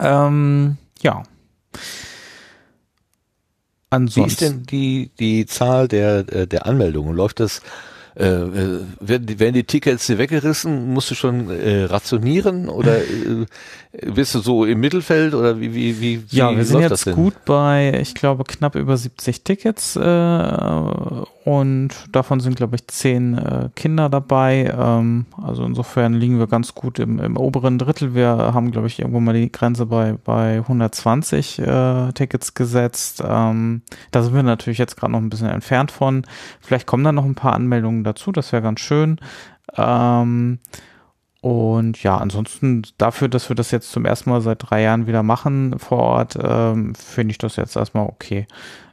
Ähm, ja. Wie Ansonsten. ist denn die, die Zahl der, äh, der Anmeldungen? Läuft das, äh, äh, werden, die, werden die Tickets dir weggerissen? Musst du schon äh, rationieren oder äh, bist du so im Mittelfeld oder wie, wie, wie, wie Ja, wir sind jetzt gut bei, ich glaube, knapp über 70 Tickets äh, und davon sind, glaube ich, zehn äh, Kinder dabei. Ähm, also insofern liegen wir ganz gut im, im oberen Drittel. Wir haben, glaube ich, irgendwo mal die Grenze bei, bei 120 äh, Tickets gesetzt. Ähm, da sind wir natürlich jetzt gerade noch ein bisschen entfernt von. Vielleicht kommen dann noch ein paar Anmeldungen dazu, das wäre ganz schön. Ähm, und ja, ansonsten dafür, dass wir das jetzt zum ersten Mal seit drei Jahren wieder machen vor Ort, ähm, finde ich das jetzt erstmal okay.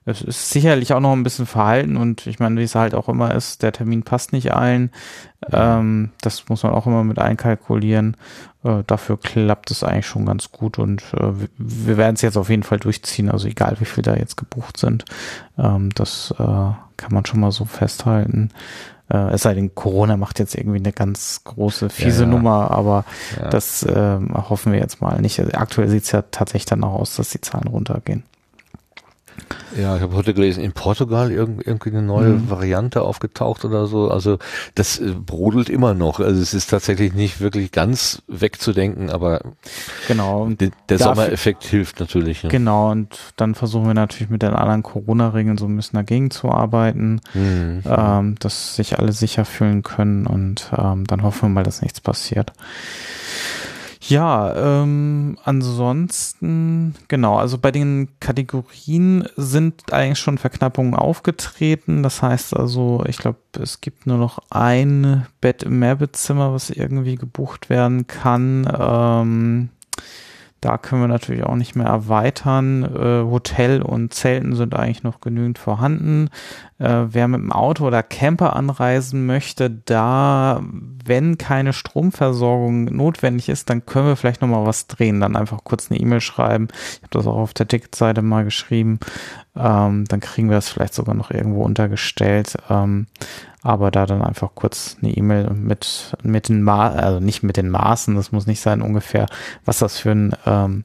Es ist sicherlich auch noch ein bisschen verhalten und ich meine, wie es halt auch immer ist, der Termin passt nicht allen. Ähm, das muss man auch immer mit einkalkulieren. Äh, dafür klappt es eigentlich schon ganz gut und äh, wir- werden es jetzt auf jeden Fall durchziehen, also egal wie viel da jetzt gebucht sind. Ähm, das äh, kann man schon mal so festhalten. Äh, es sei denn, Corona macht jetzt irgendwie eine ganz große, fiese Ja. Nummer, aber Ja. das ähm, hoffen wir jetzt mal nicht. Aktuell sieht es ja tatsächlich dann auch aus, dass die Zahlen runtergehen. Ja, ich habe heute gelesen, in Portugal irgend, irgendwie eine neue Mhm. Variante aufgetaucht oder so. Also das äh, brodelt immer noch. Also es ist tatsächlich nicht wirklich ganz wegzudenken, aber Genau. Der Dafür- Sommereffekt hilft natürlich. ne? Genau, und dann versuchen wir natürlich mit den anderen Corona-Regeln so ein bisschen dagegen zu arbeiten, Mhm. ähm, dass sich alle sicher fühlen können und ähm, dann hoffen wir mal, dass nichts passiert. Ja, ähm, ansonsten, genau, also bei den Kategorien sind eigentlich schon Verknappungen aufgetreten. Das heißt also, ich glaube, es gibt nur noch ein Bett im Mehrbettzimmer, was irgendwie gebucht werden kann. Ähm, da können wir natürlich auch nicht mehr erweitern. Äh, Hotel und Zelten sind eigentlich noch genügend vorhanden. Äh, wer mit dem Auto oder Camper anreisen möchte, da, wenn keine Stromversorgung notwendig ist, dann können wir vielleicht noch mal was drehen. Dann einfach kurz eine E-Mail schreiben. Ich habe das auch auf der Ticketseite mal geschrieben. Ähm, dann kriegen wir das vielleicht sogar noch irgendwo untergestellt. Ähm, aber da dann einfach kurz eine E-Mail mit, mit den Ma also nicht mit den Maßen, das muss nicht sein, ungefähr, was das für ein, ähm,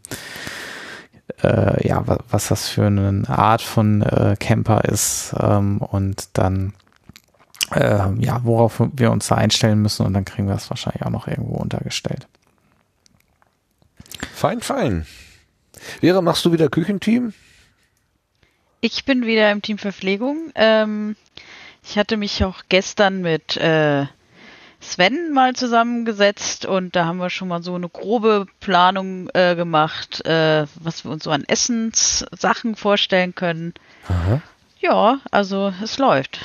äh, ja, was, was das für eine Art von äh, Camper ist ähm, und dann, äh, ja, worauf wir uns da einstellen müssen und dann kriegen wir das wahrscheinlich auch noch irgendwo untergestellt. Fein, fein. Vera, machst du wieder Küchenteam? Ich bin wieder im Team Verpflegung. Ähm, ich hatte mich auch gestern mit äh, Sven mal zusammengesetzt und da haben wir schon mal so eine grobe Planung äh, gemacht, äh, was wir uns so an Essenssachen vorstellen können. Aha. Ja, also es läuft.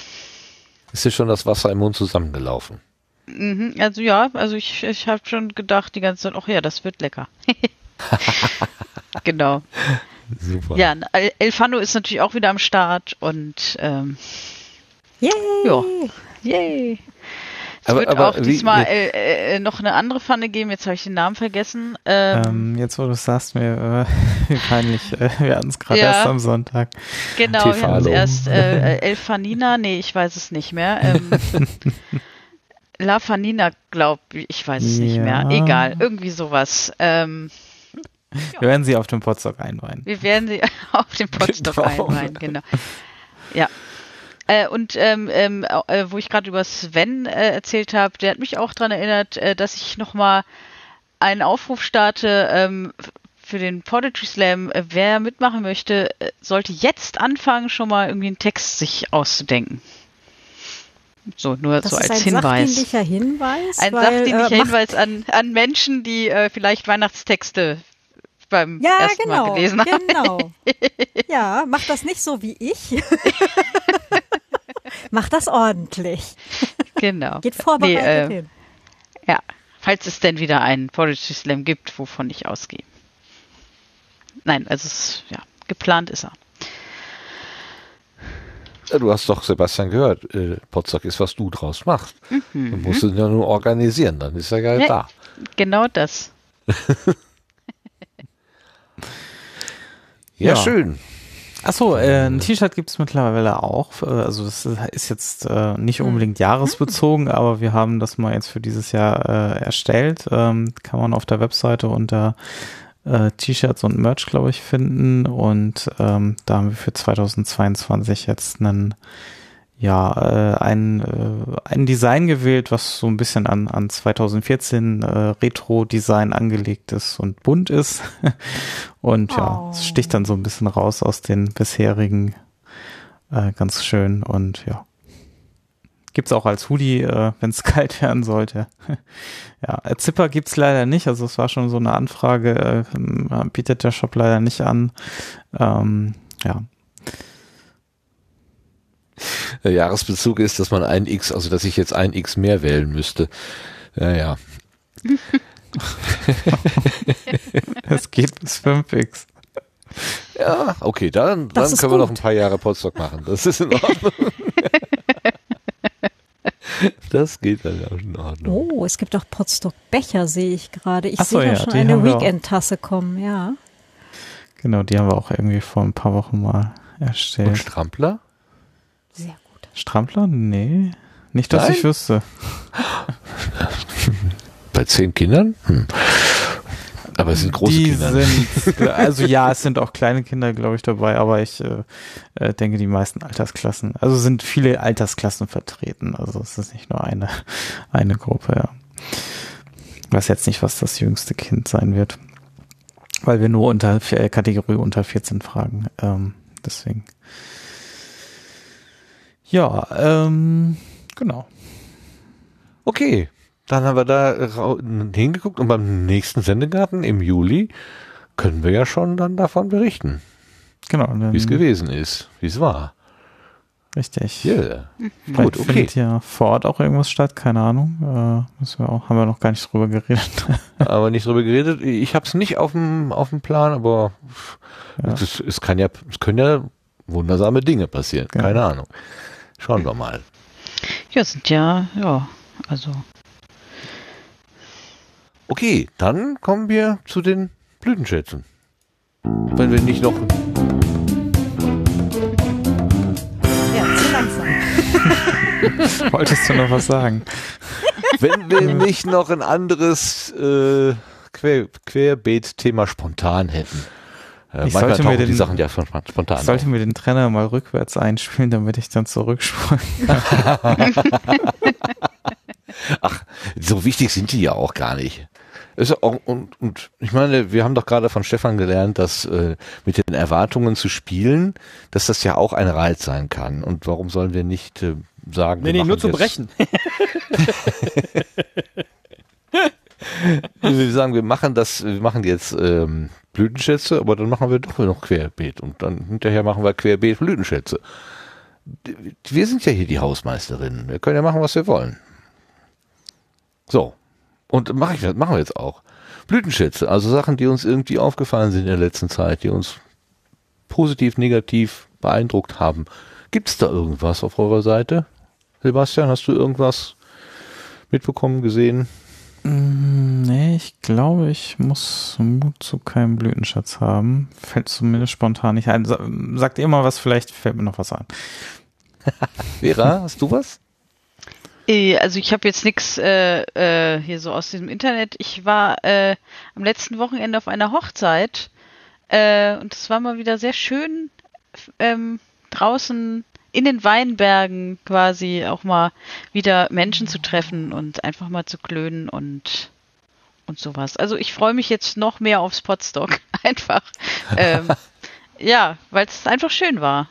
Ist dir schon das Wasser im Mund zusammengelaufen? Mhm, also ja, also ich, ich habe schon gedacht die ganze Zeit, ach ja, das wird lecker. <laughs> genau. Super. Ja, El- Elfano ist natürlich auch wieder am Start und ähm, Yay! Ja. yay. Es Aber- wird aber auch wie- diesmal wie- äh, äh, noch eine andere Pfanne geben, jetzt habe ich den Namen vergessen. Ähm, Ähm, jetzt, wo du es sagst, mir äh, <laughs> wie peinlich. Äh, wir hatten es gerade Ja. erst am Sonntag. Genau, wir hatten Tefalo. erst <laughs> äh, Elfanina, nee, ich weiß es nicht mehr. Ähm, <laughs> La Fanina, glaub ich, ich weiß es nicht mehr. Ja. Egal, irgendwie sowas. Ähm, Wir werden sie auf dem Potstock einweihen. wir werden sie auf den Potstock Genau. einweihen, genau. Ja. Äh, und ähm, ähm, äh, wo ich gerade über Sven äh, erzählt habe, der hat mich auch daran erinnert, äh, dass ich nochmal einen Aufruf starte ähm, für den Poetry Slam. Äh, wer mitmachen möchte, äh, sollte jetzt anfangen, schon mal irgendwie einen Text sich auszudenken. So, nur Das so als ein Hinweis. sachdienlicher Hinweis. Ein weil, sachdienlicher Hinweis an, an Menschen, die äh, vielleicht Weihnachtstexte beim Ja, ersten Mal genau, gelesen haben. genau. <laughs> Ja, mach das nicht so wie ich. <laughs> mach das ordentlich. Genau. <laughs> Geht vorbereitet Nee, äh, hin. Ja, falls es denn wieder einen Poetry Slam gibt, wovon ich ausgehe. Nein, also es, ja, geplant ist er. Ja, Du hast doch Sebastian gehört, äh, Potsdok ist, was du draus machst. Mhm. Du musst ihn ja nur organisieren, dann ist er ja Ja. da. Genau das. <laughs> Ja, Ja. schön. Achso, äh, ein T-Shirt gibt's mittlerweile auch. Äh, Also das ist jetzt äh, nicht unbedingt jahresbezogen, aber wir haben das mal jetzt für dieses Jahr äh, erstellt. Ähm, kann man auf der Webseite unter äh, T-Shirts und Merch, glaube ich, finden. Und ähm, da haben wir für 2022 jetzt einen ja, äh, ein, äh, ein Design gewählt, was so ein bisschen an, an 2014 äh, Retro-Design angelegt ist und bunt ist. <laughs> und ja, Oh. es sticht dann so ein bisschen raus aus den bisherigen. Äh, ganz schön und ja. Gibt's auch als Hoodie, äh, wenn es <laughs> kalt werden sollte. <laughs> ja, äh, Zipper gibt's leider nicht. Also es war schon so eine Anfrage, äh, ähm, bietet der Shop leider nicht an. Ähm, ja, Jahresbezug ist, dass man ein X, also dass ich jetzt ein X mehr wählen müsste. Ja, ja. es geht bis 5x. Ja, okay, dann, Das dann können wir noch ein gut. paar Jahre Potsdok machen. Das ist in Ordnung. <laughs> das geht dann auch in Ordnung. Oh, es gibt auch Potstock-Becher, sehe ich gerade. Ich so, sehe da ja, schon die eine. Weekend-Tasse kommen, ja. Genau, die haben wir auch irgendwie vor ein paar Wochen mal Und erstellt. Strampler? Strampler? Nee. Nicht, dass Nein? ich wüsste. <laughs> Bei zehn Kindern? Hm. Aber es sind große die Kinder. sind, <laughs> also ja, es sind auch kleine Kinder, glaube ich, dabei, aber ich äh, äh, denke, die meisten Altersklassen, also sind viele Altersklassen vertreten. Also es ist nicht nur eine, eine Gruppe, ja. Ich weiß jetzt nicht, was das jüngste Kind sein wird. Weil wir nur unter äh, Kategorie unter 14 fragen. Ähm, deswegen. Ja, ähm, genau. Okay, dann haben wir da hingeguckt und beim nächsten Sendegarten im Juli können wir ja schon dann davon berichten, Genau. Wie es gewesen ist, wie es war. Richtig. Yeah. Vielleicht Gut, okay. findet ja vor Ort auch irgendwas statt, keine Ahnung. Äh, müssen wir auch, haben wir noch gar nicht drüber geredet. <laughs> Aber nicht drüber geredet. Ich habe es nicht auf dem auf dem Plan, aber Ja. es, es kann ja, es können ja wundersame Dinge passieren. Ja. Keine Ahnung. Schauen wir mal. Ja, sind ja, ja, also. Okay, dann kommen wir zu den Blütenschätzen. Wenn wir nicht noch Ja, zu langsam. <laughs> Wolltest du noch was sagen? Wenn wir nicht noch ein anderes äh, Quer, Querbeet-Thema spontan hätten. Äh, Ich manchmal sollte mir tauchen die den- Sachen ja spontan. Ich sollte auf. mir den Trenner mal rückwärts einspielen, damit ich dann zurückspulen <laughs> Ach, so wichtig sind die ja auch gar nicht. Auch, und, und ich meine, wir haben doch gerade von Stefan gelernt, dass äh, mit den Erwartungen zu spielen, dass das ja auch ein Reiz sein kann. Und warum sollen wir nicht äh, sagen, Nee, wir nee, nur zu brechen. <laughs> <laughs> Wir sagen, wir machen das, wir machen jetzt ähm, Blütenschätze, aber dann machen wir doch noch Querbeet und dann hinterher machen wir Querbeet Blütenschätze. wir sind ja hier die Hausmeisterinnen. Wir können ja machen, was wir wollen. So. Und mach ich, machen wir jetzt auch. Blütenschätze, also Sachen, die uns irgendwie aufgefallen sind in der letzten Zeit, die uns positiv, negativ beeindruckt haben. Gibt es da irgendwas auf eurer Seite? Sebastian, hast du irgendwas mitbekommen, gesehen? Mm, Nee, ich glaube, ich muss Mut zu keinem Blütenschatz haben. Fällt zumindest spontan nicht ein. Sa- Sagt ihr mal was, vielleicht fällt mir noch was ein. <laughs> Vera, hast du was? Eh, Also ich habe jetzt nichts äh, äh, hier so aus diesem Internet. Ich war äh, am letzten Wochenende auf einer Hochzeit äh, und es war mal wieder sehr schön ähm, draußen in den Weinbergen quasi auch mal wieder Menschen zu treffen und einfach mal zu klönen und und sowas. Also ich freue mich jetzt noch mehr aufs Potstock <laughs> einfach. ähm, <laughs> ja, weil es einfach schön war.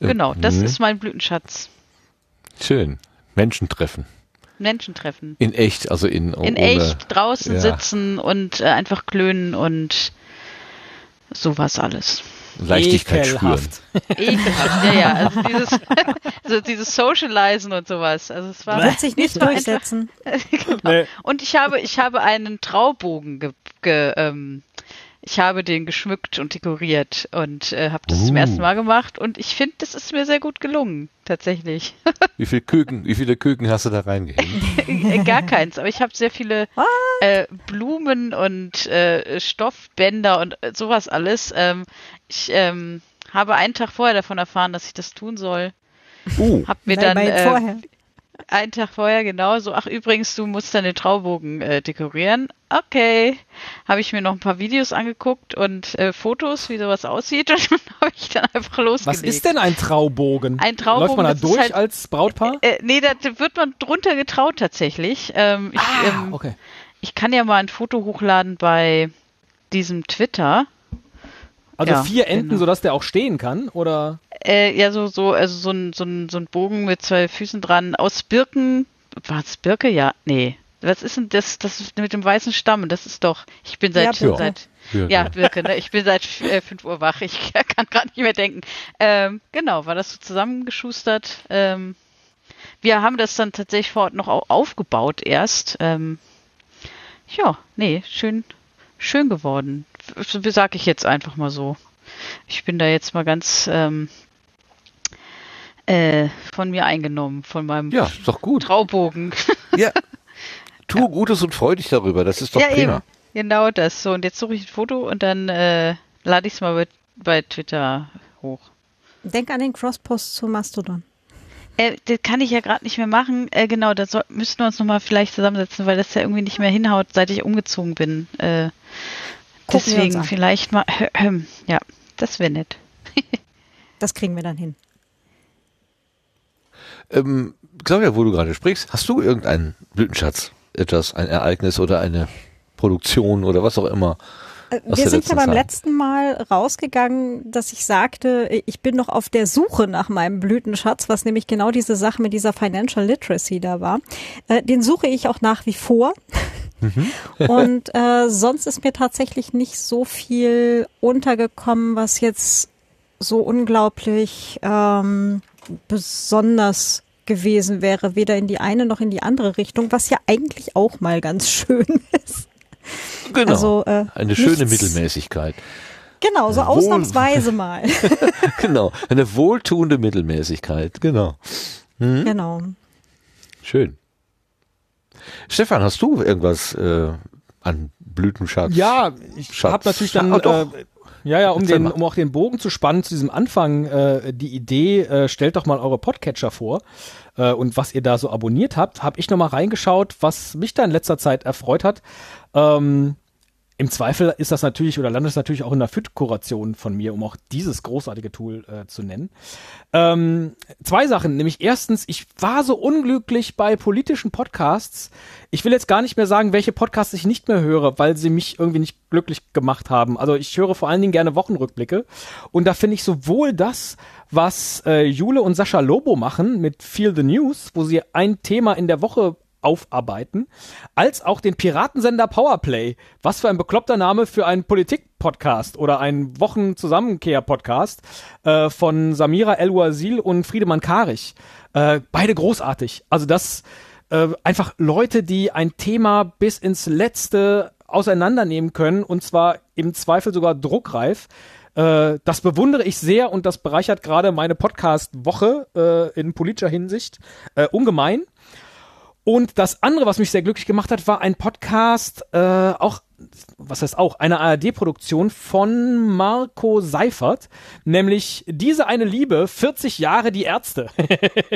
Genau, das Mhm. ist mein Blütenschatz. Schön. Menschen treffen. Menschen treffen. In echt, also in, In ohne, echt draußen ja. sitzen und äh, einfach klönen und sowas alles. Leichtigkeit spüren. Ekelhaft. <laughs> Ekelhaft, ja, ja. Also dieses, <laughs> also dieses Socializen und sowas. Also es war Wird sich nicht einfach- durchsetzen. <laughs> genau. Nee. Und ich habe, ich habe einen Traubogen ge, ge, ähm, ich habe den geschmückt und dekoriert und äh, habe das zum Uh. ersten Mal gemacht und ich finde, das ist mir sehr gut gelungen, tatsächlich. <laughs> Wie viele Küken, wie viele Küken hast du da reingehängt? Äh, Gar keins, aber ich habe sehr viele äh, Blumen und äh, Stoffbänder und äh, sowas alles. Ähm, ich ähm, habe einen Tag vorher davon erfahren, dass ich das tun soll. Uh, Hab mir Nein, dann äh, vorher. Einen Tag vorher genau so, ach übrigens, du musst den Traubogen äh, dekorieren. Okay. Habe ich mir noch ein paar Videos angeguckt und äh, Fotos, wie sowas aussieht <laughs> und dann habe ich dann einfach losgelegt. Was ist denn ein Traubogen? Ein Traubogen, Läuft man da durch halt- als Brautpaar? Äh, nee, da wird man drunter getraut tatsächlich. Ähm, ich, ah, ähm, okay. ich kann ja mal ein Foto hochladen bei diesem Twitter. Also ja, vier Enden, genau. sodass der auch stehen kann? Oder? Äh, ja, so, so, also so ein, so, ein, so ein Bogen mit zwei Füßen dran aus Birken. War es Birke? Ja, nee. Was ist denn das, das ist mit dem weißen Stamm? Das ist doch, ich bin seit, Ja, Birke. seit Birke. ja, Birke, ne? Ich bin seit äh, 5 Uhr wach, ich <laughs> kann gerade nicht mehr denken. Ähm, genau, war das so zusammengeschustert. Ähm, wir haben das dann tatsächlich vor Ort noch au- aufgebaut erst. Ähm, ja, nee, schön, schön geworden. Sag ich jetzt einfach mal so. Ich bin da jetzt mal ganz ähm, äh, von mir eingenommen, von meinem ja, ist doch gut. Traubogen. <laughs> Ja. Tu Gutes und freu dich darüber. Das ist doch ja, prima. eben. Genau das. So, und jetzt suche ich ein Foto und dann äh, lade ich es mal bei, bei Twitter hoch. Denk an den Crosspost zu Mastodon. Äh, das kann ich ja gerade nicht mehr machen. Äh, genau, da soll, müssten wir uns nochmal vielleicht zusammensetzen, weil das ja irgendwie nicht mehr hinhaut, seit ich umgezogen bin. Äh, deswegen vielleicht mal. <clears throat> ja, das wäre nett. <laughs> Das kriegen wir dann hin. Ähm, Claudia, wo du gerade sprichst, hast du irgendeinen Blütenschatz? Etwas, ein Ereignis oder eine Produktion oder was auch immer? Äh, Wir sind ja beim Zeit. letzten Mal rausgegangen, dass ich sagte, ich bin noch auf der Suche nach meinem Blütenschatz, was nämlich genau diese Sache mit dieser Financial Literacy da war. Äh, Den suche ich auch nach wie vor. <laughs> <laughs> Und äh, sonst ist mir tatsächlich nicht so viel untergekommen, was jetzt so unglaublich ähm, besonders gewesen wäre, weder in die eine noch in die andere Richtung, was ja eigentlich auch mal ganz <laughs> schön ist. Genau. Also, äh, eine schöne nichts- Mittelmäßigkeit. Genau, so Wohl- ausnahmsweise mal. <laughs> genau. Eine wohltuende Mittelmäßigkeit. Genau. Hm? genau. Schön. Stefan, hast du irgendwas äh, an Blütenschatz? Ja, ich Schatz. habe natürlich dann, Ah, äh, ja, ja, um, Erzähl den, mal. um auch den Bogen zu spannen zu diesem Anfang, äh, die Idee, äh, stellt doch mal eure Podcatcher vor äh, und was ihr da so abonniert habt, habe ich nochmal reingeschaut, was mich da in letzter Zeit erfreut hat. Ähm, Im Zweifel ist das natürlich oder landet es natürlich auch in der FIT-Kuration von mir, um auch dieses großartige Tool äh, zu nennen. Ähm, zwei Sachen, nämlich erstens, ich war so unglücklich bei politischen Podcasts. Ich will jetzt gar nicht mehr sagen, welche Podcasts ich nicht mehr höre, weil sie mich irgendwie nicht glücklich gemacht haben. Also ich höre vor allen Dingen gerne Wochenrückblicke und da finde ich sowohl das, was äh, Jule und Sascha Lobo machen mit Feel the News, wo sie ein Thema in der Woche aufarbeiten, als auch den Piratensender Powerplay. Was für ein bekloppter Name für einen Politik-Podcast oder einen Wochenzusammenkehr-Podcast äh, von Samira El-Wazil und Friedemann Karich. Äh, beide großartig. Also das äh, einfach Leute, die ein Thema bis ins Letzte auseinandernehmen können und zwar im Zweifel sogar druckreif. Äh, das bewundere ich sehr und das bereichert gerade meine Podcast-Woche äh, in politischer Hinsicht äh, ungemein. Und das andere, was mich sehr glücklich gemacht hat, war ein Podcast, äh, auch was heißt auch, eine ARD-Produktion von Marco Seifert, nämlich Diese eine Liebe, 40 Jahre die Ärzte.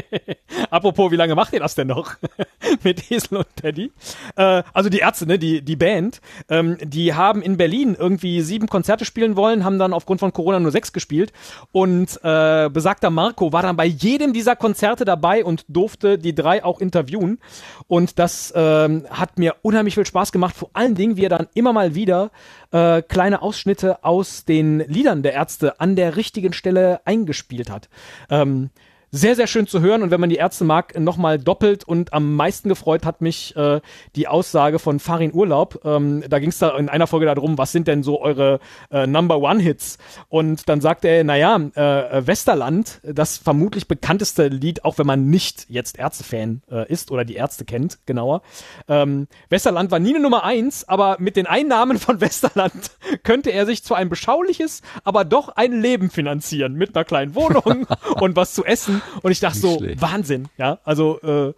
<laughs> Apropos, wie lange macht ihr das denn noch? <laughs> Mit Esel und Teddy. Äh, also die Ärzte, ne, die, die Band, ähm, die haben in Berlin irgendwie sieben Konzerte spielen wollen, haben dann aufgrund von Corona nur sechs gespielt und äh, besagter Marco war dann bei jedem dieser Konzerte dabei und durfte die drei auch interviewen und das ähm, hat mir unheimlich viel Spaß gemacht, vor allen Dingen, wie er dann immer mal wieder äh, kleine Ausschnitte aus den Liedern der Ärzte an der richtigen Stelle eingespielt hat. Ähm, sehr, sehr schön zu hören und wenn man die Ärzte mag, nochmal doppelt und am meisten gefreut hat mich äh, die Aussage von Farin Urlaub. Ähm, da ging es da in einer Folge darum, was sind denn so eure äh, Number One Hits? Und dann sagte er, naja, äh, Westerland, das vermutlich bekannteste Lied, auch wenn man nicht jetzt Ärztefan äh, ist oder die Ärzte kennt, genauer. Ähm, Westerland war nie eine Nummer eins, aber mit den Einnahmen von <laughs> Westerland könnte er sich zwar ein beschauliches, aber doch ein Leben finanzieren mit einer kleinen Wohnung <laughs> und was zu essen und ich dachte so, schlecht. Wahnsinn, ja, also äh,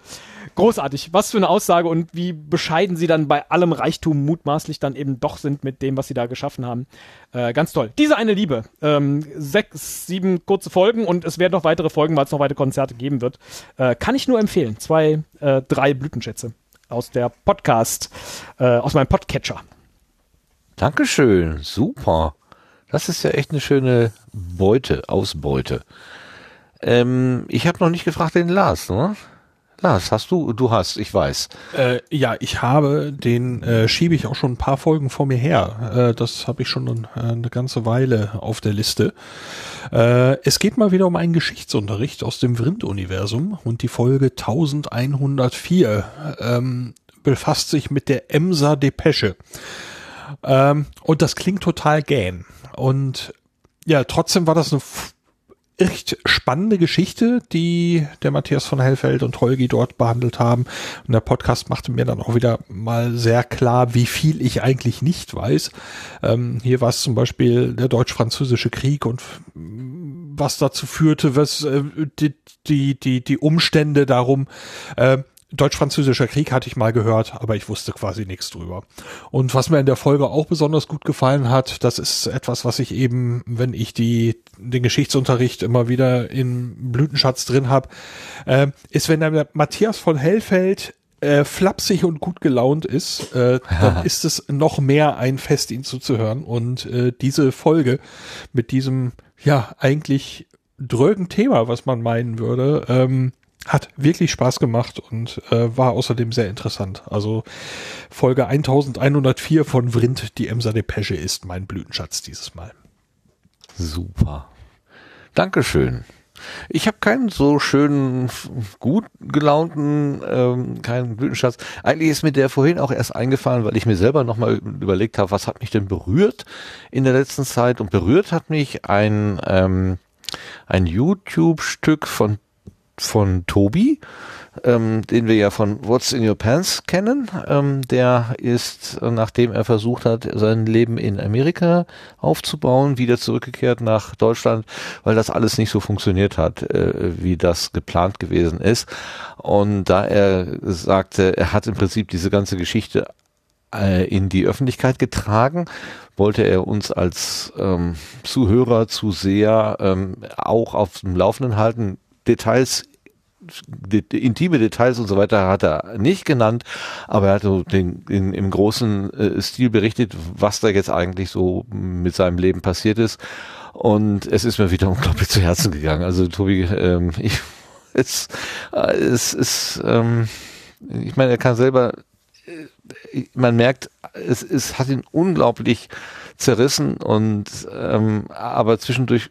großartig. Was für eine Aussage und wie bescheiden sie dann bei allem Reichtum mutmaßlich dann eben doch sind mit dem, was sie da geschaffen haben. Äh, ganz toll. Diese eine Liebe. Ähm, sechs, sieben kurze Folgen und es werden noch weitere Folgen, weil es noch weitere Konzerte geben wird. Äh, kann ich nur empfehlen. Zwei, äh, drei Blütenschätze aus der Podcast, äh, aus meinem Podcatcher. Dankeschön, super. Das ist ja echt eine schöne Beute, Ausbeute. Ähm, ich habe noch nicht gefragt den Lars, ne? Lars, hast du? Du hast, ich weiß. Äh, ja, ich habe, den äh, schiebe ich auch schon ein paar Folgen vor mir her. Äh, das habe ich schon äh, eine ganze Weile auf der Liste. Äh, es geht mal wieder um einen Geschichtsunterricht aus dem Vrind-Universum und die Folge 1104 ähm, befasst sich mit der Emser Depesche. Ähm, und das klingt total gähn. Und ja, trotzdem war das eine echt spannende Geschichte, die der Matthias von Hellfeld und Holgi dort behandelt haben. Und der Podcast machte mir dann auch wieder mal sehr klar, wie viel ich eigentlich nicht weiß. Ähm, hier war es zum Beispiel der deutsch-französische Krieg und was dazu führte, was äh, die, die, die, die Umstände darum, äh, Deutsch-Französischer Krieg hatte ich mal gehört, aber ich wusste quasi nichts drüber. Und was mir in der Folge auch besonders gut gefallen hat, das ist etwas, was ich eben, wenn ich die, den Geschichtsunterricht immer wieder im Blütenschatz drin habe, äh, ist, wenn der Matthias von Hellfeld äh, flapsig und gut gelaunt ist, äh, dann <laughs> ist es noch mehr ein Fest, ihn zuzuhören. Und äh, diese Folge mit diesem, ja, eigentlich drögen Thema, was man meinen würde, ähm, hat wirklich Spaß gemacht und äh, war außerdem sehr interessant. Also Folge 1104 von Vrind, die Emser Depesche ist mein Blütenschatz dieses Mal. Super. Dankeschön. Ich habe keinen so schönen, gut gelaunten, ähm, keinen Blütenschatz. Eigentlich ist mir der vorhin auch erst eingefallen, weil ich mir selber nochmal überlegt habe, was hat mich denn berührt in der letzten Zeit. Und berührt hat mich ein, ähm, ein YouTube-Stück von von Tobi, ähm, den wir ja von What's in Your Pants kennen. Ähm, der ist, nachdem er versucht hat, sein Leben in Amerika aufzubauen, wieder zurückgekehrt nach Deutschland, weil das alles nicht so funktioniert hat, äh, wie das geplant gewesen ist. Und da er sagte, er hat im Prinzip diese ganze Geschichte äh, in die Öffentlichkeit getragen, wollte er uns als ähm, Zuhörer, Zuseher ähm, auch auf dem Laufenden halten, Details intime Details und so weiter hat er nicht genannt, aber er hat so den, in, im großen äh, Stil berichtet, was da jetzt eigentlich so mit seinem Leben passiert ist. Und es ist mir wieder <laughs> unglaublich zu Herzen gegangen. Also Tobi, ähm, <laughs> ich, es, äh, es ist, ähm, ich meine, er kann selber äh, man merkt, es, es hat ihn unglaublich zerrissen und ähm, aber zwischendurch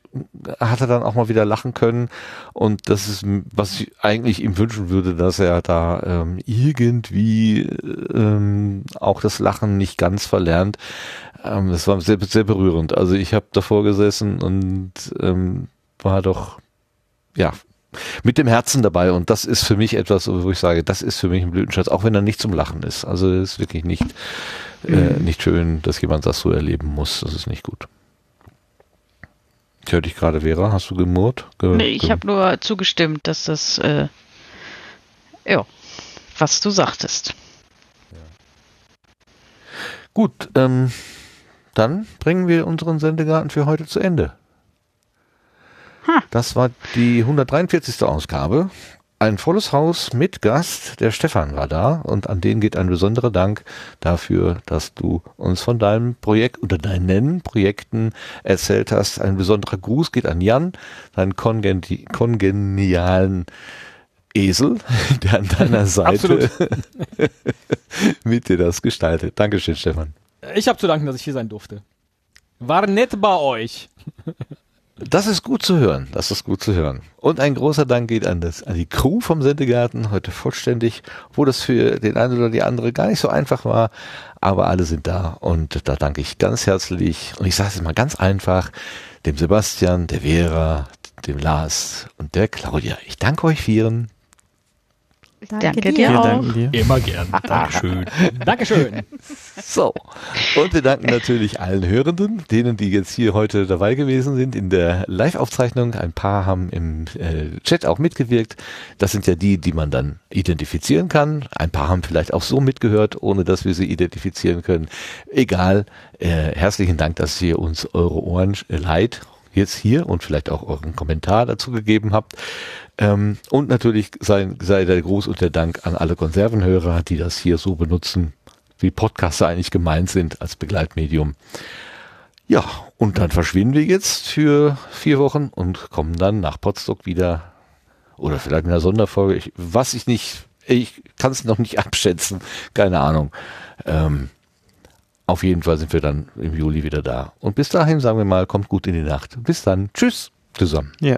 hat er dann auch mal wieder lachen können und das ist, was ich eigentlich ihm wünschen würde, dass er da ähm, irgendwie ähm, auch das Lachen nicht ganz verlernt. Ähm, das war sehr, sehr berührend. Also ich habe davor gesessen und ähm, war doch ja mit dem Herzen dabei und das ist für mich etwas, wo ich sage, das ist für mich ein Blütenschatz, auch wenn er nicht zum Lachen ist. Also es ist wirklich nicht äh, nicht schön, dass jemand das so erleben muss. Das ist nicht gut. Ich höre dich gerade, Vera. Hast du gemurrt? Ge Nee, ich habe nur zugestimmt, dass das, äh, ja, was du sagtest. Gut, ähm, dann bringen wir unseren Sendegarten für heute zu Ende. Das war die 143. Ausgabe. Ein volles Haus mit Gast. Der Stefan war da und an den geht ein besonderer Dank dafür, dass du uns von deinem Projekt oder deinen Projekten erzählt hast. Ein besonderer Gruß geht an Jan, deinen kongeni kongenialen Esel, <laughs> der an deiner <laughs> Seite <laughs> mit dir das gestaltet. Dankeschön, Stefan. Ich habe zu danken, dass ich hier sein durfte. War nett bei euch. Das ist gut zu hören. Das ist gut zu hören. Und ein großer Dank geht an, das, an die Crew vom Sendegarten, heute vollständig, wo das für den einen oder die andere gar nicht so einfach war, aber alle sind da und da danke ich ganz herzlich und ich sage es mal ganz einfach, dem Sebastian, der Vera, dem Lars und der Claudia. Ich danke euch vieren. Danke, Danke dir dir Wir auch. danken dir. Immer gern. Dankeschön. <laughs> Dankeschön. So, und wir danken natürlich allen Hörenden, denen, die jetzt hier heute dabei gewesen sind in der Live-Aufzeichnung. Ein paar haben im äh, Chat auch mitgewirkt. Das sind ja die, die man dann identifizieren kann. Ein paar haben vielleicht auch so mitgehört, ohne dass wir sie identifizieren können. Egal, äh, herzlichen Dank, dass ihr uns eure Ohren äh, leid jetzt hier und vielleicht auch euren Kommentar dazu gegeben habt. Ähm, und natürlich sei, sei der Gruß und der Dank an alle Konservenhörer, die das hier so benutzen, wie Podcaster eigentlich gemeint sind als Begleitmedium. Ja, und dann verschwinden wir jetzt für vier Wochen und kommen dann nach Potsdok wieder oder vielleicht in einer Sonderfolge. Ich, was ich nicht, ich kann es noch nicht <laughs> abschätzen, keine Ahnung. Ähm, auf jeden Fall sind wir dann im Juli wieder da. Und bis dahin sagen wir mal, kommt gut in die Nacht. Bis dann. Tschüss zusammen. Ja,